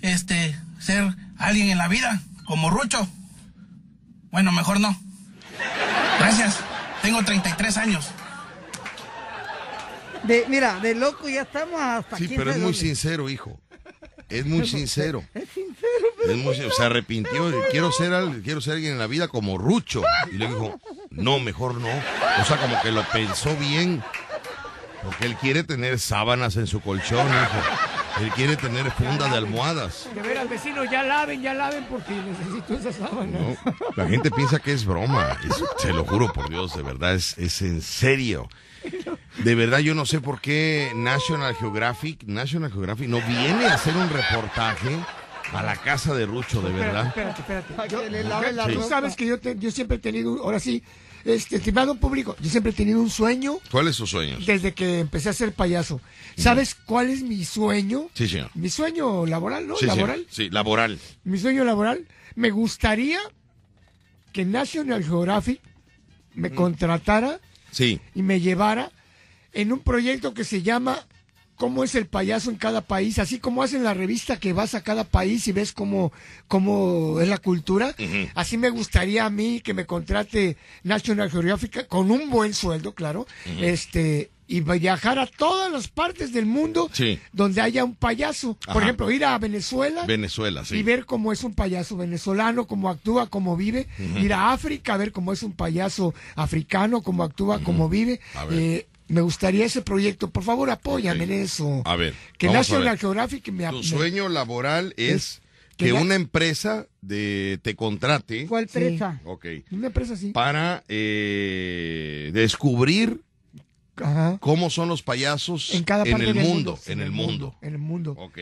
este, ser alguien en la vida, como Rucho. Bueno, mejor no. Gracias. Tengo 33 años. De, mira, de loco ya estamos hasta Sí, pero es muy dónde. sincero, hijo. Es muy sincero. Es sincero, pero... Es muy se arrepintió. Quiero ser, al- quiero ser alguien en la vida como Rucho. Y le dijo, no, mejor no. O sea, como que lo pensó bien. Porque él quiere tener sábanas en su colchón, hijo. Él quiere tener funda de almohadas. De veras, vecinos, ya laven, ya laven porque necesito esas sábanas. ¿no? La gente piensa que es broma. Es- se lo juro por Dios, de verdad, es, es en serio. De verdad, yo no sé por qué National Geographic, National Geographic no viene a hacer un reportaje a la casa de Rucho, de verdad. Espérate, espérate. Para Yo- que le lave la Sí. Tú sabes que yo, te- yo siempre he tenido, ahora sí, este, estimado público, yo siempre he tenido un sueño ¿Cuál es su sueño? desde que empecé a ser payaso. ¿Sabes cuál es mi sueño? Sí, señor. Mi sueño laboral, ¿no? Sí, señor. laboral. Sí, laboral. Mi sueño laboral. Me gustaría que National Geographic me contratara Sí. y me llevara en un proyecto que se llama cómo es el payaso en cada país, así como hacen la revista que vas a cada país y ves cómo, cómo es la cultura. Así me gustaría a mí que me contrate National Geographic con un buen sueldo, claro, este y viajar a todas las partes del mundo Sí. donde haya un payaso. Por ejemplo, ir a Venezuela Venezuela, sí. y ver cómo es un payaso venezolano, cómo actúa, cómo vive. Ir a África a ver cómo es un payaso africano, cómo actúa, cómo vive. A ver. Eh, me gustaría ese proyecto. Por favor, apóyame en eso. A ver. Que National. Geographic me Tu me- sueño laboral es que que ya- una empresa de, te contrate. ¿Cuál empresa? Ok. Una empresa así. Para eh, descubrir Ajá. cómo son los payasos En cada el del mundo. En el mundo. En el mundo. Ok.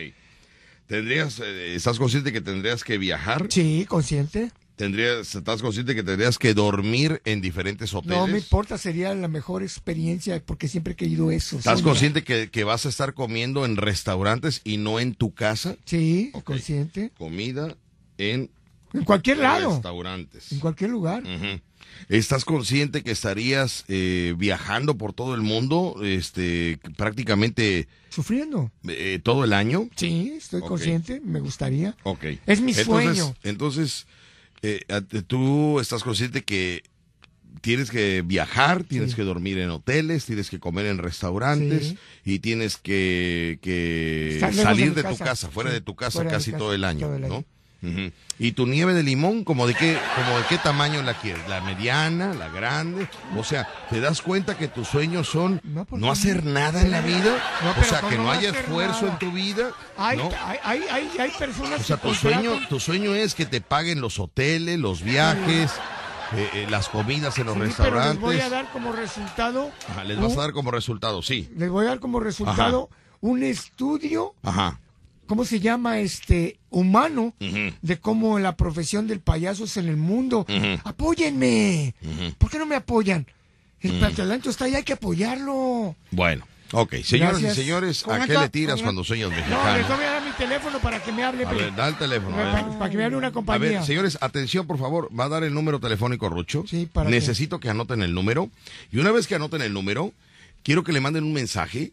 ¿Tendrías, eh, ¿Estás consciente que tendrías que viajar? Sí, consciente. ¿Tendrías, ¿Estás consciente que tendrías que dormir en diferentes hoteles? No me importa, sería la mejor experiencia porque siempre he querido eso. ¿Estás consciente que, que vas a estar comiendo en restaurantes y no en tu casa? Sí, Ok. consciente. Comida en En cualquier lado. restaurantes. En cualquier lugar. ¿Estás consciente que estarías eh, viajando por todo el mundo, este, prácticamente Sufriendo. eh, todo el año? Sí, estoy consciente, me gustaría. Ok. Es mi Entonces- sueño. Entonces, eh, a- tú estás consciente que tienes que viajar, tienes que dormir en hoteles, tienes que comer en restaurantes Sí. y tienes que, de salir de, tu casa. fuera Sí, de tu casa fuera casi casa, todo el año, todo el año. ¿no? ¿Y tu nieve de limón, como de qué, como de qué tamaño la quieres? ¿La mediana, la grande? O sea, ¿te das cuenta que tus sueños son no, hacer nada en la vida? No, o sea, ¿cómo que no haya esfuerzo nada? en tu vida. Hay, ¿no? hay, hay, hay, hay personas O sea, tu sueño, tu sueño es que te paguen los hoteles, los viajes, eh, eh, las comidas en los Sí, pero restaurantes. les voy a dar como resultado, Ajá, les vas a dar como resultado, sí. les voy a dar como resultado un estudio, Ajá. ¿Cómo se llama? Este, humano, de cómo la profesión del payaso es en el mundo. Apóyenme. ¿Por qué no me apoyan? El talento está ahí, hay que apoyarlo. Bueno, ok. Señoras Gracias. y señores, ¿a qué le tiras cuando sueñas No, les mexicano? voy a dar mi teléfono para que me hable. A ver, da el teléfono. a para, para que me hable una A compañía. ver, señores, atención, por favor. Va a dar el número telefónico, Rucho. Sí, ¿para qué? Necesito que anoten el número. Y una vez que anoten el número, quiero que le manden un mensaje,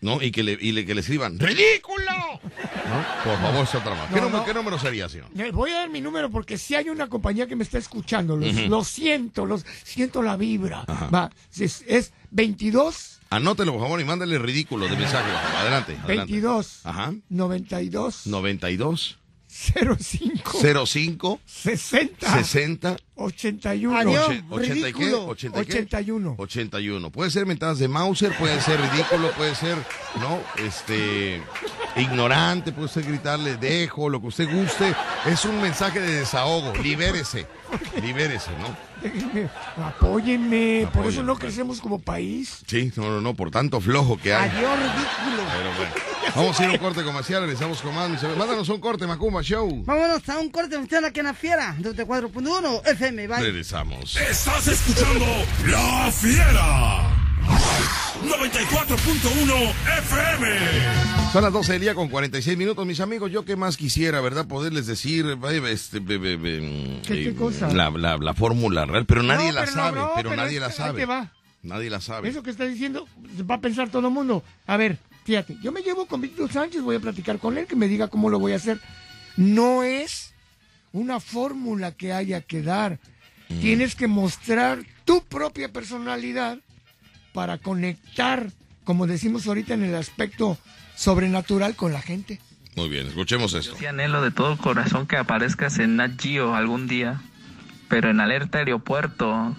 ¿no? Y que le, y le- que le escriban, ¡ridículo! ¿No? Por favor, es otra más. ¿Qué, No, número, no. qué número sería, señor? Voy a dar mi número porque si hay una compañía que me está escuchando, los, lo siento, los siento la vibra. Va, es, es 22 Anótelo, por favor, y mándale ridículo de mensaje. Adelante, adelante. 22 Ajá. 92 92 05 05 60 60 81 Oche- ochenta y qué? ¿Ochenta y qué? 81 81. Puede ser mentadas de Mauser, puede ser ridículo, puede ser, ¿no? Este, ignorante, puede ser gritarle dejo, lo que usted guste. Es un mensaje de desahogo. Libérese, libérese, ¿no? Déjenme, apóyenme, por eso Apóyenme, no crecemos como país. Sí, no, no, no, por tanto flojo que hay. Adiós, ridículo. Pero bueno. Vamos a ir a un corte comercial, regresamos con más. Mándanos un corte, Macumba Show. Vámonos a un corte comercial aquí en la fiera, de 4.1 FM, bye. Regresamos. Estás escuchando La Fiera. 94.1 FM. Son las 12 del día con 46 minutos, mis amigos. Yo qué más quisiera, ¿verdad? Poderles decir este, be- be- be- ¿Qué- qué eh, cosa? La, la- la fórmula real, pero nadie No, la pero sabe, no, pero, pero nadie es la sabe. te va. Nadie la sabe. Eso que está diciendo va a pensar todo el mundo. A ver, fíjate, yo me llevo con Víctor Sánchez, voy a platicar con él, que me diga cómo lo voy a hacer. No es una fórmula que haya que dar. Mm. Tienes que mostrar tu propia personalidad para conectar, como decimos ahorita en el aspecto sobrenatural con la gente. Muy bien, escuchemos esto. Sí anhelo de todo corazón que aparezcas en Nat Geo algún día, pero en alerta aeropuerto,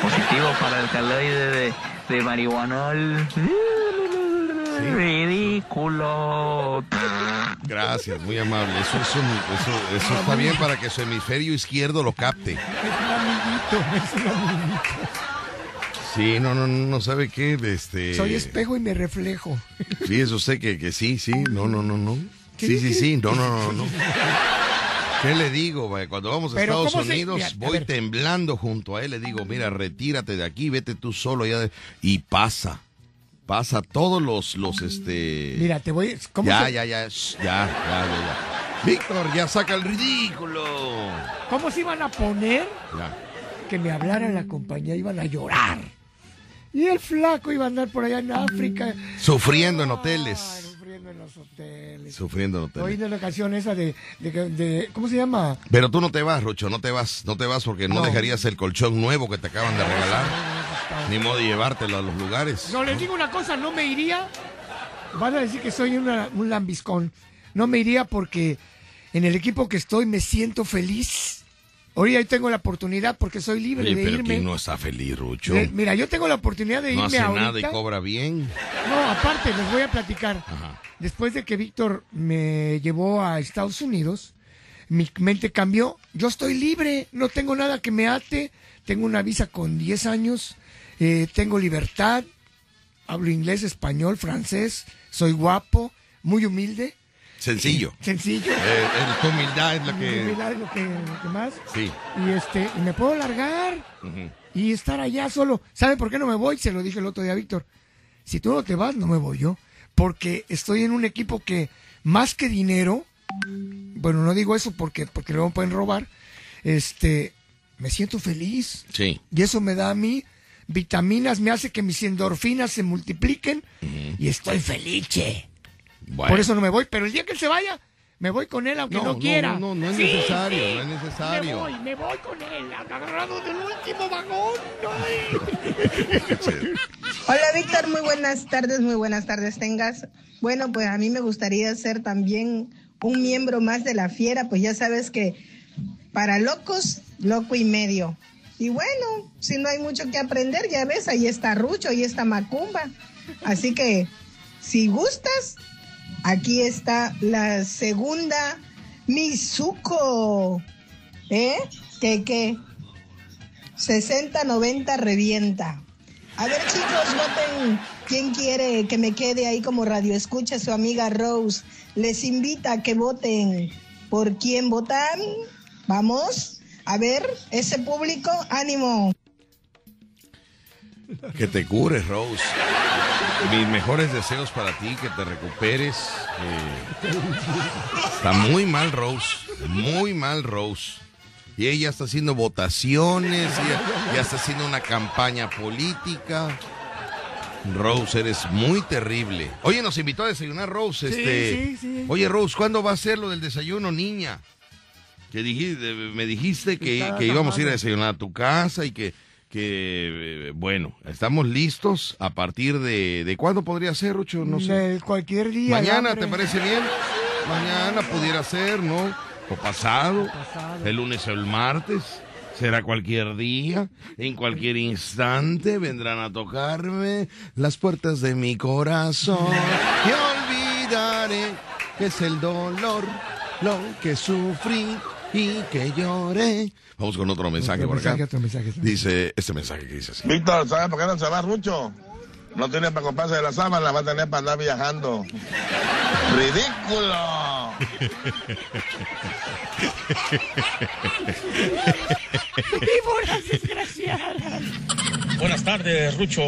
positivo para el caloide de, de marihuanol. Ridículo. Gracias, muy amable. Eso, eso, eso, eso está bien para que su hemisferio izquierdo lo capte. Es un amiguito, es un amiguito. Sí, no, no, no, no sabe qué, este... Soy espejo y me reflejo. Sí, eso sé que, que sí, sí, no, no, no, no. Sí, sí, sí, no, no, no, no. ¿Qué le digo? vaya? Cuando vamos a Pero Estados ¿cómo se- Unidos, mira, voy temblando junto a él, le digo, mira, retírate de aquí, vete tú solo ya. de-". Y pasa, pasa todos los, los, este... Mira, te voy. ¿cómo ya, se- ya, ya, shh, ya, ya, ya, ya. Víctor, ya saca el ridículo. ¿Cómo se iban a poner Ya. que me hablara la compañía? Iban a llorar. Y el flaco iba a andar por allá en África. Sufriendo en hoteles. Sufriendo en los hoteles. Sufriendo en hoteles. Oído la canción esa de, de, de- ¿Cómo se llama? Pero tú no te vas, Rucho, no te vas, no te vas porque no, No. dejarías el colchón nuevo que te acaban de regalar. Ni modo de llevártelo a los lugares. No, les digo una cosa, no me iría. Van a decir que soy una- un lambiscón. No me iría porque en el equipo que estoy me siento feliz. Ahorita ahí tengo la oportunidad porque soy libre Oye, de pero irme. ¿quién no está feliz, Rucho? Mira, yo tengo la oportunidad de No irme hace ahorita. nada y cobra bien. No, aparte, les voy a platicar. Después de que Víctor me llevó a Estados Unidos, mi mente cambió. Yo estoy libre, no tengo nada que me ate. Tengo una visa con 10 años, eh, tengo libertad, hablo inglés, español, francés, soy guapo, muy humilde. Sencillo. Sencillo. Eh, eh, tu humildad es la Mi que... humildad es lo que, lo que más. Sí. Y este, y me puedo largar y estar allá solo. ¿Sabe por qué no me voy? Se lo dije el otro día a Víctor. Si tú no te vas, no me voy yo. Porque estoy en un equipo que, más que dinero, bueno, no digo eso porque, porque luego me pueden robar, este, me siento feliz. Sí. Y eso me da a mí vitaminas, me hace que mis endorfinas se multipliquen y estoy felice. Bueno. Por eso no me voy, pero el día que él se vaya, me voy con él aunque No, quiera. no, no, no es Sí, necesario, sí, no es necesario. Me voy, me voy con él, agarrado del último vagón. Hola Víctor, muy buenas tardes, muy buenas tardes tengas. Bueno, pues a mí me gustaría ser también un miembro más de la fiera, pues ya sabes que para locos, loco y medio. Y bueno, si no hay mucho que aprender, ya ves, ahí está Rucho, ahí está Macumba. Así que, si gustas, aquí está la segunda Mizuko. ¿Eh? ¿Qué qué? 6090 revienta. A ver chicos, voten quién quiere que me quede ahí como radio escucha su amiga Rose. Les invita a que voten por quién votan. Vamos, a ver, ese público, ánimo. Que te cures, Rose. Mis mejores deseos para ti, que te recuperes. Eh, está muy mal, Rose. Muy mal, Rose. Y ella está haciendo votaciones, ya, ya está haciendo una campaña política. Rose, eres muy terrible. Oye, nos invitó a desayunar Rose. Sí, este, sí, sí. Oye, Rose, ¿cuándo va a ser lo del desayuno, niña? Que dijiste, me dijiste que, íbamos a ir a desayunar a tu casa y que, que eh, bueno, estamos listos a partir de... ¿De cuándo podría ser, Rucho? No sé. De cualquier día. Mañana. ¿te parece bien? Mañana pudiera ser, ¿no? O pasado, el lunes o el martes. Será cualquier día, en cualquier instante vendrán a tocarme las puertas de mi corazón. Y olvidaré que es el dolor, lo que sufrí y que lloré. Vamos con otro mensaje Otro por acá. mensaje, otro mensaje, otro Dice este mensaje que dice así. Víctor, ¿sabes por qué no se va Rucho? No tiene para comprarse de la sábana, va a tener para andar viajando. ¡Ridículo! ¡Víboras desgraciadas! Buenas tardes, Rucho,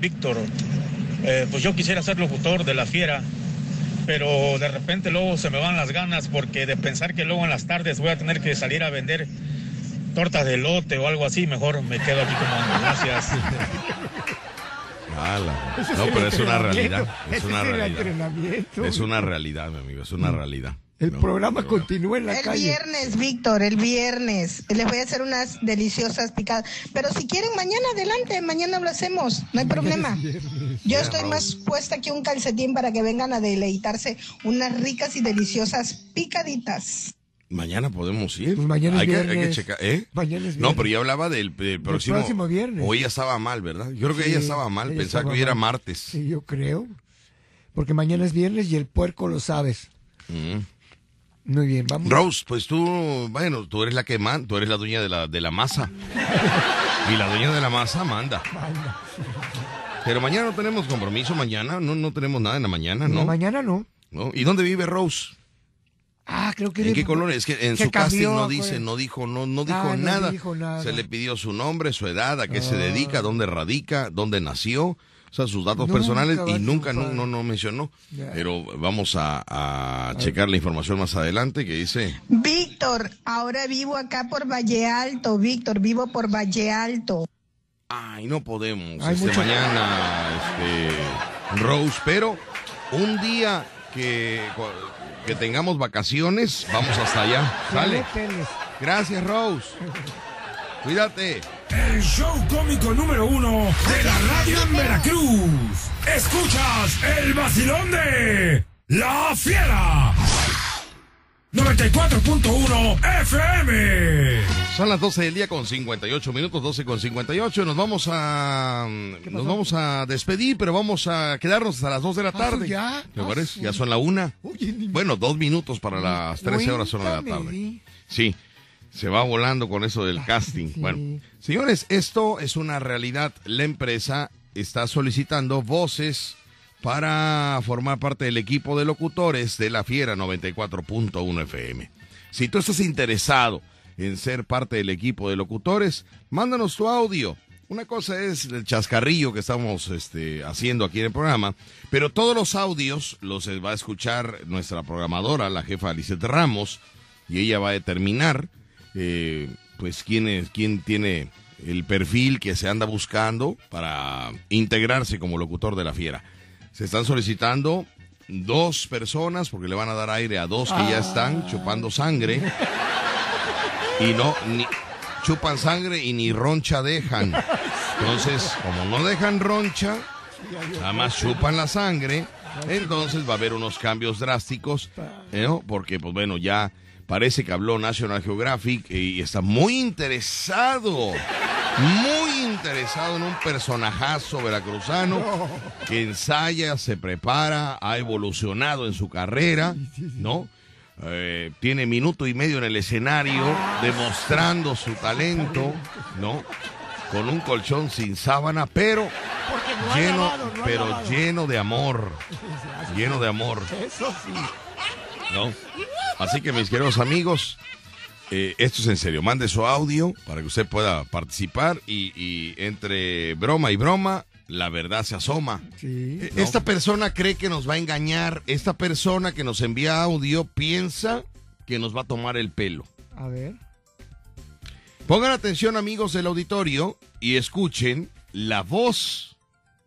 Víctor. Eh, pues yo quisiera ser locutor de la fiera, pero de repente luego se me van las ganas porque de pensar que luego en las tardes voy a tener que salir a vender tortas de lote o algo así, mejor me quedo aquí como ando. Gracias. No, el pero es una realidad. Es una el realidad. Es una realidad, mi amigo. Es una realidad. El programa continúa en la El calle. viernes, Víctor, el viernes. Les voy a hacer unas deliciosas picadas. Pero si quieren, mañana adelante, mañana lo hacemos, no hay problema. Yo estoy más puesta que un calcetín para que vengan a deleitarse unas ricas y deliciosas picaditas. Mañana podemos ir. mañana es hay, que, hay que checar. ¿Eh? Mañana es No, pero yo hablaba del, del próximo. próximo viernes. O ella estaba mal, ¿verdad? Yo creo que Sí, ella estaba mal. ella Pensaba estaba que hoy era martes. Sí, yo creo. Porque mañana es viernes y el puerco lo sabes. Mm. Muy bien, vamos. Rose, pues tú, bueno, tú eres la que manda, tú eres la dueña de la, de la masa. y la dueña de la masa manda. Pero mañana no tenemos compromiso, mañana no, no tenemos nada en la mañana, No, ¿no? mañana no. ¿No? ¿Y dónde vive Rose? Ah, creo que... ¿En qué colonia? Es que en su casting cambió, no dice, no dijo, no, no dijo Ah, no nada. dijo nada. Se le pidió su nombre, su edad, a qué se Ah. dedica, dónde radica, dónde nació, o sea, sus datos Nunca personales y nunca no, no, no mencionó. Pero vamos a, a checar la información más adelante que dice. Víctor, ahora vivo acá por Valle Alto, Víctor, vivo por Valle Alto. Ay, no podemos Hay este, mucho- mañana, este, Rose, pero un día que, que tengamos vacaciones, vamos hasta allá. Sale. Gracias, Rose. Cuídate. El show cómico número uno de la radio en Veracruz. Escuchas el vacilón de La Fiera. 94.1 FM. Son las 12 del día con 58 minutos, 12 con 58. Nos vamos a nos vamos a despedir, pero vamos a quedarnos hasta las 2 de la tarde. ya? ¿Me parece? Ya son la una. Bueno, dos minutos para las 13 horas son de la tarde. Sí, se va volando con eso del casting. Bueno, señores, esto es una realidad. La empresa está solicitando voces para formar parte del equipo de locutores de la Fiera 94.1 FM. Si tú estás interesado en ser parte del equipo de locutores, mándanos tu audio. Una cosa es el chascarrillo que estamos este, haciendo aquí en el programa, pero todos los audios los va a escuchar nuestra programadora, la jefa Alicia Ramos, y ella va a determinar eh, pues quién, es, quién tiene el perfil que se anda buscando para integrarse como locutor de la fiera. Se están solicitando dos personas porque le van a dar aire a dos que ya están chupando sangre. Y no, ni chupan sangre y ni roncha dejan. Entonces, como no dejan roncha, nada más chupan la sangre, entonces va a haber unos cambios drásticos, ¿eh, ¿no? Porque, pues bueno, ya parece que habló National Geographic y está muy interesado, muy interesado en un personajazo veracruzano que ensaya, se prepara, ha evolucionado en su carrera, ¿no? eh, tiene minuto y medio en el escenario, demostrando su talento, ¿no? Con un colchón sin sábana, pero lleno, lavado, no ha pero lleno de amor, lleno de amor, Eso sí. ¿No? Así que mis queridos amigos, eh, esto es en serio. Mande su audio para que usted pueda participar y, y entre broma y broma, la verdad se asoma. Eh, Esta persona cree que nos va a engañar. Esta persona que nos envía audio piensa que nos va a tomar el pelo. A ver. Pongan atención amigos del auditorio y escuchen la voz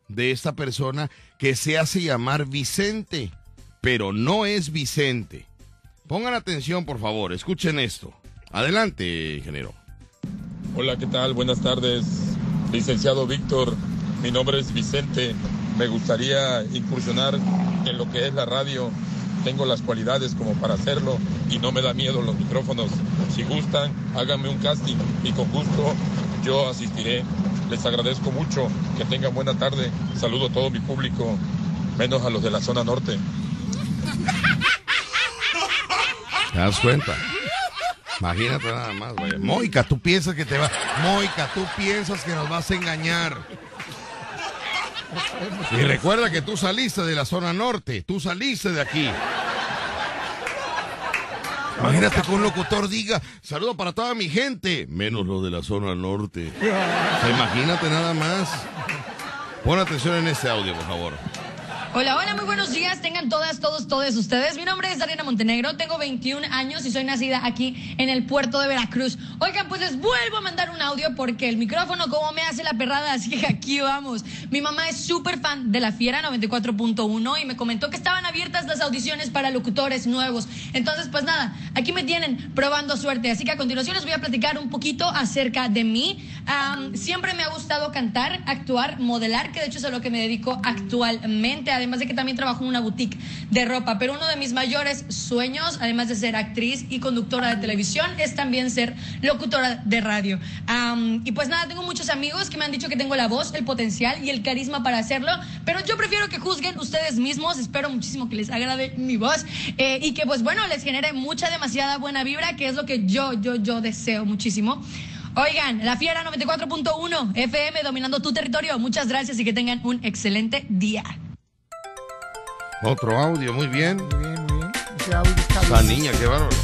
de esta persona que se hace llamar Vicente, pero no es Vicente. Pongan atención por favor, escuchen esto. Adelante, ingeniero. Hola, ¿qué tal? Buenas tardes, licenciado Víctor. Mi nombre es Vicente. Me gustaría incursionar en lo que es la radio. Tengo las cualidades como para hacerlo y no me da miedo los micrófonos. Si gustan, háganme un casting y con gusto yo asistiré. Les agradezco mucho. Que tengan buena tarde. Saludo a todo mi público, menos a los de la zona norte. ¿Te das cuenta? Imagínate nada más, güey. Moica, tú piensas que te va. Moica, tú piensas que nos vas a engañar. Y recuerda que tú saliste de la zona norte, tú saliste de aquí. Imagínate que un locutor diga, saludo para toda mi gente, menos los de la zona norte. Imagínate nada más. Pon atención en este audio, por favor. Hola, hola, muy buenos días. Tengan todas, todos, todos ustedes. Mi nombre es Dariana Montenegro, tengo 21 años y soy nacida aquí en el puerto de Veracruz. Oigan, pues les vuelvo a mandar un audio porque el micrófono como me hace la perrada, así que aquí vamos. Mi mamá es súper fan de la Fiera 94.1 y me comentó que estaban abiertas las audiciones para locutores nuevos. Entonces, pues nada, aquí me tienen probando suerte. Así que a continuación les voy a platicar un poquito acerca de mí. Am, siempre me ha gustado cantar, actuar, modelar, que de hecho es a lo que me dedico actualmente. De que también trabajo en una boutique de ropa. Pero uno de mis mayores sueños, además de ser actriz y conductora de televisión, es también ser locutora de radio. Y pues nada, tengo muchos amigos que me han dicho que tengo la voz, el potencial y el carisma para hacerlo. Pero yo prefiero que juzguen ustedes mismos. Espero muchísimo que les agrade mi voz. eh, y que pues bueno, les genere mucha, demasiada buena vibra, que es lo que yo, yo, yo deseo muchísimo. Oigan, la Fiera 94.1 FM dominando tu territorio. Muchas gracias y que tengan un excelente día. Otro audio, muy bien. Ese audio está Esa bien. niña, qué bárbaro.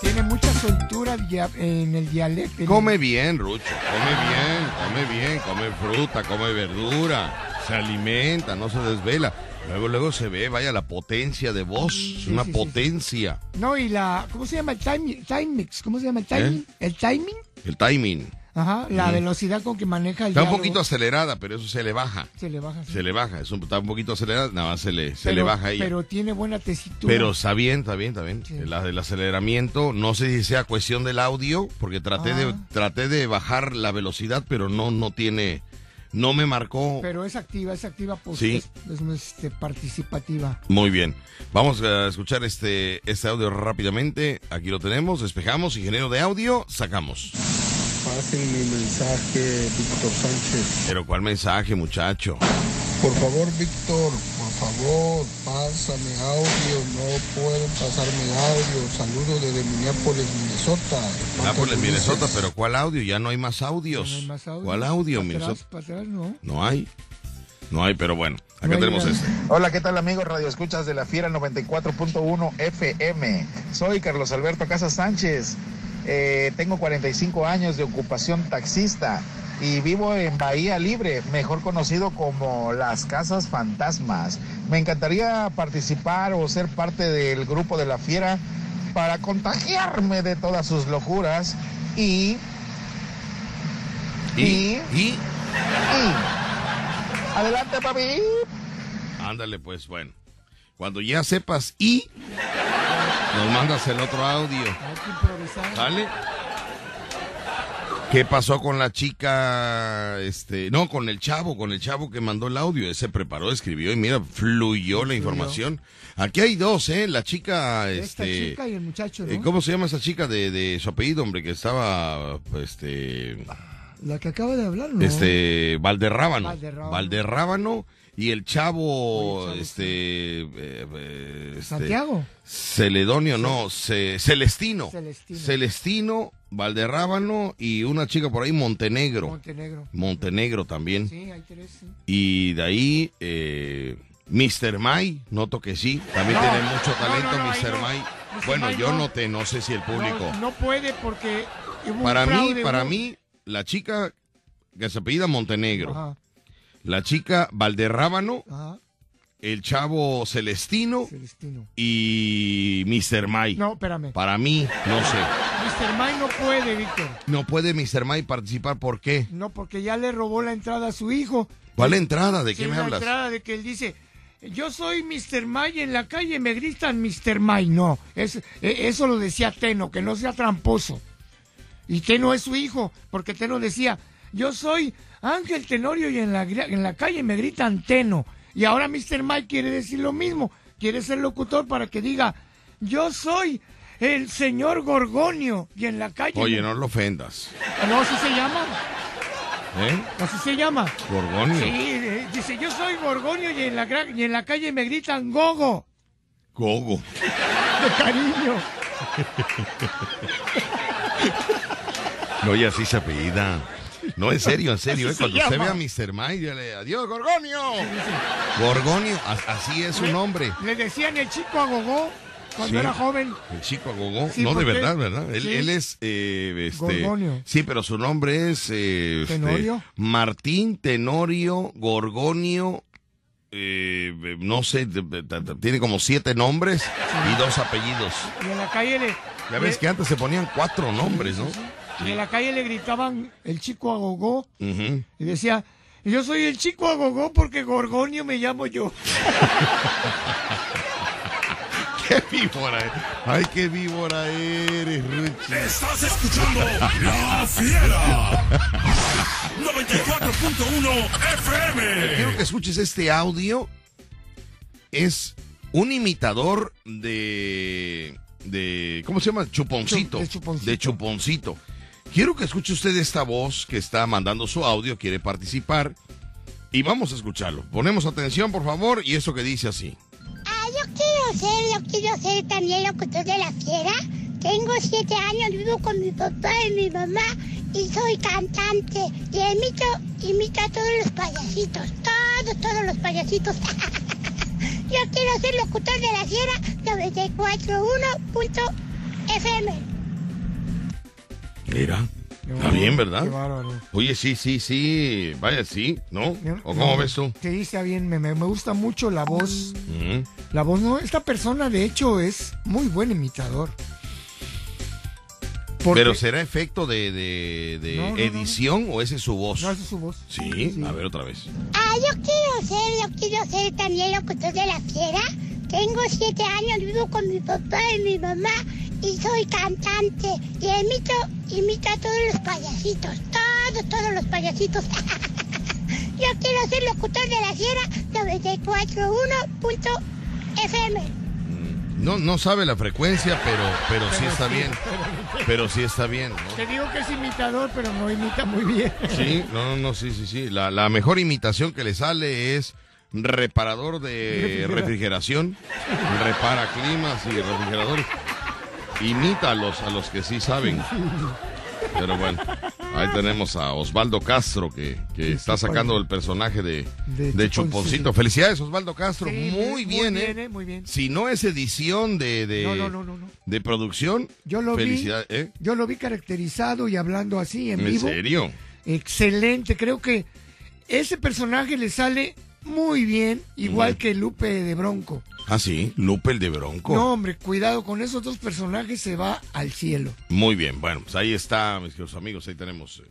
Tiene mucha soltura en el dialecto. Come bien, Rucho. Come bien, come bien, come fruta, come verdura, se alimenta, no se desvela. Luego, luego se ve, vaya, la potencia de voz, una sí, sí. potencia. No, y la. ¿Cómo se llama el time, time mix? ¿Cómo se llama el timing? ¿El timing? El timing. Ajá, la velocidad con que maneja el Está un poquito acelerada, pero eso se le baja. Se le baja. sí. Se le baja, es un- está un poquito acelerada, nada más se le, se le baja ahí. Pero tiene buena tesitura. Pero está bien, está bien, está bien. La- el aceleramiento, no sé si sea cuestión del audio, porque traté de Ah. traté de bajar la velocidad, pero no no tiene, no me marcó. Pero es activa, es activa, pues Sí. es, es, este, participativa. Muy bien. Vamos a escuchar este, este audio rápidamente. Aquí lo tenemos, despejamos, ingeniero de audio, sacamos. Pasen mi mensaje, Víctor Sánchez. Pero ¿cuál mensaje, muchacho? Por favor, Víctor, por favor, pásame audio. No pueden pasarme audio. Saludos desde Minneapolis, Minnesota. Nápoles, Minnesota, pero ¿cuál audio? Ya no hay más audios. No hay más audio. ¿Cuál audio, Para atrás, Minnesota? para atrás, no. No hay. No hay, pero bueno, acá No tenemos este. Hola, ¿qué tal amigos Radio Escuchas de la Fiera 94.1 FM? Soy Carlos Alberto Casas Sánchez. Eh, tengo 45 años de ocupación taxista y vivo en Bahía Libre, mejor conocido como las Casas Fantasmas. Me encantaría participar o ser parte del grupo de la Fiera para contagiarme de todas sus locuras y... ¿Y? ¿Y? Adelante, papi. Ándale, pues bueno. Cuando ya sepas y nos mandas el otro audio. ¿Sale? ¿Qué pasó con la chica? Este, no, con el chavo, con el chavo que mandó el audio. Ese preparó, escribió y mira, fluyó la información. Aquí hay dos, ¿eh? La chica, Esta este. chica y el muchacho, ¿no? eh, ¿Cómo se llama esa chica de, de su apellido, hombre? Que estaba, este. La que acaba de hablar, ¿no? Este, Valderrábano. Valderrábano. Valderrábano y el chavo, este, eh, eh, este, Santiago. Celedonio, no, Ce- Celestino. Celestino. Celestino, Valderrábano y una chica por ahí, Montenegro. Montenegro. Montenegro también. Sí, hay tres, sí. Y de ahí, eh, Mr. May, noto que sí, también No, tiene mucho talento no, no, ahí Mr. May. Bueno, May yo no. noté, no sé si el público. No, no puede porque para mí, para mí, la chica que se apellida Montenegro, Ajá, la chica Valderrábano, ajá, el chavo Celestino Celestino. y Mr. May. No, espérame. Para mí, no sé. Mr. May no puede, Víctor. No puede Mr. May participar, ¿por qué? No, porque ya le robó la entrada a su hijo. ¿Cuál entrada? ¿De qué me la hablas? entrada de que él dice, yo soy Mr. May en la calle, me gritan Mr. May. No, es, e- eso lo decía Teno, que no sea tramposo. Y Teno es su hijo, porque Teno decía, yo soy Ángel Tenorio y en la, en la calle me gritan Teno. Y ahora Mr. May quiere decir lo mismo, quiere ser locutor para que diga, yo soy el señor Gorgonio y en la calle... Oye, me- no lo ofendas. No, así se llama, ¿Eh? así se llama. Gorgonio. Sí, eh, dice, yo soy Gorgonio y en, la, y en la calle me gritan Gogo, Gogo. de cariño. No, y así se apellida. No, en serio, en serio. ¿eh? se Cuando usted ve a Mr. May, dígale, adiós, Gorgonio. Gorgonio, así es su nombre. Le decían el chico a cuando Sí. era joven. El chico Agogó. Sí, no, de verdad, ¿verdad? Él, sí. él es. eh, este, Gorgonio. Sí, pero su nombre es. eh, este, ¿Tenorio? Martín Tenorio Gorgonio. eh, no sé, tiene como siete nombres y dos apellidos. Y en la calle le, Ya ves que antes se ponían cuatro nombres, ¿no? Y en la calle le gritaban el chico a Gogo Ujú. y decía, yo soy el chico a Gogo porque Gorgonio me llamo yo. ¡Qué víbora! eres! ¡Ay, qué víbora eres, Ruchi! Estás escuchando La Fiera. 94.1 FM. Quiero que escuches este audio. Es un imitador de. de ¿Cómo se llama? Chuponcito. Chu- de Chuponcito. De Chuponcito. Quiero que escuche usted esta voz que está mandando su audio, quiere participar. Y vamos a escucharlo. Ponemos atención, por favor, y eso que dice así. Ah, yo quiero ser, yo quiero ser también locutor de la fiera. Tengo siete años, vivo con mi papá y mi mamá y soy cantante. Y imito, imito a todos los payasitos, todos, todos los payasitos. yo quiero ser locutor de la fiera 94.1.fm. Mira. Está bien, ¿verdad? Qué bárbaro. Oye, sí, sí, sí. Vaya, sí, ¿no? ¿O cómo No, ves tú? Sí, está bien, me, me- me gusta mucho la voz. Mm. La voz, no, esta persona de hecho es muy buen imitador. Porque- Pero será efecto de, de- de No, no, no, edición o esa es su voz? No, esa es su voz. Sí, a ver otra vez. Ah, yo quiero ser, yo quiero ser también locutor de la fiera. Tengo siete años, vivo con mi papá y mi mamá y soy cantante. Y imito, imito a todos los payasitos, todos, todos los payasitos. yo quiero ser locutor de la fiera 94.1.fm. No, no sabe la frecuencia, pero, pero sí está bien. Pero sí está bien, ¿no? Te digo que es imitador, pero no imita muy bien. Sí, no, no, no, sí, sí, sí. La, la mejor imitación que le sale es reparador de refrigeración. Repara climas y refrigeradores. Imita a los, a los que sí saben. Pero bueno, ahí tenemos a Osvaldo Castro que, que está sacando el personaje de, De de Chuponcito. Felicidades, Osvaldo Castro. Sí, muy bien, ¿eh? eh, Muy bien. Si no es edición de, de, No, de producción, Yo lo vi. ¿eh? Yo lo vi caracterizado y hablando así en, ¿En vivo. serio? Excelente. Creo que ese personaje le sale muy bien, igual que Lupe de Bronco. Ah, sí, Lupe el de Bronco. No, hombre, cuidado con esos dos personajes, se va al cielo. Muy bien, bueno, pues ahí está, mis queridos amigos, ahí tenemos eh,